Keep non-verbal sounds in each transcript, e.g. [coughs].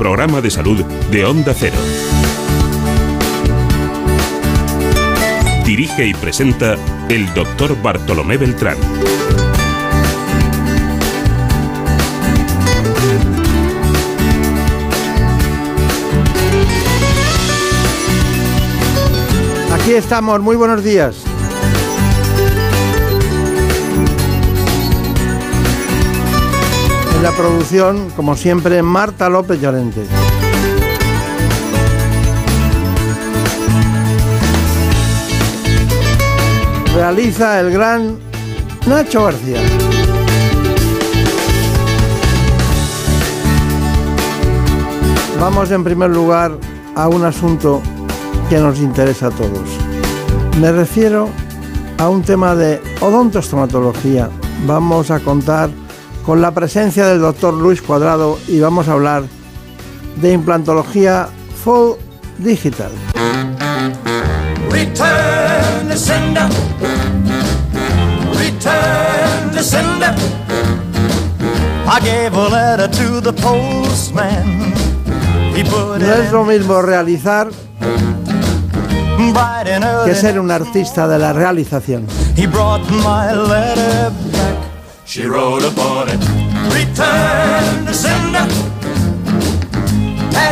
programa de salud de Onda Cero. Dirige y presenta el doctor Bartolomé Beltrán. Aquí estamos, muy buenos días. La producción, como siempre, Marta López Llorente. Realiza el gran Nacho García. Vamos en primer lugar a un asunto que nos interesa a todos. Me refiero a un tema de odontostomatología. Vamos a contar con la presencia del doctor Luis Cuadrado y vamos a hablar de implantología full digital. Return to sender. Return to sender. I gave a letter to the postman. He put No es lo mismo realizar que ser un artista de la realización. He brought my letter back. She wrote upon it. Return to sender.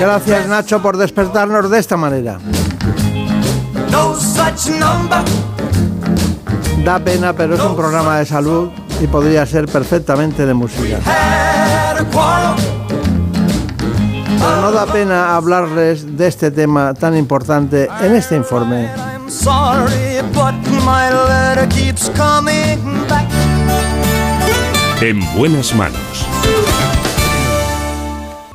Gracias Nacho por despertarnos de esta manera. No such number. Da pena, pero es un programa de salud y podría ser perfectamente de música. Pero no da pena hablarles de este tema tan importante en este informe. I'm sorry, but my letter keeps coming back. En buenas manos.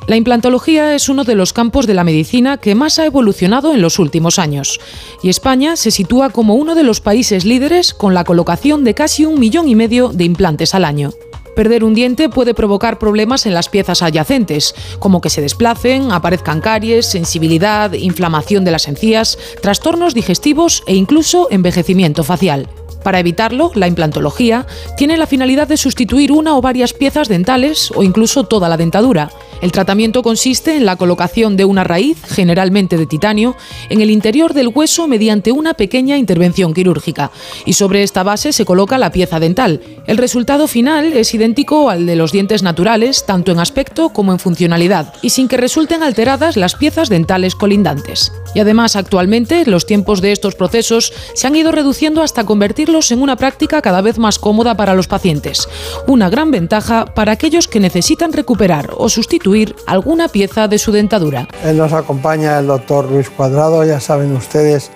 La implantología es uno de los campos de la medicina que más ha evolucionado en los últimos años, y España se sitúa como uno de los países líderes con la colocación de casi un millón y medio de implantes al año. Perder un diente puede provocar problemas en las piezas adyacentes, como que se desplacen, aparezcan caries, sensibilidad, inflamación de las encías, trastornos digestivos e incluso envejecimiento facial. Para evitarlo, la implantología tiene la finalidad de sustituir una o varias piezas dentales o incluso toda la dentadura. El tratamiento consiste en la colocación de una raíz, generalmente de titanio, en el interior del hueso mediante una pequeña intervención quirúrgica, y sobre esta base se coloca la pieza dental. El resultado final es idéntico al de los dientes naturales, tanto en aspecto como en funcionalidad, y sin que resulten alteradas las piezas dentales colindantes. Y además, actualmente, los tiempos de estos procesos se han ido reduciendo hasta convertirlos en una práctica cada vez más cómoda para los pacientes. Una gran ventaja para aquellos que necesitan recuperar o sustituir alguna pieza de su dentadura. Él nos acompaña el doctor Luis Cuadrado. Ya saben ustedes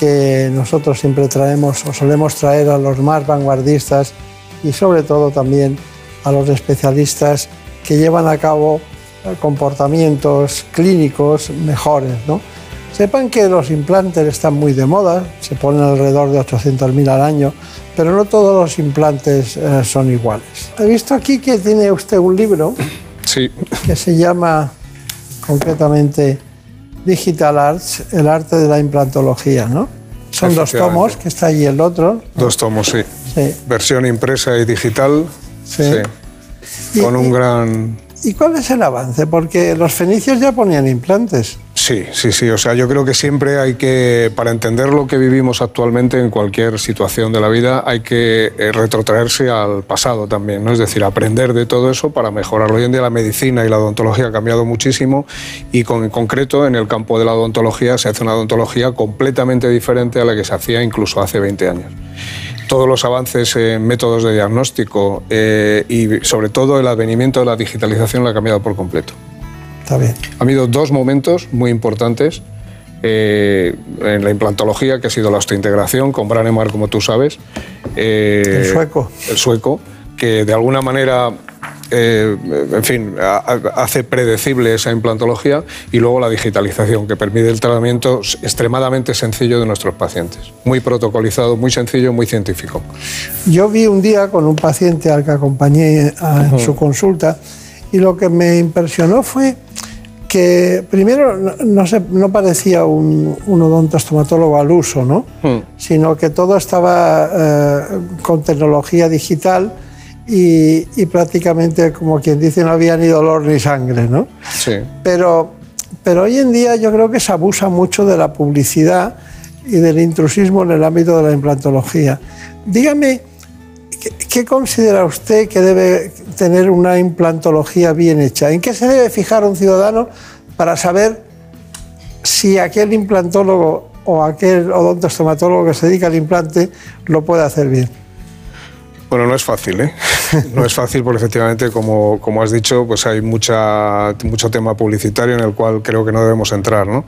que nosotros siempre traemos o solemos traer a los más vanguardistas y sobre todo también a los especialistas que llevan a cabo eh, comportamientos clínicos mejores. ¿no? Sepan que los implantes están muy de moda, se ponen alrededor de 800.000 al año, pero no todos los implantes eh, son iguales. He visto aquí que tiene usted un libro [coughs] Sí, que se llama concretamente Digital Arts, el arte de la implantología, ¿no? Son dos tomos, que está ahí el otro. dos tomos, sí. Sí. Versión impresa y digital. Sí. Sí. Con y- un gran... ¿Y cuál es el avance? Porque los fenicios ya ponían implantes. Sí, sí, sí. O sea, yo creo que siempre hay que, para entender lo que vivimos actualmente en cualquier situación de la vida, hay que eh, retrotraerse al pasado también, ¿no? Es decir, aprender de todo eso para mejorarlo. Hoy en día la medicina y la odontología han cambiado muchísimo y en concreto en el campo de la odontología se hace una odontología completamente diferente a la que se hacía incluso hace 20 años. Todos los avances en métodos de diagnóstico eh, y sobre todo el advenimiento de la digitalización lo ha cambiado por completo. Está bien. Ha habido dos momentos muy importantes eh, en la implantología, que ha sido la osteointegración con Branemar, como tú sabes. eh, El sueco. El sueco, que de alguna manera, eh, en fin, ha- ha- hace predecible esa implantología y luego la digitalización, que permite el tratamiento extremadamente sencillo de nuestros pacientes. Muy protocolizado, muy sencillo, muy científico. Yo vi un día con un paciente al que acompañé a- en su consulta y lo que me impresionó fue que primero no, no se- no parecía un, un odontostomatólogo al uso, ¿no? Hmm. sino que todo estaba eh, con tecnología digital y, y, prácticamente, como quien dice, no había ni dolor ni sangre, ¿no? Sí. Pero, pero hoy en día yo creo que se abusa mucho de la publicidad y del intrusismo en el ámbito de la implantología. Dígame, ¿qué, qué considera usted que debe tener una implantología bien hecha? ¿En qué se debe fijar un ciudadano para saber si aquel implantólogo o aquel odontostomatólogo que se dedica al implante lo puede hacer bien? Bueno, no es fácil, ¿eh? [laughs] No es fácil porque efectivamente, como, como has dicho, pues hay mucha, mucho tema publicitario en el cual creo que no debemos entrar, ¿no?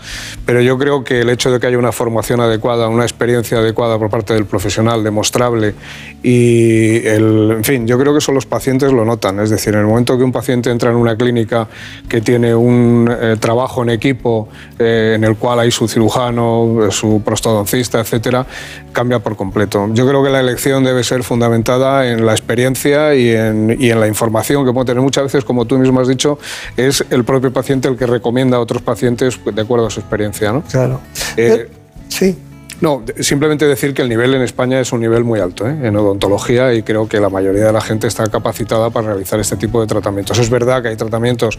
Pero yo creo que el hecho de que haya una formación adecuada, una experiencia adecuada por parte del profesional, demostrable, y, el, en fin, yo creo que eso los pacientes lo notan. Es decir, en el momento que un paciente entra en una clínica que tiene un eh, trabajo en equipo eh, en el cual hay su cirujano, su prostodoncista, etcétera, cambia por completo. Yo creo que la elección debe ser fundamentada en la experiencia y en, y en, la información que puede tener. Muchas veces, como tú mismo has dicho, es el propio paciente el que recomienda a otros pacientes de acuerdo a su experiencia. ¿no? Claro. Eh, sí. No, simplemente decir que el nivel en España es un nivel muy alto ¿eh? en odontología y creo que la mayoría de la gente está capacitada para realizar este tipo de tratamientos. Es verdad que hay tratamientos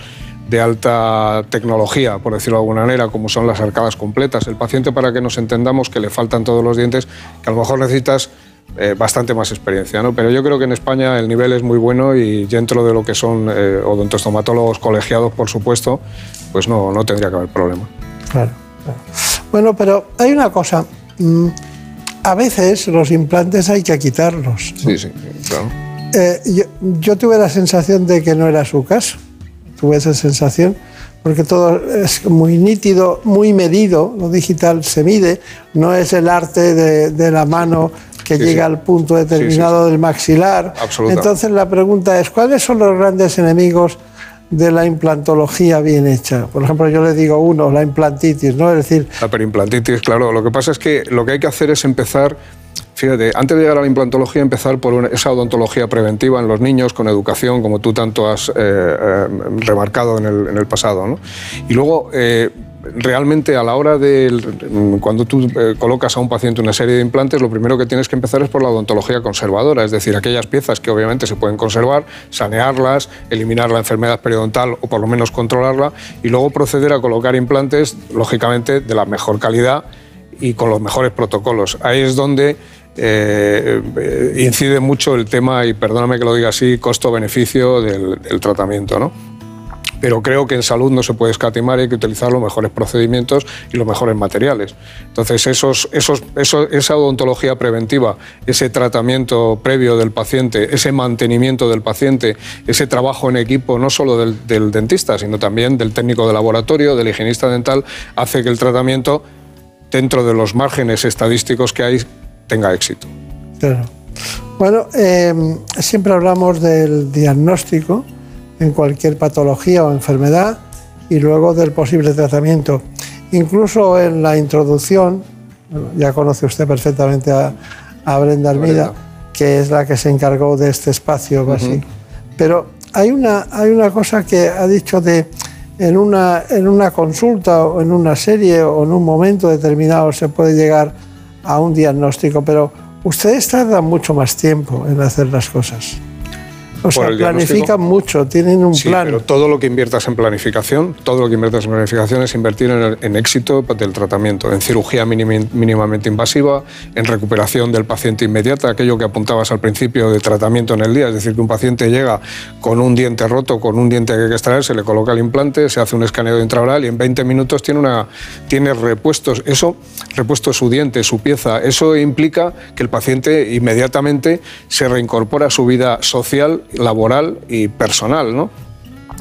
de alta tecnología, por decirlo de alguna manera, como son las arcadas completas. El paciente, para que nos entendamos que le faltan todos los dientes, que a lo mejor necesitas eh, bastante más experiencia, ¿no? Pero yo creo que en España el nivel es muy bueno y dentro de lo que son eh, odontostomatólogos colegiados, por supuesto, pues no, no tendría que haber problema. Claro, claro. Bueno, pero hay una cosa. Mm, a veces los implantes hay que quitarlos. Sí, sí, claro. Eh, yo, yo tuve la sensación de que no era su caso. Tuve esa sensación porque todo es muy nítido, muy medido, lo digital se mide, no es el arte de, de la mano que Sí, llega sí. al punto determinado Sí, del maxilar. Entonces la pregunta es, ¿cuáles son los grandes enemigos de la implantología bien hecha? Por ejemplo, yo le digo uno, la implantitis, ¿no? Es decir, La perimplantitis, claro. Lo que pasa es que lo que hay que hacer es empezar, fíjate, antes de llegar a la implantología, empezar por una- esa odontología preventiva en los niños, con educación, como tú tanto has eh, eh, remarcado en el, en el pasado. ¿no? Y luego, eh, realmente a la hora de, cuando tú eh, colocas a un paciente una serie de implantes, lo primero que tienes que empezar es por la odontología conservadora, es decir, aquellas piezas que obviamente se pueden conservar, sanearlas, eliminar la enfermedad periodontal o por lo menos controlarla, y luego proceder a colocar implantes, lógicamente, de la mejor calidad y con los mejores protocolos. Ahí es donde eh, eh, incide mucho el tema, y perdóname que lo diga así, costo-beneficio del, del tratamiento, ¿no? Pero creo que en salud no se puede escatimar hay que utilizar los mejores procedimientos y los mejores materiales. Entonces, esa odontología preventiva, ese tratamiento previo del paciente, ese mantenimiento del paciente, ese trabajo en equipo, no solo del, del dentista, sino también del técnico de laboratorio, del higienista dental, hace que el tratamiento, dentro de los márgenes estadísticos que hay, tenga éxito. Claro. Bueno, eh, siempre hablamos del diagnóstico en cualquier patología o enfermedad y luego del posible tratamiento. Incluso en la introducción, ya conoce usted perfectamente a, a Brenda Armida, que es la que se encargó de este espacio básico. Pero hay una, hay una cosa que ha dicho de en una, en una consulta o en una serie o en un momento determinado se puede llegar a un diagnóstico, pero ustedes tardan mucho más tiempo en hacer las cosas. O sea, planifican mucho, tienen un Sí, plan. pero todo lo que inviertas en planificación, todo lo que inviertas en planificación es invertir en, el- en éxito del tratamiento, en cirugía mínimamente invasiva, en recuperación del paciente inmediata, aquello que apuntabas al principio de tratamiento en el día, es decir, que un paciente llega con un diente roto, con un diente que hay que extraer, se le coloca el implante, se hace un escaneo intraoral y en 20 minutos tiene, una, tiene repuestos. Eso, repuesto su diente, su pieza, eso implica que el paciente inmediatamente se reincorpora a su vida social, laboral y personal, ¿no?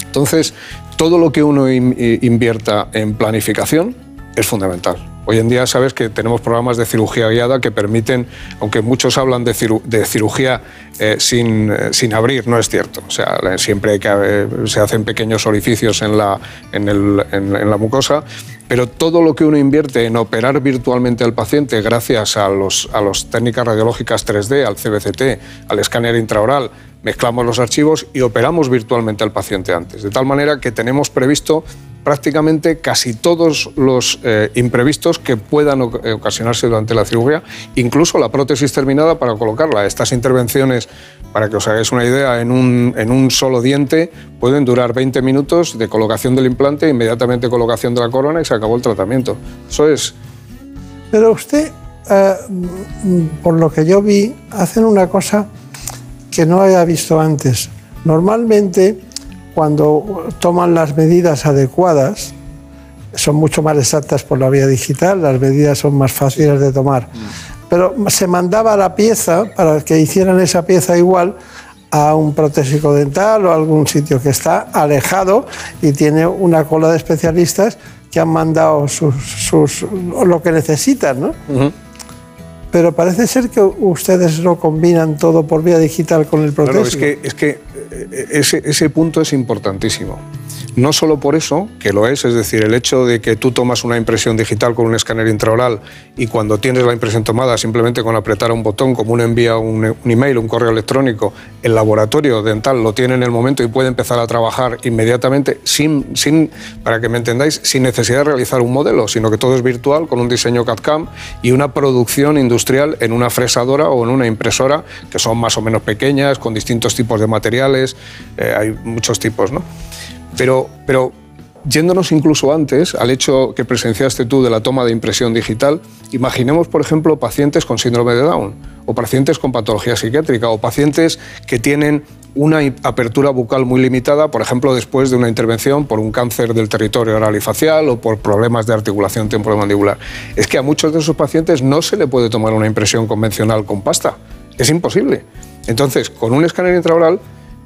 Entonces, todo lo que uno invierta en planificación es fundamental. Hoy en día sabes que tenemos programas de cirugía guiada que permiten, aunque muchos hablan de, ciru- de cirugía eh, sin, eh, sin abrir, no es cierto. O sea, la- siempre eh, se hacen pequeños orificios en la, en, el- en- la mucosa, pero todo lo que uno invierte en operar virtualmente al paciente gracias a las los técnicas radiológicas 3D, al CBCT, al escáner intraoral, mezclamos los archivos y operamos virtualmente al paciente antes. De tal manera que tenemos previsto prácticamente casi todos los eh, imprevistos que puedan eh, ocasionarse durante la cirugía, incluso la prótesis terminada para colocarla. Estas intervenciones, para que os hagáis una idea, en un, en un solo diente pueden durar 20 minutos de colocación del implante, inmediatamente colocación de la corona y se acabó el tratamiento. Eso es... Pero usted, eh, por lo que yo vi, hacen una cosa que no había visto antes. Normalmente cuando toman las medidas adecuadas, son mucho más exactas por la vía digital, las medidas son más fáciles de tomar. Pero se mandaba la pieza para que hicieran esa pieza igual a un protésico dental o a algún sitio que está alejado y tiene una cola de especialistas que han mandado sus, lo que necesitan, ¿no? Pero parece ser que ustedes lo combinan todo por vía digital con el protésico. es que, es que eh, ese, ese punto es importantísimo. No solo por eso, que lo es, es decir, el hecho de que tú tomas una impresión digital con un escáner intraoral y cuando tienes la impresión tomada simplemente con apretar un botón, como uno envía un, email, un correo electrónico, el laboratorio dental lo tiene en el momento y puede empezar a trabajar inmediatamente sin, sin para que me entendáis, sin necesidad de realizar un modelo, sino que todo es virtual con un diseño CAD-CAM y una producción industrial en una fresadora o en una impresora que son más o menos pequeñas, con distintos tipos de materiales, eh, hay muchos tipos, ¿no? Pero, pero yéndonos incluso antes al hecho que presenciaste tú de la toma de impresión digital, imaginemos, por ejemplo, pacientes con síndrome de Down, o pacientes con patología psiquiátrica, o pacientes que tienen una apertura bucal muy limitada, por ejemplo, después de una intervención por un cáncer del territorio oral y facial o por problemas de articulación temporomandibular. Es que a muchos de esos pacientes no se le puede tomar una impresión convencional con pasta. Es imposible. Entonces, con un escáner intraoral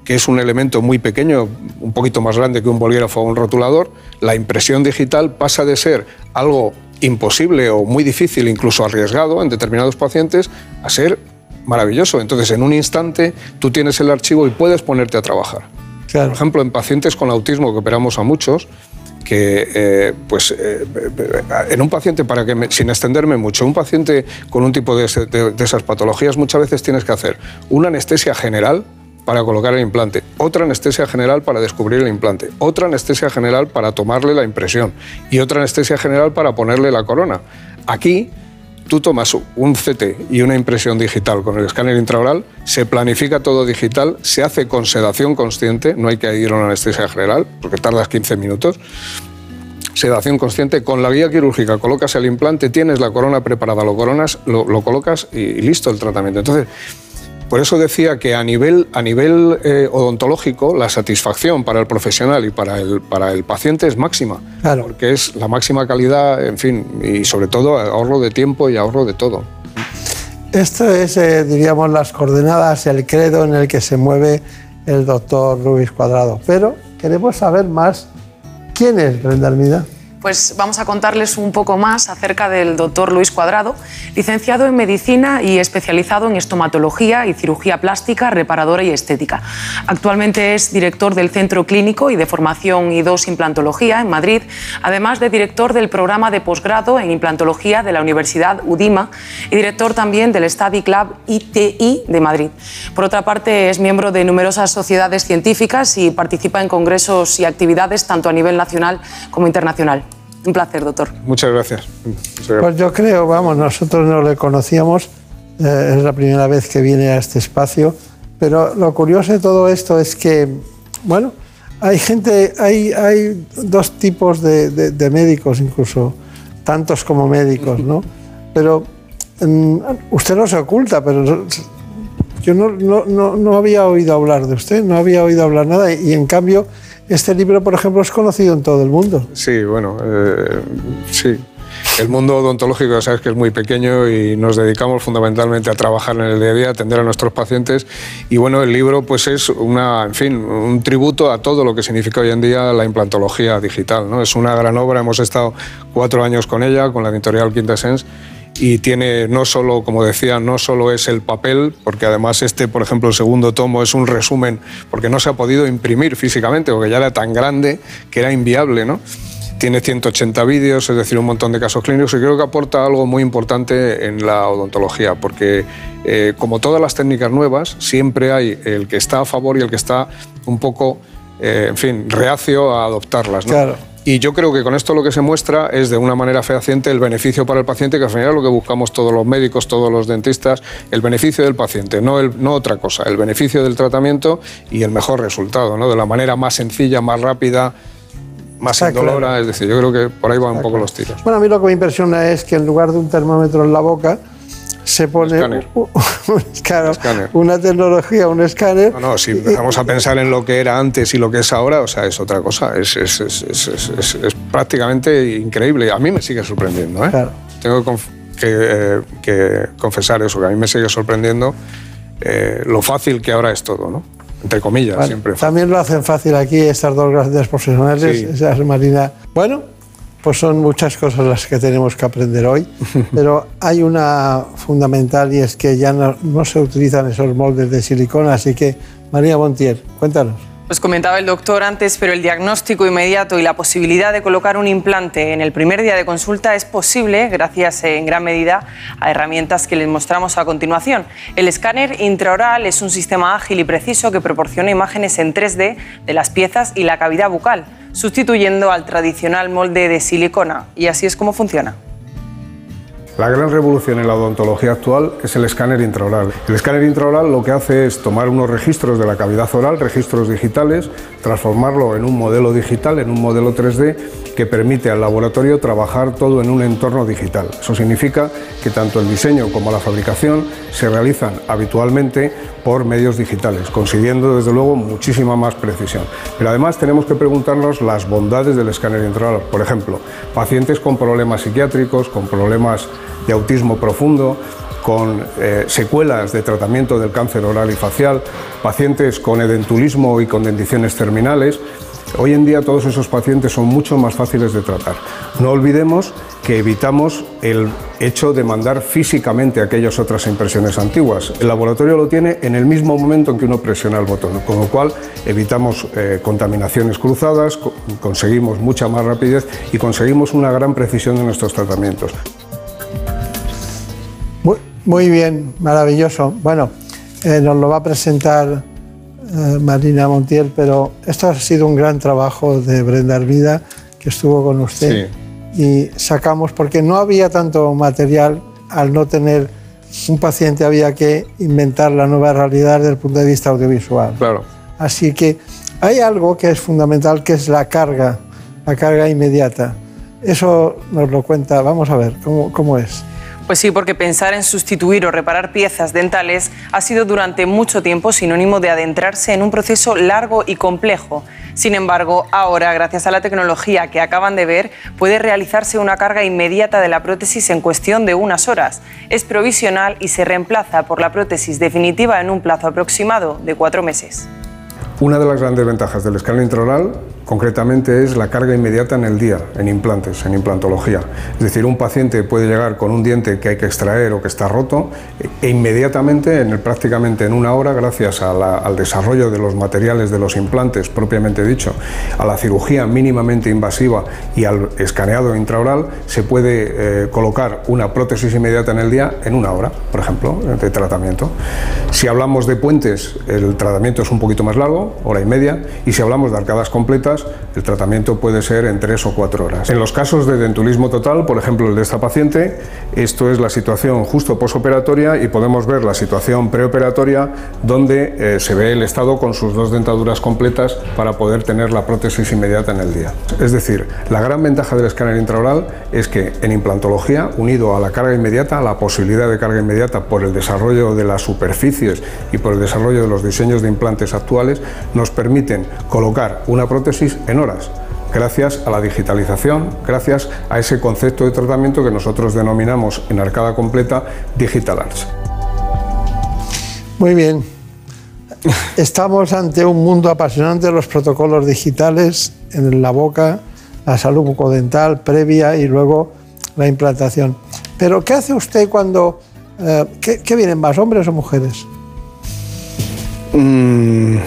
que es un elemento muy pequeño, un poquito más grande que un bolígrafo o un rotulador, la impresión digital pasa de ser algo imposible o muy difícil, incluso arriesgado en determinados pacientes, a ser maravilloso. Entonces, en un instante, tú tienes el archivo y puedes ponerte a trabajar. Por ejemplo, en pacientes con autismo, que operamos a muchos, que eh, pues eh, en un paciente, para que sin extenderme mucho, un paciente con un tipo de, de esas patologías, muchas veces tienes que hacer una anestesia general, para colocar el implante, otra anestesia general para descubrir el implante, otra anestesia general para tomarle la impresión y otra anestesia general para ponerle la corona. Aquí tú tomas un CT y una impresión digital con el escáner intraoral, se planifica todo digital, se hace con sedación consciente, no hay que ir a una anestesia general porque tardas 15 minutos. Sedación consciente, con la guía quirúrgica colocas el implante, tienes la corona preparada, lo coronas, lo, colocas y listo el tratamiento. Entonces, por eso decía que a nivel, a nivel eh, odontológico la satisfacción para el profesional y para el, para el paciente es máxima, claro. porque es la máxima calidad, en fin, y sobre todo ahorro de tiempo y ahorro de todo. Esto es, eh, diríamos, las coordenadas, el credo en el que se mueve el doctor Luis Cuadrado. Pero queremos saber más quién es Brenda Almida pues vamos a contarles un poco más acerca del doctor Luis Cuadrado, licenciado en Medicina y especializado en estomatología y cirugía plástica, reparadora y estética. Actualmente es director del Centro Clínico y de Formación I2 Implantología en Madrid, además de director del programa de posgrado en implantología de la Universidad UDIMA y director también del Study Club ITI de Madrid. Por otra parte, es miembro de numerosas sociedades científicas y participa en congresos y actividades tanto a nivel nacional como internacional. Un placer, doctor. Muchas gracias. Pues yo creo, vamos, nosotros no le conocíamos, eh, es la primera vez que viene a este espacio, pero lo curioso de todo esto es que, bueno, hay gente, hay, hay dos tipos de, médicos incluso, tantos como médicos, ¿no? [laughs] Pero mm, usted no se oculta, pero yo no, no, no había oído hablar de usted, no había oído hablar nada y en cambio este libro, por ejemplo, es conocido en todo el mundo. Sí, bueno, eh, sí. El mundo odontológico, sabes que es muy pequeño y nos dedicamos fundamentalmente a trabajar en el día a día, atender a nuestros pacientes. Y bueno, el libro pues es una, en fin, un tributo a todo lo que significa hoy en día la implantología digital. ¿no? Es una gran obra, hemos estado cuatro años con ella, con la editorial Quintessence y tiene no solo, como decía, no solo es el papel, porque además este, por ejemplo, el segundo tomo es un resumen, porque no se ha podido imprimir físicamente, porque ya era tan grande que era inviable, ¿no? Tiene 180 vídeos, es decir, un montón de casos clínicos y creo que aporta algo muy importante en la odontología, porque eh, como todas las técnicas nuevas, siempre hay el que está a favor y el que está un poco, eh, en fin, reacio a adoptarlas. ¿no? Claro. Y yo creo que con esto lo que se muestra es de una manera fehaciente el beneficio para el paciente, que al final es lo que buscamos todos los médicos, todos los dentistas, el beneficio del paciente, no, el, no otra cosa, el beneficio del tratamiento y el mejor resultado, ¿no? de la manera más sencilla, más rápida, más Está indolora, claro. es decir, yo creo que por ahí van un poco los tiros. Bueno, a mí lo que me impresiona es que en lugar de un termómetro en la boca, se pone un- [laughs] un escáner, escáner. una tecnología, un escáner. No, no, si empezamos a pensar en lo que era antes y lo que es ahora, o sea, es otra cosa, es, es- es- es- prácticamente increíble. A mí me sigue sorprendiendo, ¿eh? Claro. Tengo que, que, eh, que confesar eso, que a mí me sigue sorprendiendo eh, lo fácil que ahora es todo, ¿no? Entre comillas, Bueno, siempre. también lo hacen fácil aquí estas dos grandes profesionales, Sí. esa es Marina. Bueno, pues son muchas cosas las que tenemos que aprender hoy, [laughs] pero hay una fundamental y es que ya no, no se utilizan esos moldes de silicona, así que María Montiel, cuéntanos. Pues comentaba el doctor antes, pero el diagnóstico inmediato y la posibilidad de colocar un implante en el primer día de consulta es posible gracias en gran medida a herramientas que les mostramos a continuación. El escáner intraoral es un sistema ágil y preciso que proporciona imágenes en 3D de las piezas y la cavidad bucal, sustituyendo al tradicional molde de silicona. Y así es como funciona. La gran revolución en la odontología actual es el escáner intraoral. El escáner intraoral lo que hace es tomar unos registros de la cavidad oral, registros digitales, transformarlo en un modelo digital, en un modelo 3D que permite al laboratorio trabajar todo en un entorno digital. Eso significa que tanto el diseño como la fabricación se realizan habitualmente por medios digitales, consiguiendo desde luego muchísima más precisión. Pero además tenemos que preguntarnos las bondades del escáner intraoral. Por ejemplo, pacientes con problemas psiquiátricos, con problemas de autismo profundo, con eh, secuelas de tratamiento del cáncer oral y facial, pacientes con edentulismo y con denticiones terminales. Hoy en día todos esos pacientes son mucho más fáciles de tratar. No olvidemos que evitamos el hecho de mandar físicamente aquellas otras impresiones antiguas. El laboratorio lo tiene en el mismo momento en que uno presiona el botón, con lo cual evitamos eh, contaminaciones cruzadas, co- conseguimos mucha más rapidez y conseguimos una gran precisión de nuestros tratamientos. Muy, bien, maravilloso. Bueno, eh, nos lo va a presentar Marina Montiel, pero esto ha sido un gran trabajo de Brenda Arvida, que estuvo con usted. Y sacamos, porque no había tanto material, al no tener un paciente había que inventar la nueva realidad desde el punto de vista audiovisual. Claro. Así que hay algo que es fundamental, que es la carga, la carga inmediata. Eso nos lo cuenta, vamos a ver, ¿cómo, cómo es? Pues sí, porque pensar en sustituir o reparar piezas dentales ha sido durante mucho tiempo sinónimo de adentrarse en un proceso largo y complejo. Sin embargo, ahora, gracias a la tecnología que acaban de ver, puede realizarse una carga inmediata de la prótesis en cuestión de unas horas. Es provisional y se reemplaza por la prótesis definitiva en un plazo aproximado de cuatro meses. Una de las grandes ventajas del escáner intraoral, concretamente, es la carga inmediata en el día, en implantes, en implantología. Es decir, un paciente puede llegar con un diente que hay que extraer o que está roto e inmediatamente, prácticamente en una hora, gracias al desarrollo de los materiales de los implantes, propiamente dicho, a la cirugía mínimamente invasiva y al escaneado intraoral, se puede eh, colocar una prótesis inmediata en el día en una hora, por ejemplo, de tratamiento. Si hablamos de puentes, el tratamiento es un poquito más largo, hora y media, y si hablamos de arcadas completas, el tratamiento puede ser en tres o cuatro horas. En los casos de dentulismo total, por ejemplo el de esta paciente, esto es la situación justo posoperatoria y podemos ver la situación preoperatoria donde eh, se ve el estado con sus dos dentaduras completas para poder tener la prótesis inmediata en el día. Es decir, la gran ventaja del escáner intraoral es que en implantología, unido a la carga inmediata, a la posibilidad de carga inmediata por el desarrollo de las superficies y por el desarrollo de los diseños de implantes actuales, nos permiten colocar una prótesis en horas gracias a la digitalización, gracias a ese concepto de tratamiento que nosotros denominamos en arcada completa Digital Arts. Muy bien. Estamos ante un mundo apasionante de los protocolos digitales en la boca, la salud bucodental previa y luego la implantación. Pero, ¿qué hace usted cuando... eh, ¿qué, qué vienen más, hombres o mujeres? Mm,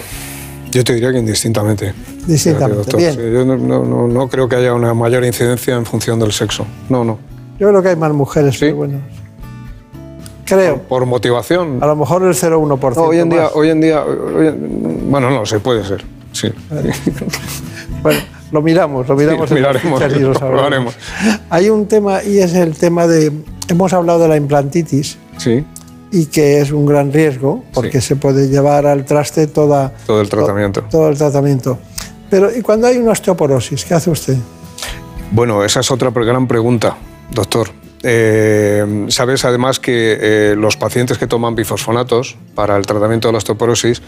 yo te diría que indistintamente. Distintamente, bien. sí, yo no, no- no- creo que haya una mayor incidencia en función del sexo. No, no. Yo creo que hay más mujeres, Sí. pero bueno. Creo. Por motivación. A lo mejor el 0,1%. No, hoy en día, más. hoy en día, hoy en- bueno, no, se puede ser. Sí. [laughs] Bueno, Lo miramos, lo miramos. Sí, lo miraremos, y lo, [laughs] haremos. Hay un tema y es el tema de, hemos hablado de la implantitis. Sí. Y que es un gran riesgo porque Sí. se puede llevar al traste toda, Todo el tratamiento. to- todo el tratamiento. Pero ¿y cuando hay una osteoporosis? ¿Qué hace usted? Bueno, esa es otra gran pregunta, doctor. Eh, Sabes además que eh, los pacientes que toman bifosfonatos para el tratamiento de la osteoporosis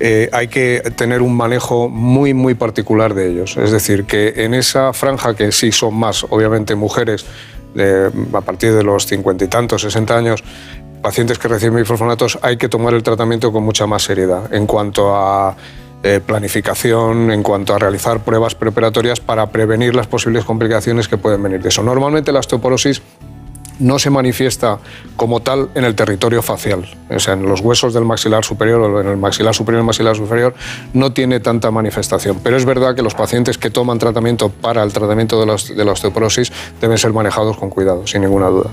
eh, hay que tener un manejo muy muy particular de ellos. Es decir, que en esa franja que sí son más, obviamente mujeres a partir de los cincuenta y tantos, 60 años, pacientes que reciben bifosfonatos hay que tomar el tratamiento con mucha más seriedad en cuanto a eh, planificación, en cuanto a realizar pruebas preparatorias para prevenir las posibles complicaciones que pueden venir de eso. Normalmente la osteoporosis no se manifiesta como tal en el territorio facial, o sea, en los huesos del maxilar superior o en el maxilar superior y el maxilar superior no tiene tanta manifestación, pero es verdad que los pacientes que toman tratamiento para el tratamiento de la, osteoporosis deben ser manejados con cuidado, sin ninguna duda.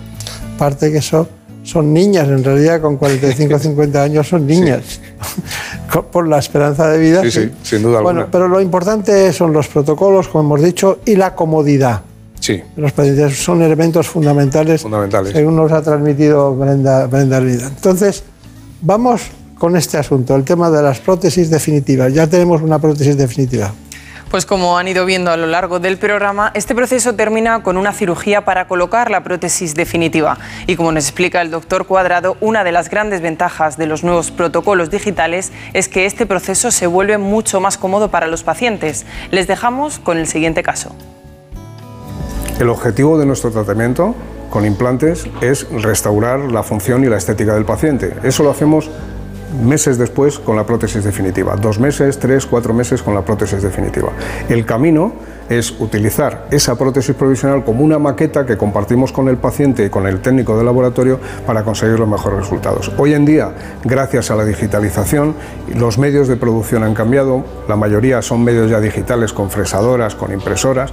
Aparte que eso son niñas, en realidad con 45 o 50 años son niñas. [laughs] Por la esperanza de vida. Sí, sí, sin duda Bueno, alguna. pero lo importante son los protocolos, como hemos dicho, y la comodidad. Sí, Los pacientes son elementos fundamentales, Fundamentales. según nos ha transmitido Brenda, Brenda Hervida. Entonces, vamos con este asunto, el tema de las prótesis definitivas. Ya tenemos una prótesis definitiva. Pues como han ido viendo a lo largo del programa, este proceso termina con una cirugía para colocar la prótesis definitiva. Y como nos explica el doctor Cuadrado, una de las grandes ventajas de los nuevos protocolos digitales es que este proceso se vuelve mucho más cómodo para los pacientes. Les dejamos con el siguiente caso. El objetivo de nuestro tratamiento con implantes es restaurar la función y la estética del paciente. Eso lo hacemos meses después con la prótesis definitiva. Dos meses, tres, cuatro meses con la prótesis definitiva. El camino es utilizar esa prótesis provisional como una maqueta que compartimos con el paciente y con el técnico de laboratorio para conseguir los mejores resultados. Hoy en día, gracias a la digitalización, los medios de producción han cambiado, la mayoría son medios ya digitales con fresadoras, con impresoras,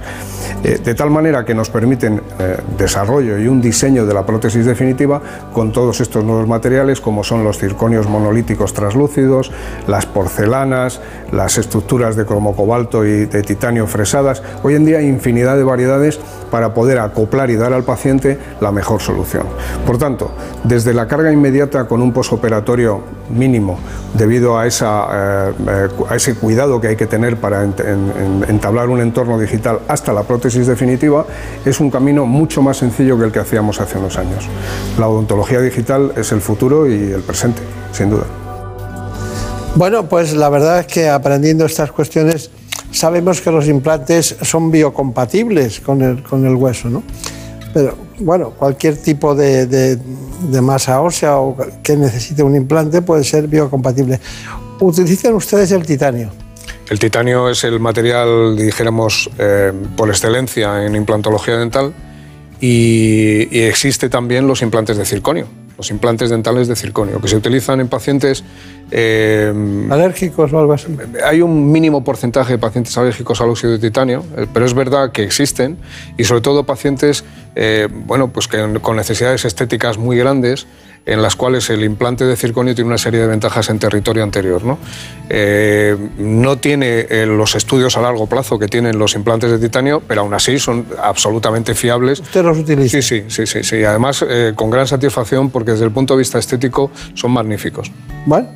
eh, de tal manera que nos permiten eh, desarrollo y un diseño de la prótesis definitiva con todos estos nuevos materiales como son los circonios monolíticos translúcidos, las porcelanas, las estructuras de cromocobalto y de titanio fresadas. Hoy en día hay infinidad de variedades para poder acoplar y dar al paciente la mejor solución. Por tanto, desde la carga inmediata con un posoperatorio mínimo debido a, eh, eh, a ese cuidado que hay que tener para ent- en- en- entablar un entorno digital hasta la prótesis definitiva, es un camino mucho más sencillo que el que hacíamos hace unos años. La odontología digital es el futuro y el presente, sin duda. Bueno, pues la verdad es que aprendiendo estas cuestiones sabemos que los implantes son biocompatibles con el, con el hueso, ¿no? Pero bueno, cualquier tipo de, de- masa ósea o que necesite un implante puede ser biocompatible. ¿Utilizan ustedes el titanio? El titanio es el material, dijéramos, eh, por excelencia en implantología dental y, y existe también los implantes de circonio, los implantes dentales de circonio, que se utilizan en pacientes... eh, ¿Alérgicos o algo así? hay un mínimo porcentaje de pacientes alérgicos al óxido de titanio, eh, pero es verdad que existen y sobre todo pacientes eh, bueno, pues que con necesidades estéticas muy grandes en las cuales el implante de circonio tiene una serie de ventajas en territorio anterior. No, Eh, no tiene eh, los estudios a largo plazo que tienen los implantes de titanio, pero aún así son absolutamente fiables. ¿Usted los utiliza? Sí, sí, sí, sí, sí. Además, eh, con gran satisfacción porque desde el punto de vista estético son magníficos. Bueno,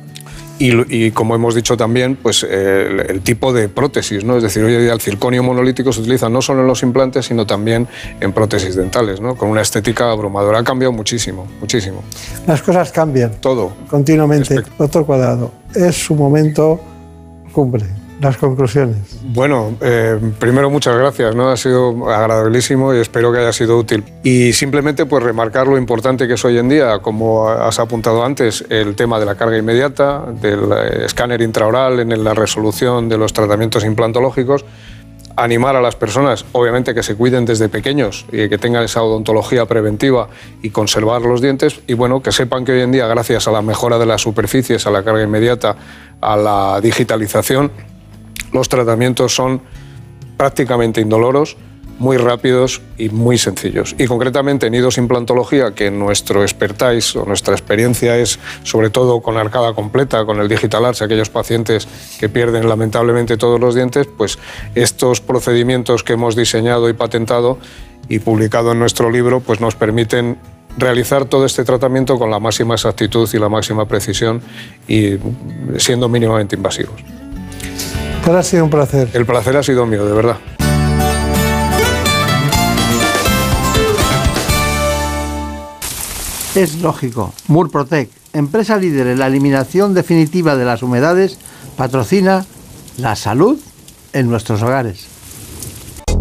Y, y como hemos dicho también, pues eh, el, el tipo de prótesis, ¿no? Es decir, hoy en día el circonio monolítico se utiliza no solo en los implantes, sino también en prótesis dentales, ¿no? Con una estética abrumadora. Ha cambiado muchísimo, muchísimo. las cosas cambian Todo. continuamente. Doctor Cuadrado, es su momento cumbre, las conclusiones. Bueno, eh, primero muchas gracias, ¿no? Ha sido agradabilísimo y espero que haya sido útil. Y simplemente pues remarcar lo importante que es hoy en día, como has apuntado antes, el tema de la carga inmediata, del eh, escáner intraoral en la resolución de los tratamientos implantológicos, animar a las personas, obviamente que se cuiden desde pequeños y que tengan esa odontología preventiva y conservar los dientes y bueno, que sepan que hoy en día gracias a la mejora de las superficies, a la carga inmediata, a la digitalización, los tratamientos son prácticamente indoloros, muy rápidos y muy sencillos. Y concretamente en idos implantología, que nuestro expertise o nuestra experiencia es sobre todo con arcada completa, con el digital arch, aquellos pacientes que pierden lamentablemente todos los dientes, pues estos procedimientos que hemos diseñado y patentado y publicado en nuestro libro, pues nos permiten realizar todo este tratamiento con la máxima exactitud y la máxima precisión y siendo mínimamente invasivos. Ha sido un placer. El placer ha sido mío, de verdad. Es lógico. Murprotec, empresa líder en la eliminación definitiva de las humedades, patrocina la salud en nuestros hogares.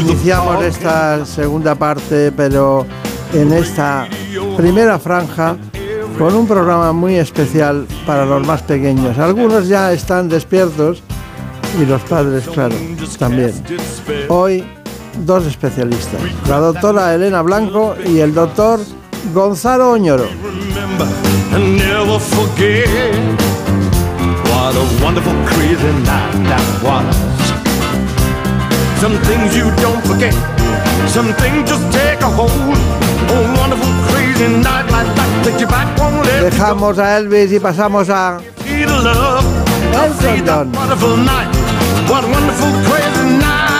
Iniciamos esta segunda parte, pero en esta primera franja con un programa muy especial para los más pequeños. Algunos ya están despiertos y los padres, claro, también. Hoy dos especialistas, la doctora Elena Blanco y el doctor Gonzalo Oñoro. What a wonderful crazy night that was. Some things you don't forget, some things just take a hold. A wonderful crazy night like that takes you back one let. Dejamos a Elvis y pasamos a See the love, Elton John. wonderful night. What a wonderful crazy night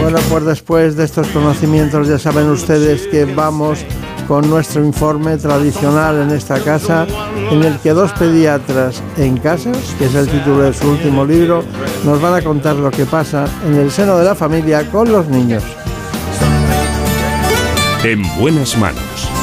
Bueno, pues después de estos conocimientos ya saben ustedes que vamos con nuestro informe tradicional en esta casa, en el que dos pediatras en casa, que es el título de su último libro, nos van a contar lo que pasa en el seno de la familia con los niños. En buenas manos.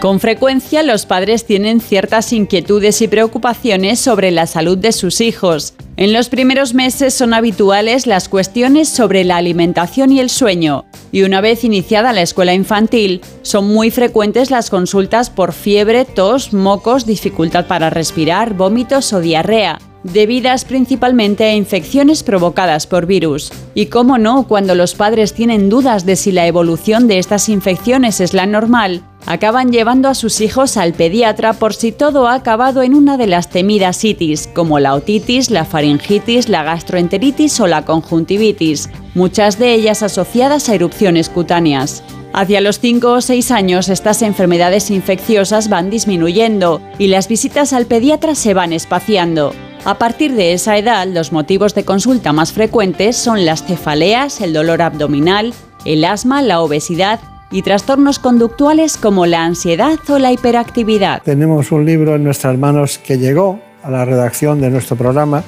Con frecuencia los padres tienen ciertas inquietudes y preocupaciones sobre la salud de sus hijos. En los primeros meses son habituales las cuestiones sobre la alimentación y el sueño, y una vez iniciada la escuela infantil, son muy frecuentes las consultas por fiebre, tos, mocos, dificultad para respirar, vómitos o diarrea debidas principalmente a infecciones provocadas por virus. Y cómo no, cuando los padres tienen dudas de si la evolución de estas infecciones es la normal, acaban llevando a sus hijos al pediatra por si todo ha acabado en una de las temidas itis, como la otitis, la faringitis, la gastroenteritis o la conjuntivitis, muchas de ellas asociadas a erupciones cutáneas. Hacia los 5 o 6 años estas enfermedades infecciosas van disminuyendo y las visitas al pediatra se van espaciando. A partir de esa edad, los motivos de consulta más frecuentes son las cefaleas, el dolor abdominal, el asma, la obesidad y trastornos conductuales como la ansiedad o la hiperactividad. Tenemos un libro en nuestras manos que llegó a la redacción de nuestro programa.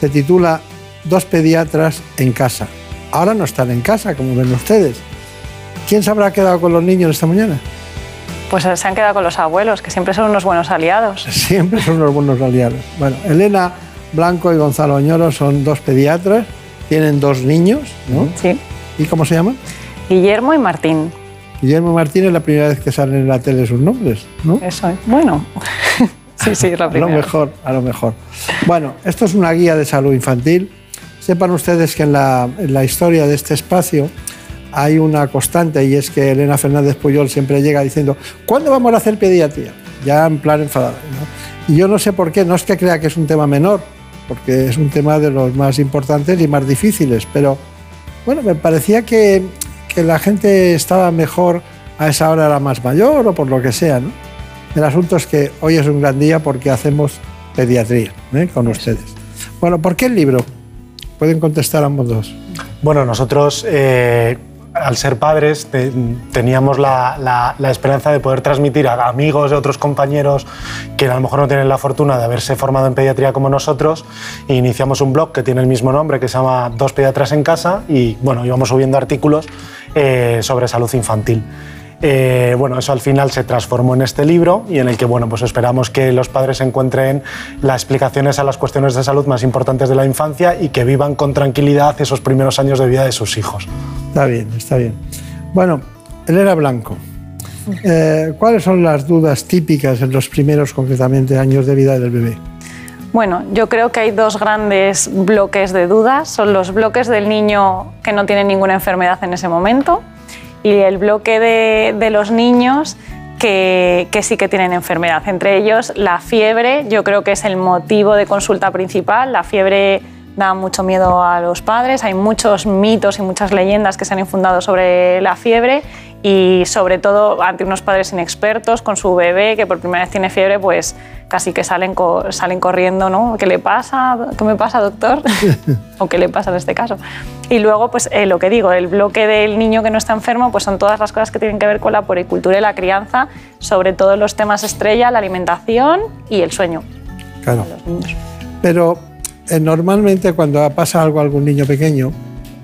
Se titula Dos pediatras en casa. Ahora no están en casa, como ven ustedes. ¿Quién se habrá quedado con los niños esta mañana? Pues se han quedado con los abuelos, que siempre son unos buenos aliados. [laughs] Siempre son los buenos aliados. Bueno, Elena Blanco y Gonzalo Oñoro son dos pediatras, tienen dos niños, ¿no? Sí. ¿Y cómo se llaman? Guillermo y Martín. Guillermo y Martín es la primera vez que salen en la tele sus nombres, ¿no? Eso es. Bueno. [laughs] sí, sí, la A lo mejor, a lo mejor. Bueno, esto es una guía de salud infantil. Sepan ustedes que en la, en la historia de este espacio hay una constante y es que Elena Fernández Puyol siempre llega diciendo ¿cuándo vamos a hacer pediatría? Ya en plan enfadado. ¿no? Y yo no sé por qué, no es que crea que es un tema menor, porque es un tema de los más importantes y más difíciles, pero bueno, me parecía que, que la gente estaba mejor a esa hora era más mayor o por lo que sea. El asunto es que hoy es un gran día porque hacemos pediatría ¿eh? con ustedes. Bueno, ¿por qué el libro? Pueden contestar ambos dos. Bueno, nosotros eh, al ser padres teníamos la, esperanza de poder transmitir a amigos de otros compañeros que a lo mejor no tienen la fortuna de haberse formado en pediatría como nosotros e iniciamos un blog que tiene el mismo nombre que se llama Dos Pediatras en Casa y bueno, íbamos subiendo artículos eh, sobre salud infantil. Eh, bueno, eso al final se transformó en este libro y en el que bueno, pues esperamos que los padres encuentren las explicaciones a las cuestiones de salud más importantes de la infancia y que vivan con tranquilidad esos primeros años de vida de sus hijos. Está bien, está bien. Bueno, Elena Blanco, eh, ¿cuáles son las dudas típicas en los primeros, concretamente, años de vida del bebé? Bueno, yo creo que hay dos grandes bloques de dudas. Son los bloques del niño que no tiene ninguna enfermedad en ese momento y el bloque de, los niños que, sí que tienen enfermedad. Entre ellos, la fiebre, yo creo que es el motivo de consulta principal. La fiebre da mucho miedo a los padres, hay muchos mitos y muchas leyendas que se han infundado sobre la fiebre y sobre todo ante unos padres inexpertos con su bebé que por primera vez tiene fiebre, pues casi que salen, salen corriendo, ¿no? ¿Qué le pasa? ¿Qué me pasa, doctor? [laughs] ¿O qué le pasa en este caso? Y luego, pues eh, lo que digo, el bloque del niño que no está enfermo, pues son todas las cosas que tienen que ver con la poricultura y la crianza, sobre todo los temas estrella, la alimentación y el sueño. Claro. Pero eh, normalmente cuando pasa algo a algún niño pequeño,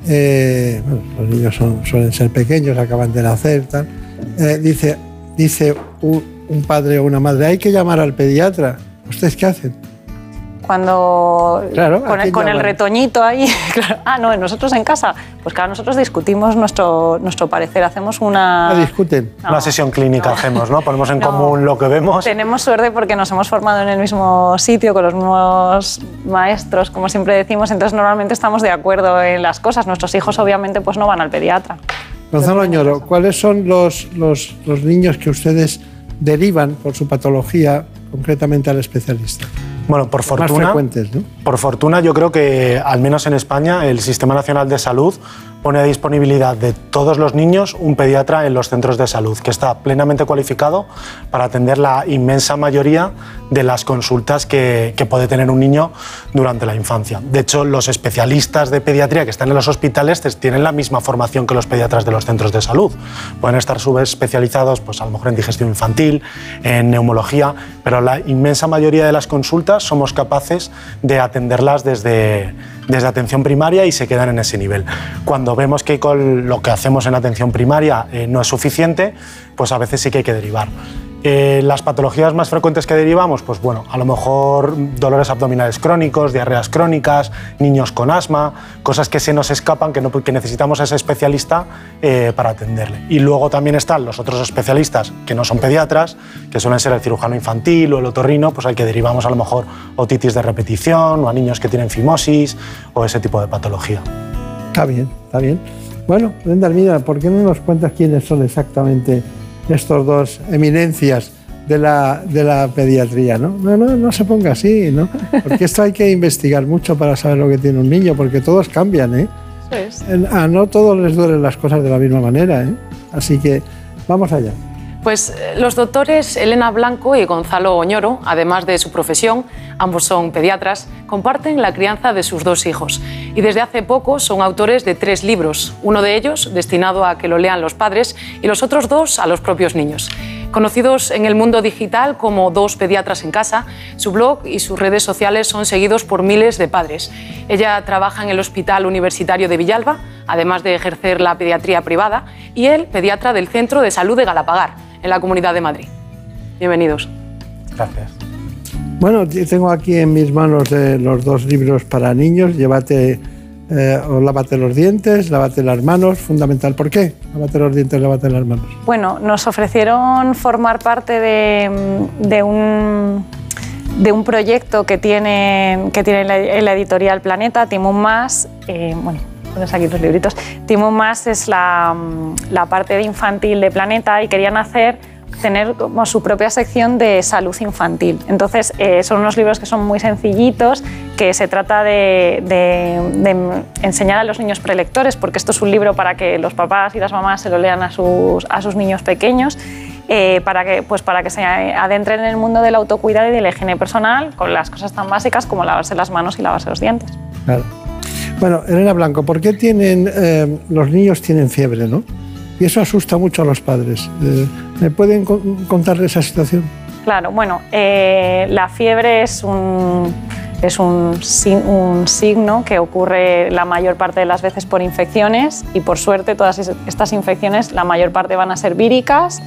eh, los niños suelen ser pequeños, acaban de nacer, tal, eh, dice, dice un, padre o una madre, hay que llamar al pediatra. ¿Ustedes qué hacen? Cuando con, el, retoñito ahí. [laughs] Ah, no, nosotros en casa, pues claro, nosotros discutimos nuestro, nuestro parecer, hacemos una... discuten? Una sesión clínica hacemos, ¿no? Ponemos en [laughs] común lo que vemos. Tenemos suerte porque nos hemos formado en el mismo sitio, con los mismos maestros, como siempre decimos, entonces normalmente estamos de acuerdo en las cosas. Nuestros hijos obviamente pues no van al pediatra. Gonzalo Añoro, ¿cuáles son los, los, los niños que ustedes derivan por su patología concretamente al especialista? Bueno, por fortuna, por fortuna yo creo que al menos en España el Sistema Nacional de Salud pone a disponibilidad de todos los niños un pediatra en los centros de salud, que está plenamente cualificado para atender la inmensa mayoría de las consultas que, puede tener un niño durante la infancia. De hecho, los especialistas de pediatría que están en los hospitales tienen la misma formación que los pediatras de los centros de salud. Pueden estar subespecializados, pues a lo mejor en digestión infantil, en neumología, pero la inmensa mayoría de las consultas somos capaces de atenderlas desde desde atención primaria y se quedan en ese nivel. Cuando vemos que con lo que hacemos en atención primaria eh, no es suficiente, pues a veces sí que hay que derivar. Eh, las patologías más frecuentes que derivamos, pues bueno, a lo mejor dolores abdominales crónicos, diarreas crónicas, niños con asma, cosas que se nos escapan, que, no, necesitamos a ese especialista eh, para atenderle. Y luego también están los otros especialistas que no son pediatras, que suelen ser el cirujano infantil o el otorrino, pues al que derivamos a lo mejor otitis de repetición o a niños que tienen fimosis o ese tipo de patología. Está bien, está bien. Bueno, Brenda mira, ¿por qué no nos cuentas quiénes son exactamente? Estos dos eminencias de la, de la pediatría, ¿no? No, no, no se ponga así, ¿no? Porque esto hay que investigar mucho para saber lo que tiene un niño, porque todos cambian, ¿eh? A no todos les duelen las cosas de la misma manera, ¿eh? Así que vamos allá. Pues eh, los doctores Elena Blanco y Gonzalo Oñoro, además de su profesión, ambos son pediatras, comparten la crianza de sus dos hijos y desde hace poco son autores de tres libros, uno de ellos destinado a que lo lean los padres y los otros dos a los propios niños. Conocidos en el mundo digital como Dos Pediatras en Casa, su blog y sus redes sociales son seguidos por miles de padres. Ella trabaja en el Hospital Universitario de Villalba, además de ejercer la pediatría privada, y él, pediatra del Centro de Salud de Galapagar, en la Comunidad de Madrid. Bienvenidos. Gracias. Bueno, tengo aquí en mis manos eh, los dos libros para niños. Llévate eh, o lávate los dientes, lávate las manos, fundamental. ¿Por qué? Lávate los dientes, lávate las manos. Bueno, nos ofrecieron formar parte de, un, de un proyecto que tiene, que tiene la, editorial Planeta, Timón Más. Eh, bueno, pones aquí los libritos. Timón Más es la, la parte de infantil de Planeta y querían hacer tener como su propia sección de salud infantil. Entonces, eh, son unos libros que son muy sencillitos, que se trata de, enseñar a los niños prelectores, porque esto es un libro para que los papás y las mamás se lo lean a sus, a sus niños pequeños. Eh, para, que, pues para que se adentren en el mundo del autocuidado y de la higiene personal con las cosas tan básicas como lavarse las manos y lavarse los dientes. Bueno, Elena Blanco, ¿por qué tienen, eh, los niños tienen fiebre, no? Y eso asusta mucho a los padres. Eh, ¿Me pueden contar esa situación? Claro, bueno, eh, la fiebre es un, es un, un, signo que ocurre la mayor parte de las veces por infecciones y por suerte todas estas infecciones la mayor parte van a ser víricas,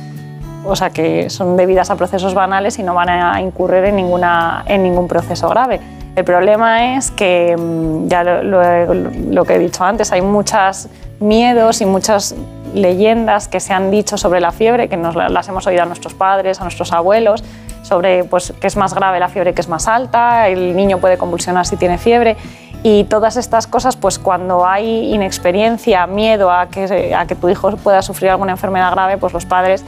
o sea que son debidas a procesos banales y no van a incurrir en, ninguna, en ningún proceso grave. El problema es que, mm, ya lo, que he dicho antes, hay muchos miedos y muchas leyendas que se han dicho sobre la fiebre, que nos las hemos oído a nuestros padres, a nuestros abuelos, sobre pues, que es más grave la fiebre que es más alta, el niño puede convulsionar si tiene fiebre. Y todas estas cosas, pues cuando hay inexperiencia, miedo a que, a que tu hijo pueda sufrir alguna enfermedad grave, pues los padres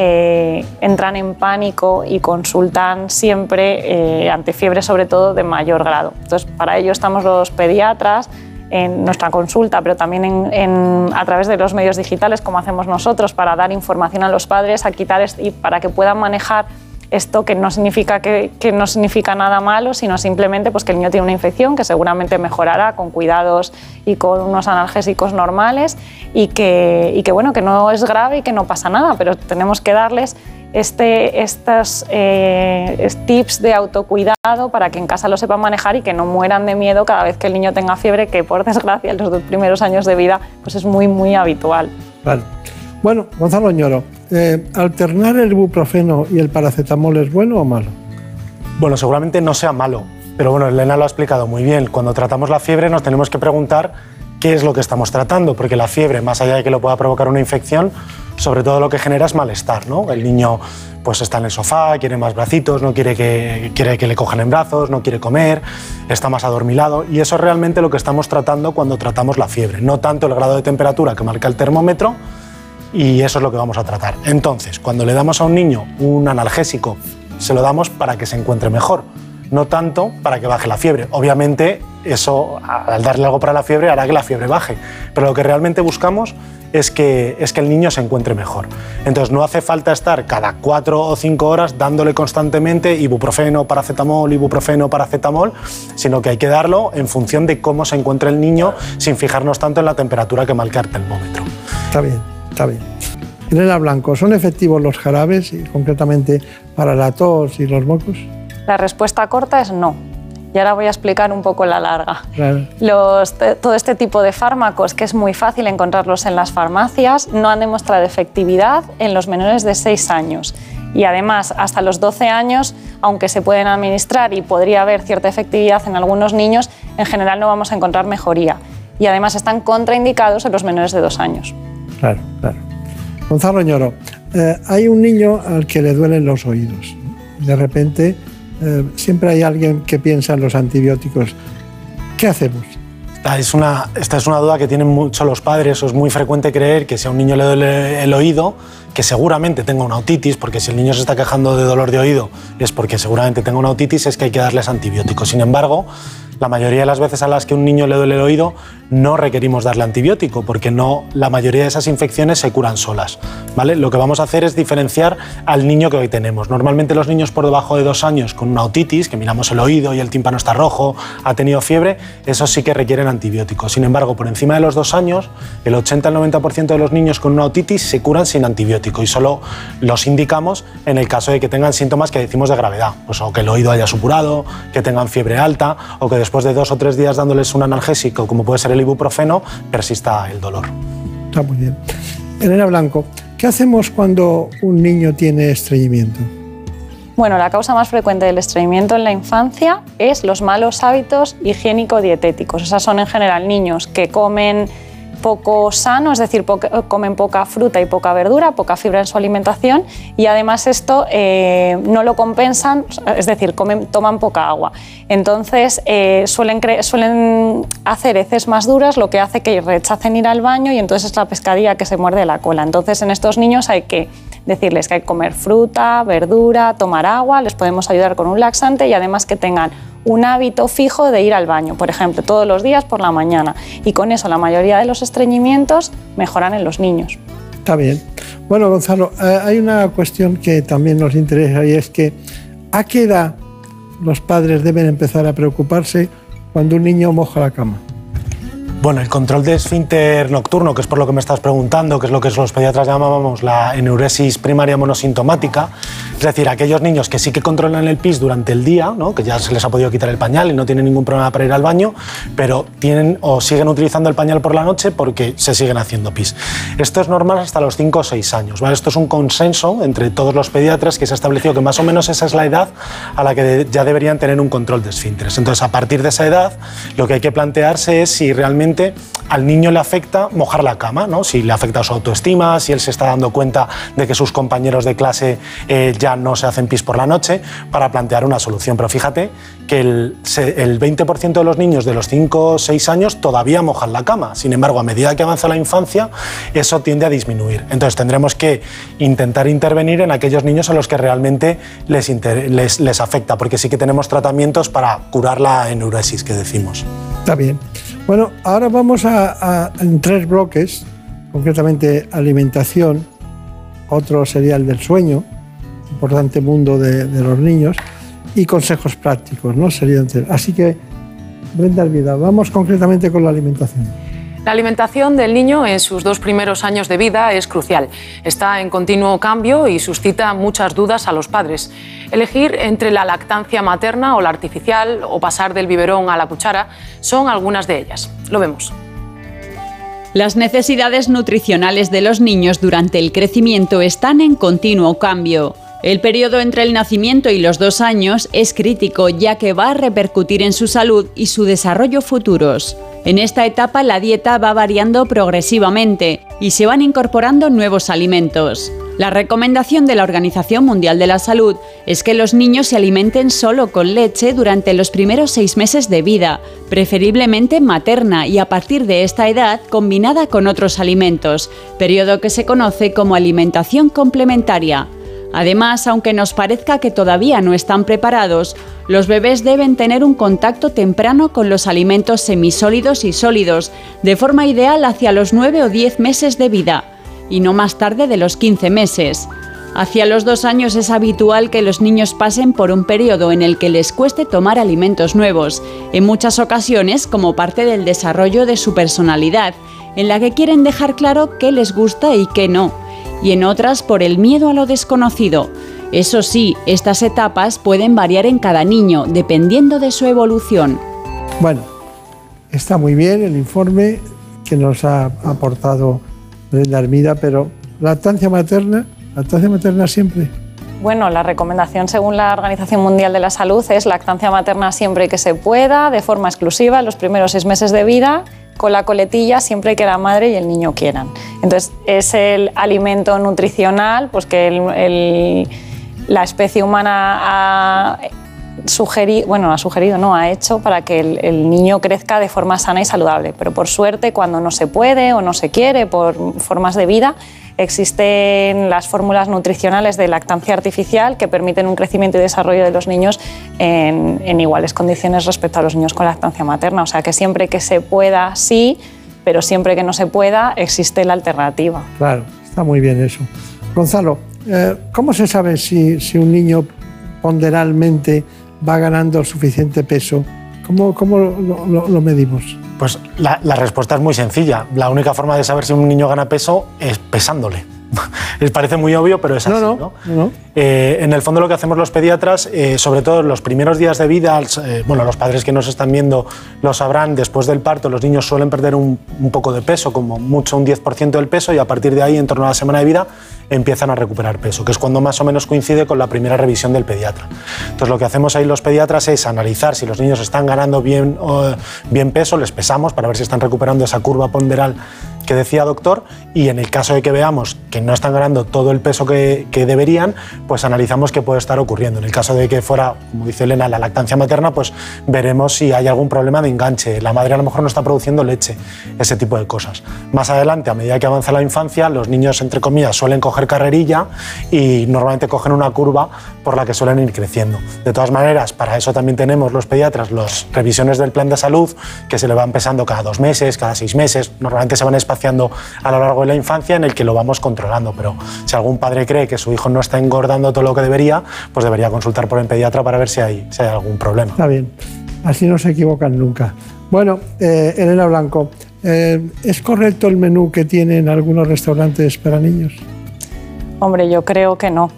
eh, entran en pánico y consultan siempre eh, ante fiebre, sobre todo de mayor grado. Entonces, para ello estamos los pediatras en nuestra consulta, pero también a través de los medios digitales, como hacemos nosotros, para dar información a los padres, a quitar y para que puedan manejar esto que no significa que, no significa nada malo, sino simplemente pues, que el niño tiene una infección que seguramente mejorará con cuidados y con unos analgésicos normales y que, bueno, que no es grave y que no pasa nada, pero tenemos que darles este, estos eh, tips de autocuidado para que en casa lo sepan manejar y que no mueran de miedo cada vez que el niño tenga fiebre, que por desgracia en los dos primeros años de vida pues es muy, muy habitual. Bueno, Gonzalo Ñoro, eh, ¿alternar el ibuprofeno y el paracetamol es bueno o malo? Bueno, seguramente no sea malo, pero bueno, Elena lo ha explicado muy bien. Cuando tratamos la fiebre nos tenemos que preguntar qué es lo que estamos tratando, porque la fiebre, más allá de que lo pueda provocar una infección, sobre todo lo que genera es malestar, ¿no? El niño pues está en el sofá, quiere más bracitos, no quiere que, quiere que le cojan en brazos, no quiere comer, está más adormilado y eso es realmente lo que estamos tratando cuando tratamos la fiebre, no tanto el grado de temperatura que marca el termómetro, y eso es lo que vamos a tratar. Entonces, cuando le damos a un niño un analgésico, se lo damos para que se encuentre mejor, no tanto para que baje la fiebre. Obviamente, eso, al darle algo para la fiebre, hará que la fiebre baje, pero lo que realmente buscamos es que, es que el niño se encuentre mejor. Entonces, no hace falta estar cada cuatro o cinco horas dándole constantemente ibuprofeno, paracetamol, ibuprofeno, paracetamol, sino que hay que darlo en función de cómo se encuentra el niño, sin fijarnos tanto en la temperatura que marca el termómetro. Está bien está bien. Elena Blanco, ¿son efectivos los jarabes y concretamente para la tos y los mocos? La respuesta corta es no. Y ahora voy a explicar un poco la larga. todo este tipo de fármacos, que es muy fácil encontrarlos en las farmacias, no han demostrado efectividad en los menores de 6 años. Y además, hasta los 12 años, aunque se pueden administrar y podría haber cierta efectividad en algunos niños, en general no vamos a encontrar mejoría. Y además están contraindicados en los menores de 2 años. Claro, claro. Gonzalo Ñoro, eh, hay un niño al que le duelen los oídos. De repente, eh, siempre hay alguien que piensa en los antibióticos. ¿Qué hacemos? Esta es, una, esta es una duda que tienen mucho los padres. Es muy frecuente creer que si a un niño le duele el oído, que seguramente tenga una otitis, porque si el niño se está quejando de dolor de oído es porque seguramente tenga una otitis, es que hay que darles antibióticos. Sin embargo, la mayoría de las veces a las que un niño le duele el oído no requerimos darle antibiótico porque no la mayoría de esas infecciones se curan solas, ¿vale? Lo que vamos a hacer es diferenciar al niño que hoy tenemos. Normalmente los niños por debajo de dos años con una otitis, que miramos el oído y el tímpano está rojo, ha tenido fiebre, esos sí que requieren antibióticos. Sin embargo, por encima de los dos años, el 80 al 90% de los niños con una otitis se curan sin antibiótico y solo los indicamos en el caso de que tengan síntomas que decimos de gravedad, pues o que el oído haya supurado, que tengan fiebre alta o que después de dos o tres días dándoles un analgésico, como puede ser el ibuprofeno, persista el dolor. Está muy bien. Elena Blanco, ¿qué hacemos cuando un niño tiene estreñimiento? Bueno, la causa más frecuente del estreñimiento en la infancia es los malos hábitos higiénico-dietéticos. Esas son en general niños que comen poco sano, es decir, comen poca fruta y poca verdura, poca fibra en su alimentación y además esto eh, no lo compensan, es decir, toman poca agua. Entonces eh, suelen, suelen hacer heces más duras, lo que hace que rechacen ir al baño y entonces es la pescadilla que se muerde la cola. Entonces en estos niños hay que decirles que hay que comer fruta, verdura, tomar agua, les podemos ayudar con un laxante y además que tengan un hábito fijo de ir al baño, por ejemplo, todos los días por la mañana. Y con eso la mayoría de los estreñimientos mejoran en los niños. Está bien. Bueno, Gonzalo, eh, hay una cuestión que también nos interesa y es que ¿a qué edad los padres deben empezar a preocuparse cuando un niño moja la cama? Bueno, el control de esfínter nocturno, que es por lo que me estás preguntando, que es lo que los pediatras llamábamos la enuresis primaria monosintomática, es decir, aquellos niños que sí que controlan el pis durante el día, que ya se les ha podido quitar el pañal y no tienen ningún problema para ir al baño, pero tienen o siguen utilizando el pañal por la noche porque se siguen haciendo pis. Esto es normal hasta los 5 o 6 años. Esto es un consenso entre todos los pediatras que se ha establecido que más o menos esa es la edad a la que ya deberían tener un control de esfínteres. Entonces, a partir de esa edad, lo que hay que plantearse es si realmente al niño le afecta mojar la cama, ¿no? si le afecta su autoestima, si él se está dando cuenta de que sus compañeros de clase eh, ya no se hacen pis por la noche, para plantear una solución. Pero fíjate que el, el 20% de los niños de los 5 o 6 años todavía mojan la cama. Sin embargo, a medida que avanza la infancia, eso tiende a disminuir. Entonces tendremos que intentar intervenir en aquellos niños a los que realmente les, les, les afecta, porque sí que tenemos tratamientos para curar la enuresis que decimos. Está bien. Bueno, ahora vamos a, en tres bloques, concretamente alimentación, otro sería el del sueño, importante mundo de, los niños, y consejos prácticos, ¿no? Sería Así que, Brenda Vida, vamos concretamente con la alimentación. La alimentación del niño en sus dos primeros años de vida es crucial. Está en continuo cambio y suscita muchas dudas a los padres. Elegir entre la lactancia materna o la artificial o pasar del biberón a la cuchara son algunas de ellas. Lo vemos. Las necesidades nutricionales de los niños durante el crecimiento están en continuo cambio. El periodo entre el nacimiento y los dos años es crítico ya que va a repercutir en su salud y su desarrollo futuros. En esta etapa la dieta va variando progresivamente y se van incorporando nuevos alimentos. La recomendación de la Organización Mundial de la Salud es que los niños se alimenten solo con leche durante los primeros seis meses de vida, preferiblemente materna y a partir de esta edad combinada con otros alimentos, periodo que se conoce como alimentación complementaria. Además, aunque nos parezca que todavía no están preparados, los bebés deben tener un contacto temprano con los alimentos semisólidos y sólidos, de forma ideal hacia los 9 o 10 meses de vida, y no más tarde de los 15 meses. Hacia los dos años es habitual que los niños pasen por un periodo en el que les cueste tomar alimentos nuevos, en muchas ocasiones como parte del desarrollo de su personalidad, en la que quieren dejar claro qué les gusta y qué no y en otras por el miedo a lo desconocido. Eso sí, estas etapas pueden variar en cada niño, dependiendo de su evolución. Bueno, está muy bien el informe que nos ha aportado Brenda Armida, pero lactancia materna, lactancia materna siempre. Bueno, la recomendación según la Organización Mundial de la Salud es lactancia materna siempre que se pueda, de forma exclusiva, en los primeros seis meses de vida con la coletilla siempre que la madre y el niño quieran. Entonces, es el alimento nutricional pues que la especie humana ha sugerido, bueno, ha sugerido, no, ha hecho para que el, niño crezca de forma sana y saludable. Pero por suerte, cuando no se puede o no se quiere por formas de vida, existen las fórmulas nutricionales de lactancia artificial que permiten un crecimiento y desarrollo de los niños en, iguales condiciones respecto a los niños con lactancia materna. O sea que siempre que se pueda, sí, pero siempre que no se pueda, existe la alternativa. Claro, está muy bien eso. Gonzalo, eh, ¿cómo se sabe si, si un niño ponderalmente va ganando suficiente peso? ¿Cómo, cómo lo medimos? Pues la, respuesta es muy sencilla. La única forma de saber si un niño gana peso es pesándole. [laughs] Les parece muy obvio, pero es así. No, no, eh, en el fondo lo que hacemos los pediatras, eh, sobre todo en los primeros días de vida, eh, bueno, los padres que nos están viendo lo sabrán, después del parto los niños suelen perder un, un poco de peso, como mucho un 10% del peso, y a partir de ahí, en torno a la semana de vida, empiezan a recuperar peso, que es cuando más o menos coincide con la primera revisión del pediatra. Entonces lo que hacemos ahí los pediatras es analizar si los niños están ganando bien, bien peso, les pesamos para ver si están recuperando esa curva ponderal que decía doctor y en el caso de que veamos que no están ganando todo el peso que, que, deberían, pues analizamos qué puede estar ocurriendo. En el caso de que fuera, como dice Elena, la lactancia materna, pues veremos si hay algún problema de enganche. La madre a lo mejor no está produciendo leche, ese tipo de cosas. Más adelante, a medida que avanza la infancia, los niños, entre comillas, suelen coger carrerilla y normalmente cogen una curva por la que suelen ir creciendo. De todas maneras, para eso también tenemos los pediatras las revisiones del plan de salud, que se le van pesando cada dos meses, cada seis meses, normalmente se van espaciando a lo largo de la infancia en el que lo vamos controlando. Pero si algún padre cree que su hijo no está engordando todo lo que debería, pues debería consultar por el pediatra para ver si hay, hay algún problema. Está bien, así no se equivocan nunca. Bueno, eh, Elena Blanco, eh, ¿es correcto el menú que tienen algunos restaurantes para niños? Hombre, yo creo que no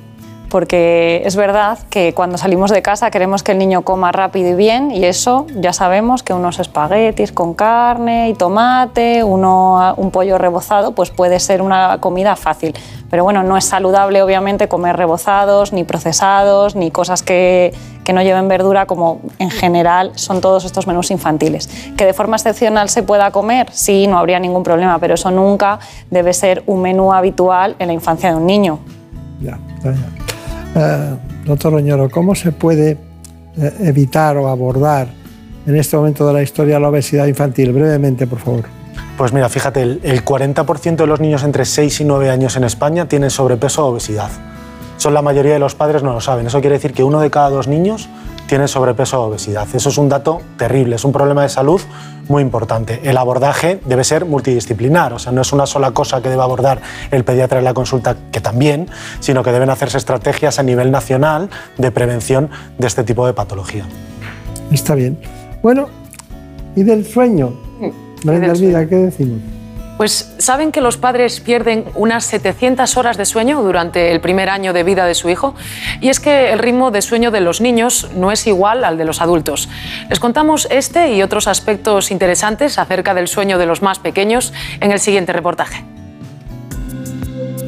porque es verdad que cuando salimos de casa queremos que el niño coma rápido y bien y eso ya sabemos que unos espaguetis con carne y tomate, uno, un pollo rebozado, pues puede ser una comida fácil. Pero bueno, no es saludable obviamente comer rebozados, ni procesados, ni cosas que, que no lleven verdura como en general son todos estos menús infantiles. Que de forma excepcional se pueda comer, sí, no habría ningún problema, pero eso nunca debe ser un menú habitual en la infancia de un niño. Ya, ya. Eh, doctor Oñoro, ¿cómo se puede eh, evitar o abordar en este momento de la historia la obesidad infantil? Brevemente, por favor. Pues mira, fíjate, el, 40% de los niños entre 6 y 9 años en España tienen sobrepeso o obesidad. Son la mayoría de los padres no lo saben. Eso quiere decir que uno de cada dos niños tiene sobrepeso o obesidad. Eso es un dato terrible, es un problema de salud muy importante. El abordaje debe ser multidisciplinar, o sea, no es una sola cosa que debe abordar el pediatra en la consulta, que también, sino que deben hacerse estrategias a nivel nacional de prevención de este tipo de patología. Está bien. Bueno, ¿y del sueño? María Vida, ¿qué decimos? Pues saben que los padres pierden unas 700 horas de sueño durante el primer año de vida de su hijo y es que el ritmo de sueño de los niños no es igual al de los adultos. Les contamos este y otros aspectos interesantes acerca del sueño de los más pequeños en el siguiente reportaje.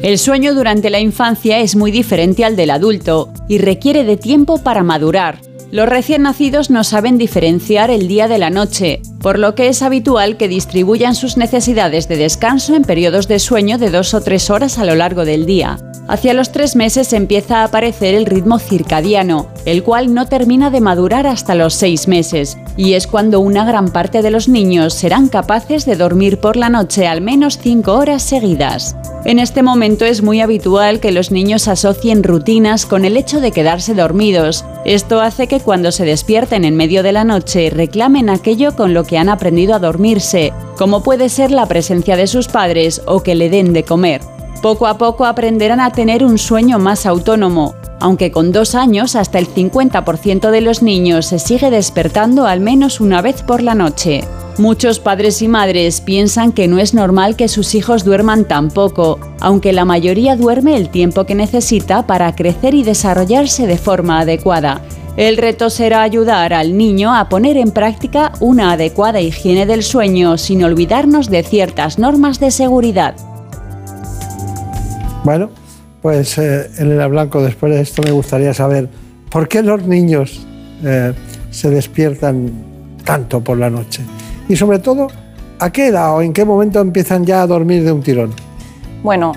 El sueño durante la infancia es muy diferente al del adulto y requiere de tiempo para madurar. Los recién nacidos no saben diferenciar el día de la noche, por lo que es habitual que distribuyan sus necesidades de descanso en periodos de sueño de dos o tres horas a lo largo del día. Hacia los tres meses empieza a aparecer el ritmo circadiano, el cual no termina de madurar hasta los seis meses, y es cuando una gran parte de los niños serán capaces de dormir por la noche al menos cinco horas seguidas. En este momento es muy habitual que los niños asocien rutinas con el hecho de quedarse dormidos. Esto hace que cuando se despierten en medio de la noche reclamen aquello con lo que han aprendido a dormirse, como puede ser la presencia de sus padres o que le den de comer. Poco a poco aprenderán a tener un sueño más autónomo, aunque con dos años hasta el 50% de los niños se sigue despertando al menos una vez por la noche. Muchos padres y madres piensan que no es normal que sus hijos duerman tan poco, aunque la mayoría duerme el tiempo que necesita para crecer y desarrollarse de forma adecuada. El reto será ayudar al niño a poner en práctica una adecuada higiene del sueño sin olvidarnos de ciertas normas de seguridad. Bueno, pues eh, Elena Blanco, después de esto me gustaría saber por qué los niños eh, se despiertan tanto por la noche y sobre todo, ¿a qué edad o en qué momento empiezan ya a dormir de un tirón? Bueno,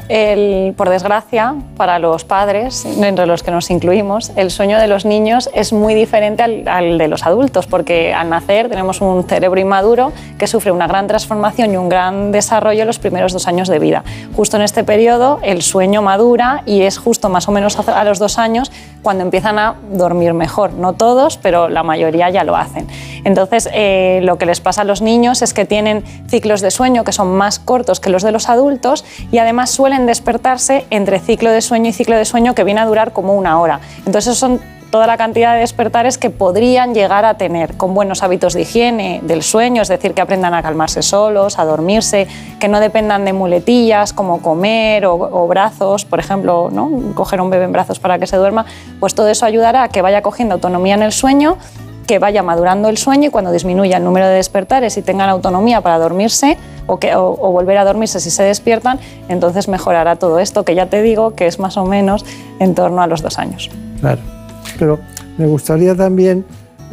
por desgracia, para los padres, entre los que nos incluimos, el sueño de los niños es muy diferente al, de los adultos, porque al nacer tenemos un cerebro inmaduro que sufre una gran transformación y un gran desarrollo en los primeros dos años de vida. Justo en este periodo el sueño madura y es justo más o menos a los dos años cuando empiezan a dormir mejor. No todos, pero la mayoría ya lo hacen. Entonces, eh, lo que les pasa a los niños es que tienen ciclos de sueño que son más cortos que los de los adultos y además suelen despertarse entre ciclo de sueño y ciclo de sueño que viene a durar como una hora. Entonces son toda la cantidad de despertares que podrían llegar a tener con buenos hábitos de higiene del sueño, es decir, que aprendan a calmarse solos, a dormirse, que no dependan de muletillas como comer o, brazos, por ejemplo, ¿no? coger un bebé en brazos para que se duerma, pues todo eso ayudará a que vaya cogiendo autonomía en el sueño que vaya madurando el sueño y cuando disminuya el número de despertares y tengan autonomía para dormirse o, que, o, volver a dormirse si se despiertan, entonces mejorará todo esto, que ya te digo que es más o menos en torno a los dos años. Claro, pero me gustaría también,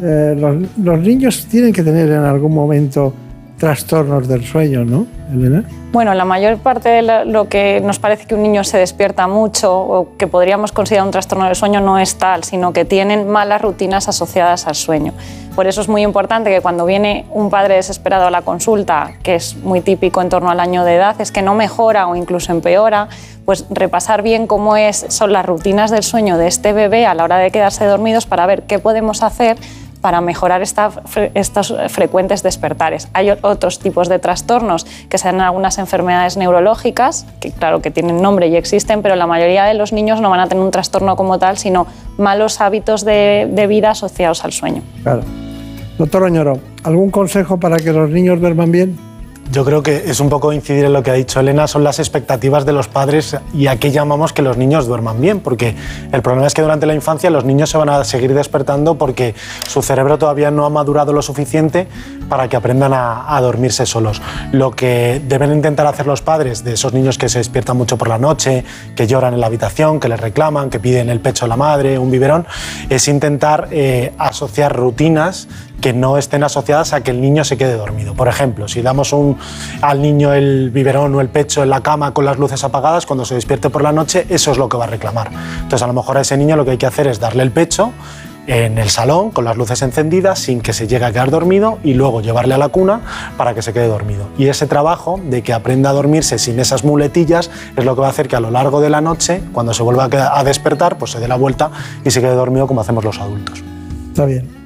eh, los, los niños tienen que tener en algún momento trastornos del sueño, ¿no, Elena? Bueno, la mayor parte de lo que nos parece que un niño se despierta mucho o que podríamos considerar un trastorno del sueño no es tal, sino que tienen malas rutinas asociadas al sueño. Por eso es muy importante que cuando viene un padre desesperado a la consulta, que es muy típico en torno al año de edad, es que no mejora o incluso empeora, pues repasar bien cómo son las rutinas del sueño de este bebé a la hora de quedarse dormidos para ver qué podemos hacer para mejorar estos frecuentes despertares. Hay otros tipos de trastornos que sean algunas enfermedades neurológicas, que claro que tienen nombre y existen, pero la mayoría de los niños no van a tener un trastorno como tal, sino malos hábitos de, de vida asociados al sueño. Claro. Doctor Oñoro, ¿algún consejo para que los niños duerman bien? Yo creo que es un poco incidir en lo que ha dicho Elena, son las expectativas de los padres y a qué llamamos que los niños duerman bien, porque el problema es que durante la infancia los niños se van a seguir despertando porque su cerebro todavía no ha madurado lo suficiente para que aprendan a, dormirse solos. Lo que deben intentar hacer los padres de esos niños que se despiertan mucho por la noche, que lloran en la habitación, que les reclaman, que piden el pecho a la madre, un biberón, es intentar eh, asociar rutinas que no estén asociadas a que el niño se quede dormido. Por ejemplo, si damos un, al niño el biberón o el pecho en la cama con las luces apagadas, cuando se despierte por la noche, eso es lo que va a reclamar. Entonces, a lo mejor a ese niño lo que hay que hacer es darle el pecho en el salón con las luces encendidas sin que se llegue a quedar dormido y luego llevarle a la cuna para que se quede dormido. Y ese trabajo de que aprenda a dormirse sin esas muletillas es lo que va a hacer que a lo largo de la noche, cuando se vuelva a despertar, pues se dé la vuelta y se quede dormido como hacemos los adultos. Está bien.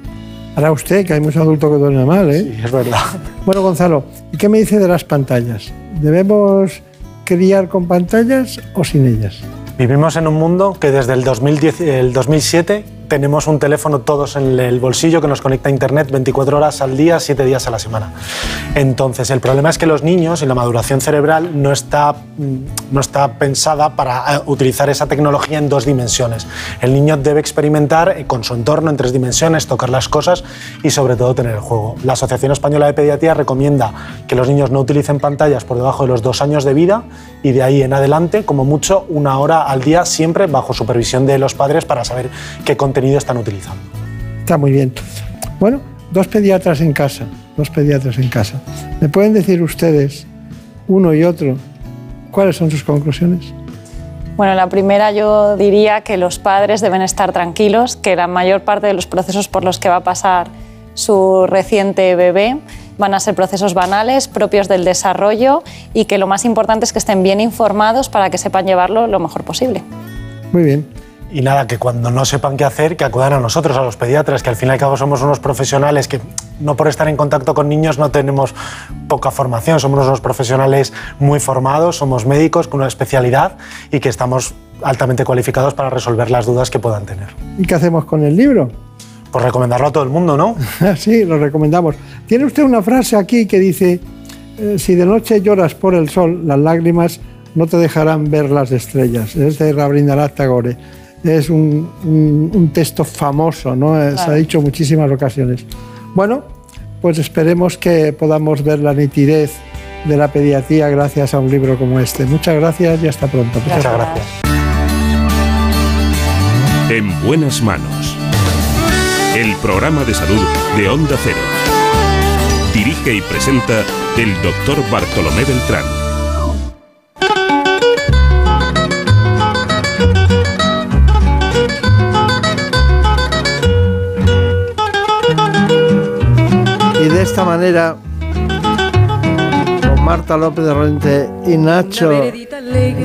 Hará usted, que hay muchos adultos que duermen mal, ¿eh? Sí, es verdad. Bueno, Gonzalo, ¿y qué me dice de las pantallas? ¿Debemos criar con pantallas o sin ellas? Vivimos en un mundo que desde el, 2010, el 2007 tenemos un teléfono todos en el bolsillo que nos conecta a Internet 24 horas al día, 7 días a la semana. Entonces, el problema es que los niños y la maduración cerebral no está, mm, no está pensada para eh, utilizar esa tecnología en dos dimensiones. El niño debe experimentar eh, con su entorno en tres dimensiones, tocar las cosas y sobre todo tener el juego. La Asociación Española de Pediatría recomienda que los niños no utilicen pantallas por debajo de los dos años de vida y de ahí en adelante, como mucho, una hora al día, siempre bajo supervisión de los padres para saber qué contenido están utilizando. Está muy bien. Bueno, dos pediatras en casa, dos pediatras en casa. ¿Me pueden decir ustedes, uno y otro, cuáles son sus conclusiones? Bueno, la primera yo diría que los padres deben estar tranquilos, que la mayor parte de los procesos por los que va a pasar su reciente bebé van a ser procesos banales, propios del desarrollo y que lo más importante es que estén bien informados para que sepan llevarlo lo mejor posible. Muy bien. Y nada, que cuando no sepan qué hacer, que acudan a nosotros, a los pediatras, que al fin y al cabo somos unos profesionales que no por estar en contacto con niños no tenemos poca formación, somos unos profesionales muy formados, somos médicos con una especialidad y que estamos altamente cualificados para resolver las dudas que puedan tener. ¿Y qué hacemos con el libro? Pues recomendarlo a todo el mundo, ¿no? [laughs] sí, lo recomendamos. Tiene usted una frase aquí que dice, eh, si de noche lloras por el sol, las lágrimas no te dejarán ver las estrellas. Es de Rabindranath Tagore es un, texto famoso, ¿no? Eh, se ha dicho muchísimas ocasiones. Bueno, pues esperemos que podamos ver la nitidez de la pediatría gracias a un libro como este. Muchas gracias y hasta pronto. Muchas gracias. En buenas manos. El programa de salud de Onda Cero. Dirige y presenta el doctor Bartolomé Beltrán. De esta manera, con Marta López de Rente y Nacho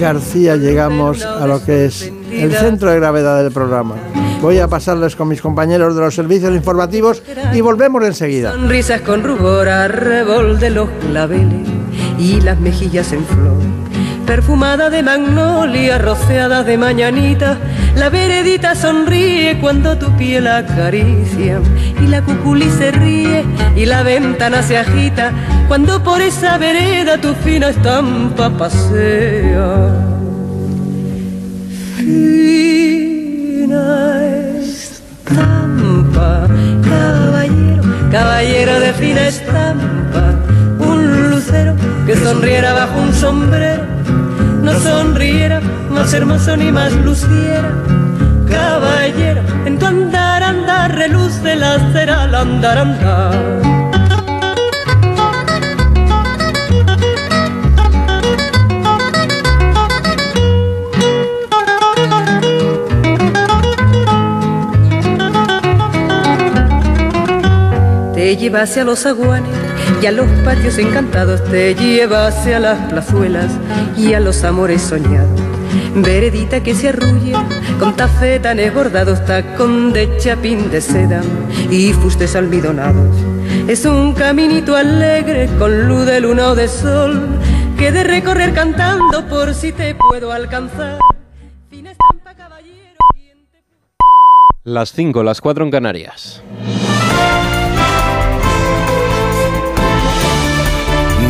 García, llegamos a lo que es el centro de gravedad del programa. Voy a pasarles con mis compañeros de los servicios informativos y volvemos enseguida. Sonrisas con rubor, arrebol de los claveles y las mejillas en flor. Perfumada de magnolia, roceada de mañanita, la veredita sonríe cuando tu piel acaricia. Y la cuculi se ríe y la ventana se agita. Cuando por esa vereda tu fina estampa pasea. Fina estampa, caballero, caballero de fina estampa, un lucero que sonriera bajo un sombrero, no sonriera más hermoso ni más luciera, caballero, en tu andar, andar, reluce la cera al andar, andar. Te lleva hacia los aguanes y a los patios encantados, te lleva hacia las plazuelas y a los amores soñados veredita que se arrulla con tafetanes bordados, tacón de chapín de seda y fustes almidonados. Es un caminito alegre con luz de luna o de sol que de recorrer cantando por si te puedo alcanzar. Las 5, las 4 en Canarias.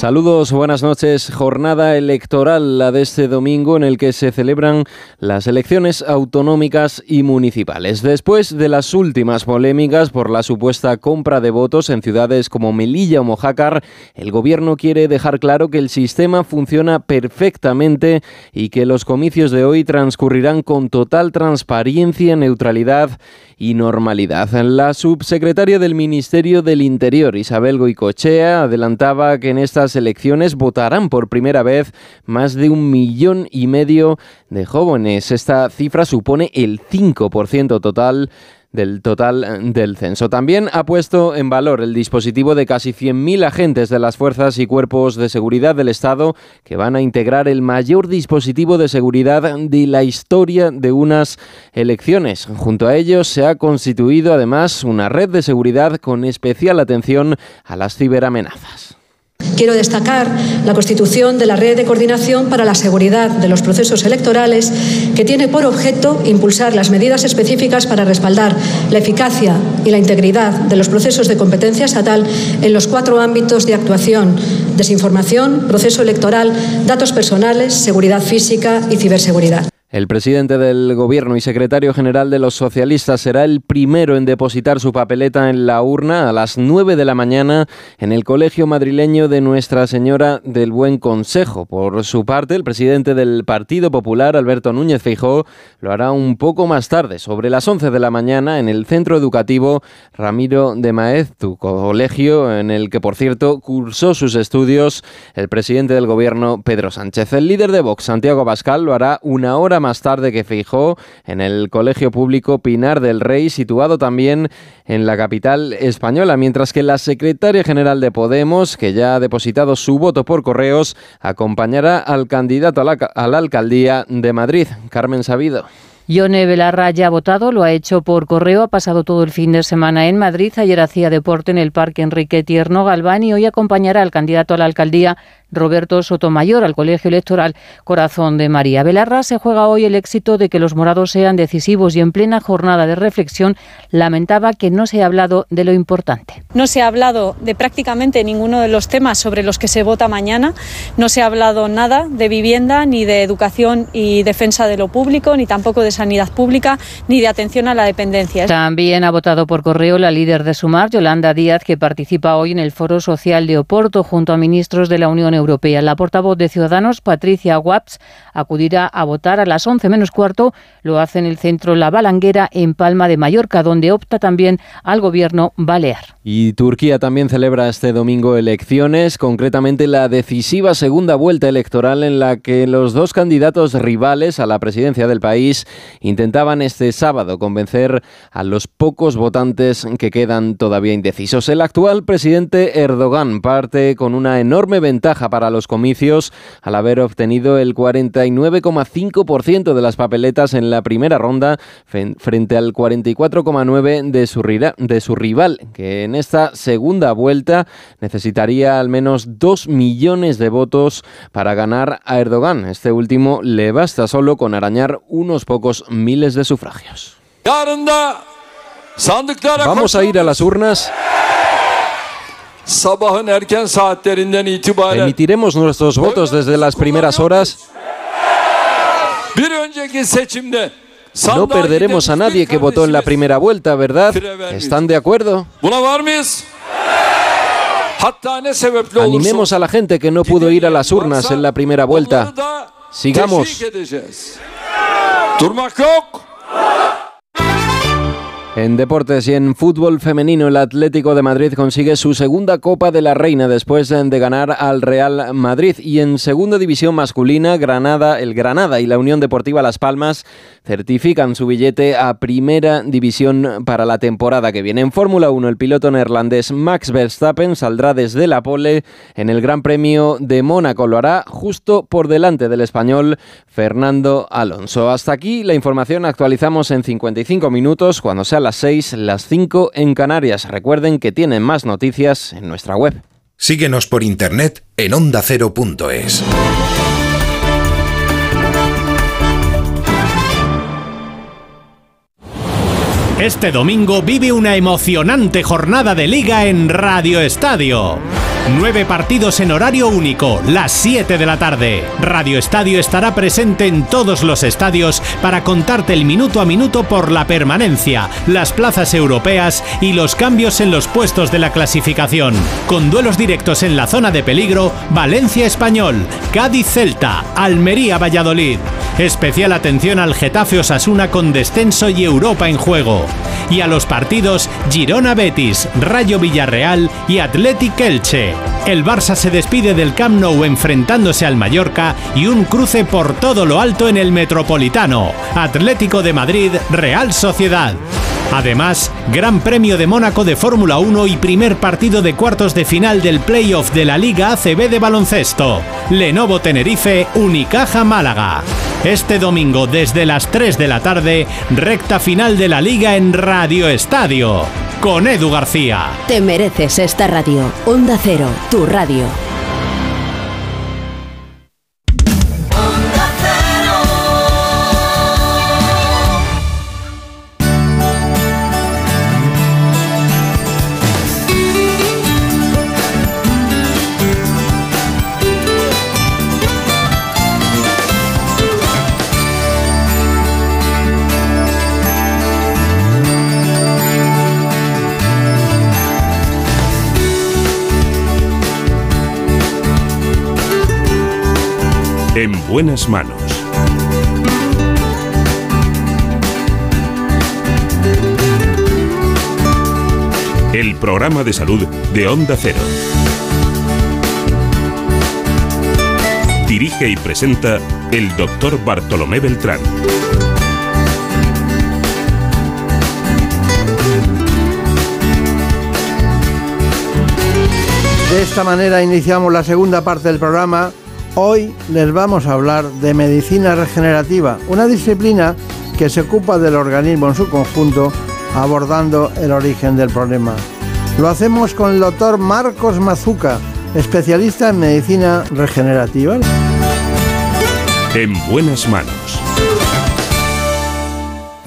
Saludos, buenas noches. Jornada electoral la de este domingo en el que se celebran las elecciones autonómicas y municipales. Después de las últimas polémicas por la supuesta compra de votos en ciudades como Melilla o Mojácar, el gobierno quiere dejar claro que el sistema funciona perfectamente y que los comicios de hoy transcurrirán con total transparencia, neutralidad y normalidad. La subsecretaria del Ministerio del Interior, Isabel Goicochea, adelantaba que en estas elecciones votarán por primera vez más de un millón y medio de jóvenes. Esta cifra supone el 5% total del total eh, del censo. También ha puesto en valor el dispositivo de casi 100.000 agentes de las fuerzas y cuerpos de seguridad del Estado que van a integrar el mayor dispositivo de seguridad de la historia de unas elecciones. Junto a ellos se ha constituido además una red de seguridad con especial atención a las ciberamenazas. Quiero destacar la constitución de la Red de Coordinación para la Seguridad de los Procesos Electorales, que tiene por objeto impulsar las medidas específicas para respaldar la eficacia y la integridad de los procesos de competencia estatal en los cuatro ámbitos de actuación desinformación, proceso electoral, datos personales, seguridad física y ciberseguridad. El presidente del Gobierno y secretario general de los socialistas será el primero en depositar su papeleta en la urna a las 9 de la mañana en el Colegio Madrileño de Nuestra Señora del Buen Consejo. Por su parte, el presidente del Partido Popular, Alberto Núñez Feijó, lo hará un poco más tarde, sobre las 11 de la mañana, en el Centro Educativo Ramiro de Maeztu, colegio en el que, por cierto, cursó sus estudios el presidente del Gobierno, Pedro Sánchez. El líder de Vox, Santiago Pascal, lo hará una hora más tarde que fijó en el Colegio Público Pinar del Rey, situado también en la capital española, mientras que la secretaria general de Podemos, que ya ha depositado su voto por correos, acompañará al candidato a la, a la alcaldía de Madrid, Carmen Sabido. Yone Belarra ya ha votado, lo ha hecho por correo, ha pasado todo el fin de semana en Madrid, ayer hacía deporte en el Parque Enrique Tierno Galván y hoy acompañará al candidato a la alcaldía Roberto Sotomayor al Colegio Electoral Corazón de María. Belarra se juega hoy el éxito de que los morados sean decisivos y en plena jornada de reflexión lamentaba que no se ha hablado de lo importante. No se ha hablado de prácticamente ninguno de los temas sobre los que se vota mañana. No se ha hablado nada de vivienda, ni de educación y defensa de lo público, ni tampoco de sanidad pública, ni de atención a la dependencia. También ha votado por correo la líder de Sumar, Yolanda Díaz, que participa hoy en el Foro Social de Oporto junto a ministros de la Unión Europea. La portavoz de Ciudadanos, Patricia Waps, acudirá a votar a las 11 menos cuarto. Lo hace en el centro La Balanguera, en Palma de Mallorca, donde opta también al gobierno balear. Y Turquía también celebra este domingo elecciones, concretamente la decisiva segunda vuelta electoral en la que los dos candidatos rivales a la presidencia del país intentaban este sábado convencer a los pocos votantes que quedan todavía indecisos. El actual presidente Erdogan parte con una enorme ventaja para los comicios al haber obtenido el 49,5% de las papeletas en la primera ronda frente al 44,9% de su, de su rival, que en esta segunda vuelta necesitaría al menos 2 millones de votos para ganar a Erdogan. Este último le basta solo con arañar unos pocos miles de sufragios. Vamos a ir a las urnas. Emitiremos nuestros votos desde las primeras horas. No perderemos a nadie que votó en la primera vuelta, ¿verdad? ¿Están de acuerdo? Animemos a la gente que no pudo ir a las urnas en la primera vuelta. Sigamos. En deportes y en fútbol femenino, el Atlético de Madrid consigue su segunda Copa de la Reina después de ganar al Real Madrid. Y en segunda división masculina, Granada, el Granada y la Unión Deportiva Las Palmas certifican su billete a primera división para la temporada que viene. En Fórmula 1, el piloto neerlandés Max Verstappen saldrá desde la pole en el Gran Premio de Mónaco. Lo hará justo por delante del español Fernando Alonso. Hasta aquí la información actualizamos en 55 minutos cuando sea las 6, las 5 en Canarias. Recuerden que tienen más noticias en nuestra web. Síguenos por internet en ondacero.es. Este domingo vive una emocionante jornada de liga en Radio Estadio. Nueve partidos en horario único, las 7 de la tarde. Radio Estadio estará presente en todos los estadios para contarte el minuto a minuto por la permanencia, las plazas europeas y los cambios en los puestos de la clasificación. Con duelos directos en la zona de peligro, Valencia Español, Cádiz Celta, Almería Valladolid. Especial atención al Getafe Osasuna con descenso y Europa en juego. Y a los partidos Girona Betis, Rayo Villarreal y Athletic Elche. El Barça se despide del Camp Nou enfrentándose al Mallorca y un cruce por todo lo alto en el Metropolitano. Atlético de Madrid, Real Sociedad. Además, Gran Premio de Mónaco de Fórmula 1 y primer partido de cuartos de final del playoff de la Liga ACB de baloncesto. Lenovo Tenerife, Unicaja Málaga. Este domingo desde las 3 de la tarde, recta final de la Liga en Radio Estadio. Con Edu García. Te mereces esta radio. Onda Cero, tu radio. Buenas manos. El programa de salud de Onda Cero. Dirige y presenta el doctor Bartolomé Beltrán. De esta manera iniciamos la segunda parte del programa. Hoy les vamos a hablar de medicina regenerativa, una disciplina que se ocupa del organismo en su conjunto, abordando el origen del problema. Lo hacemos con el doctor Marcos Mazuca, especialista en medicina regenerativa. En buenas manos.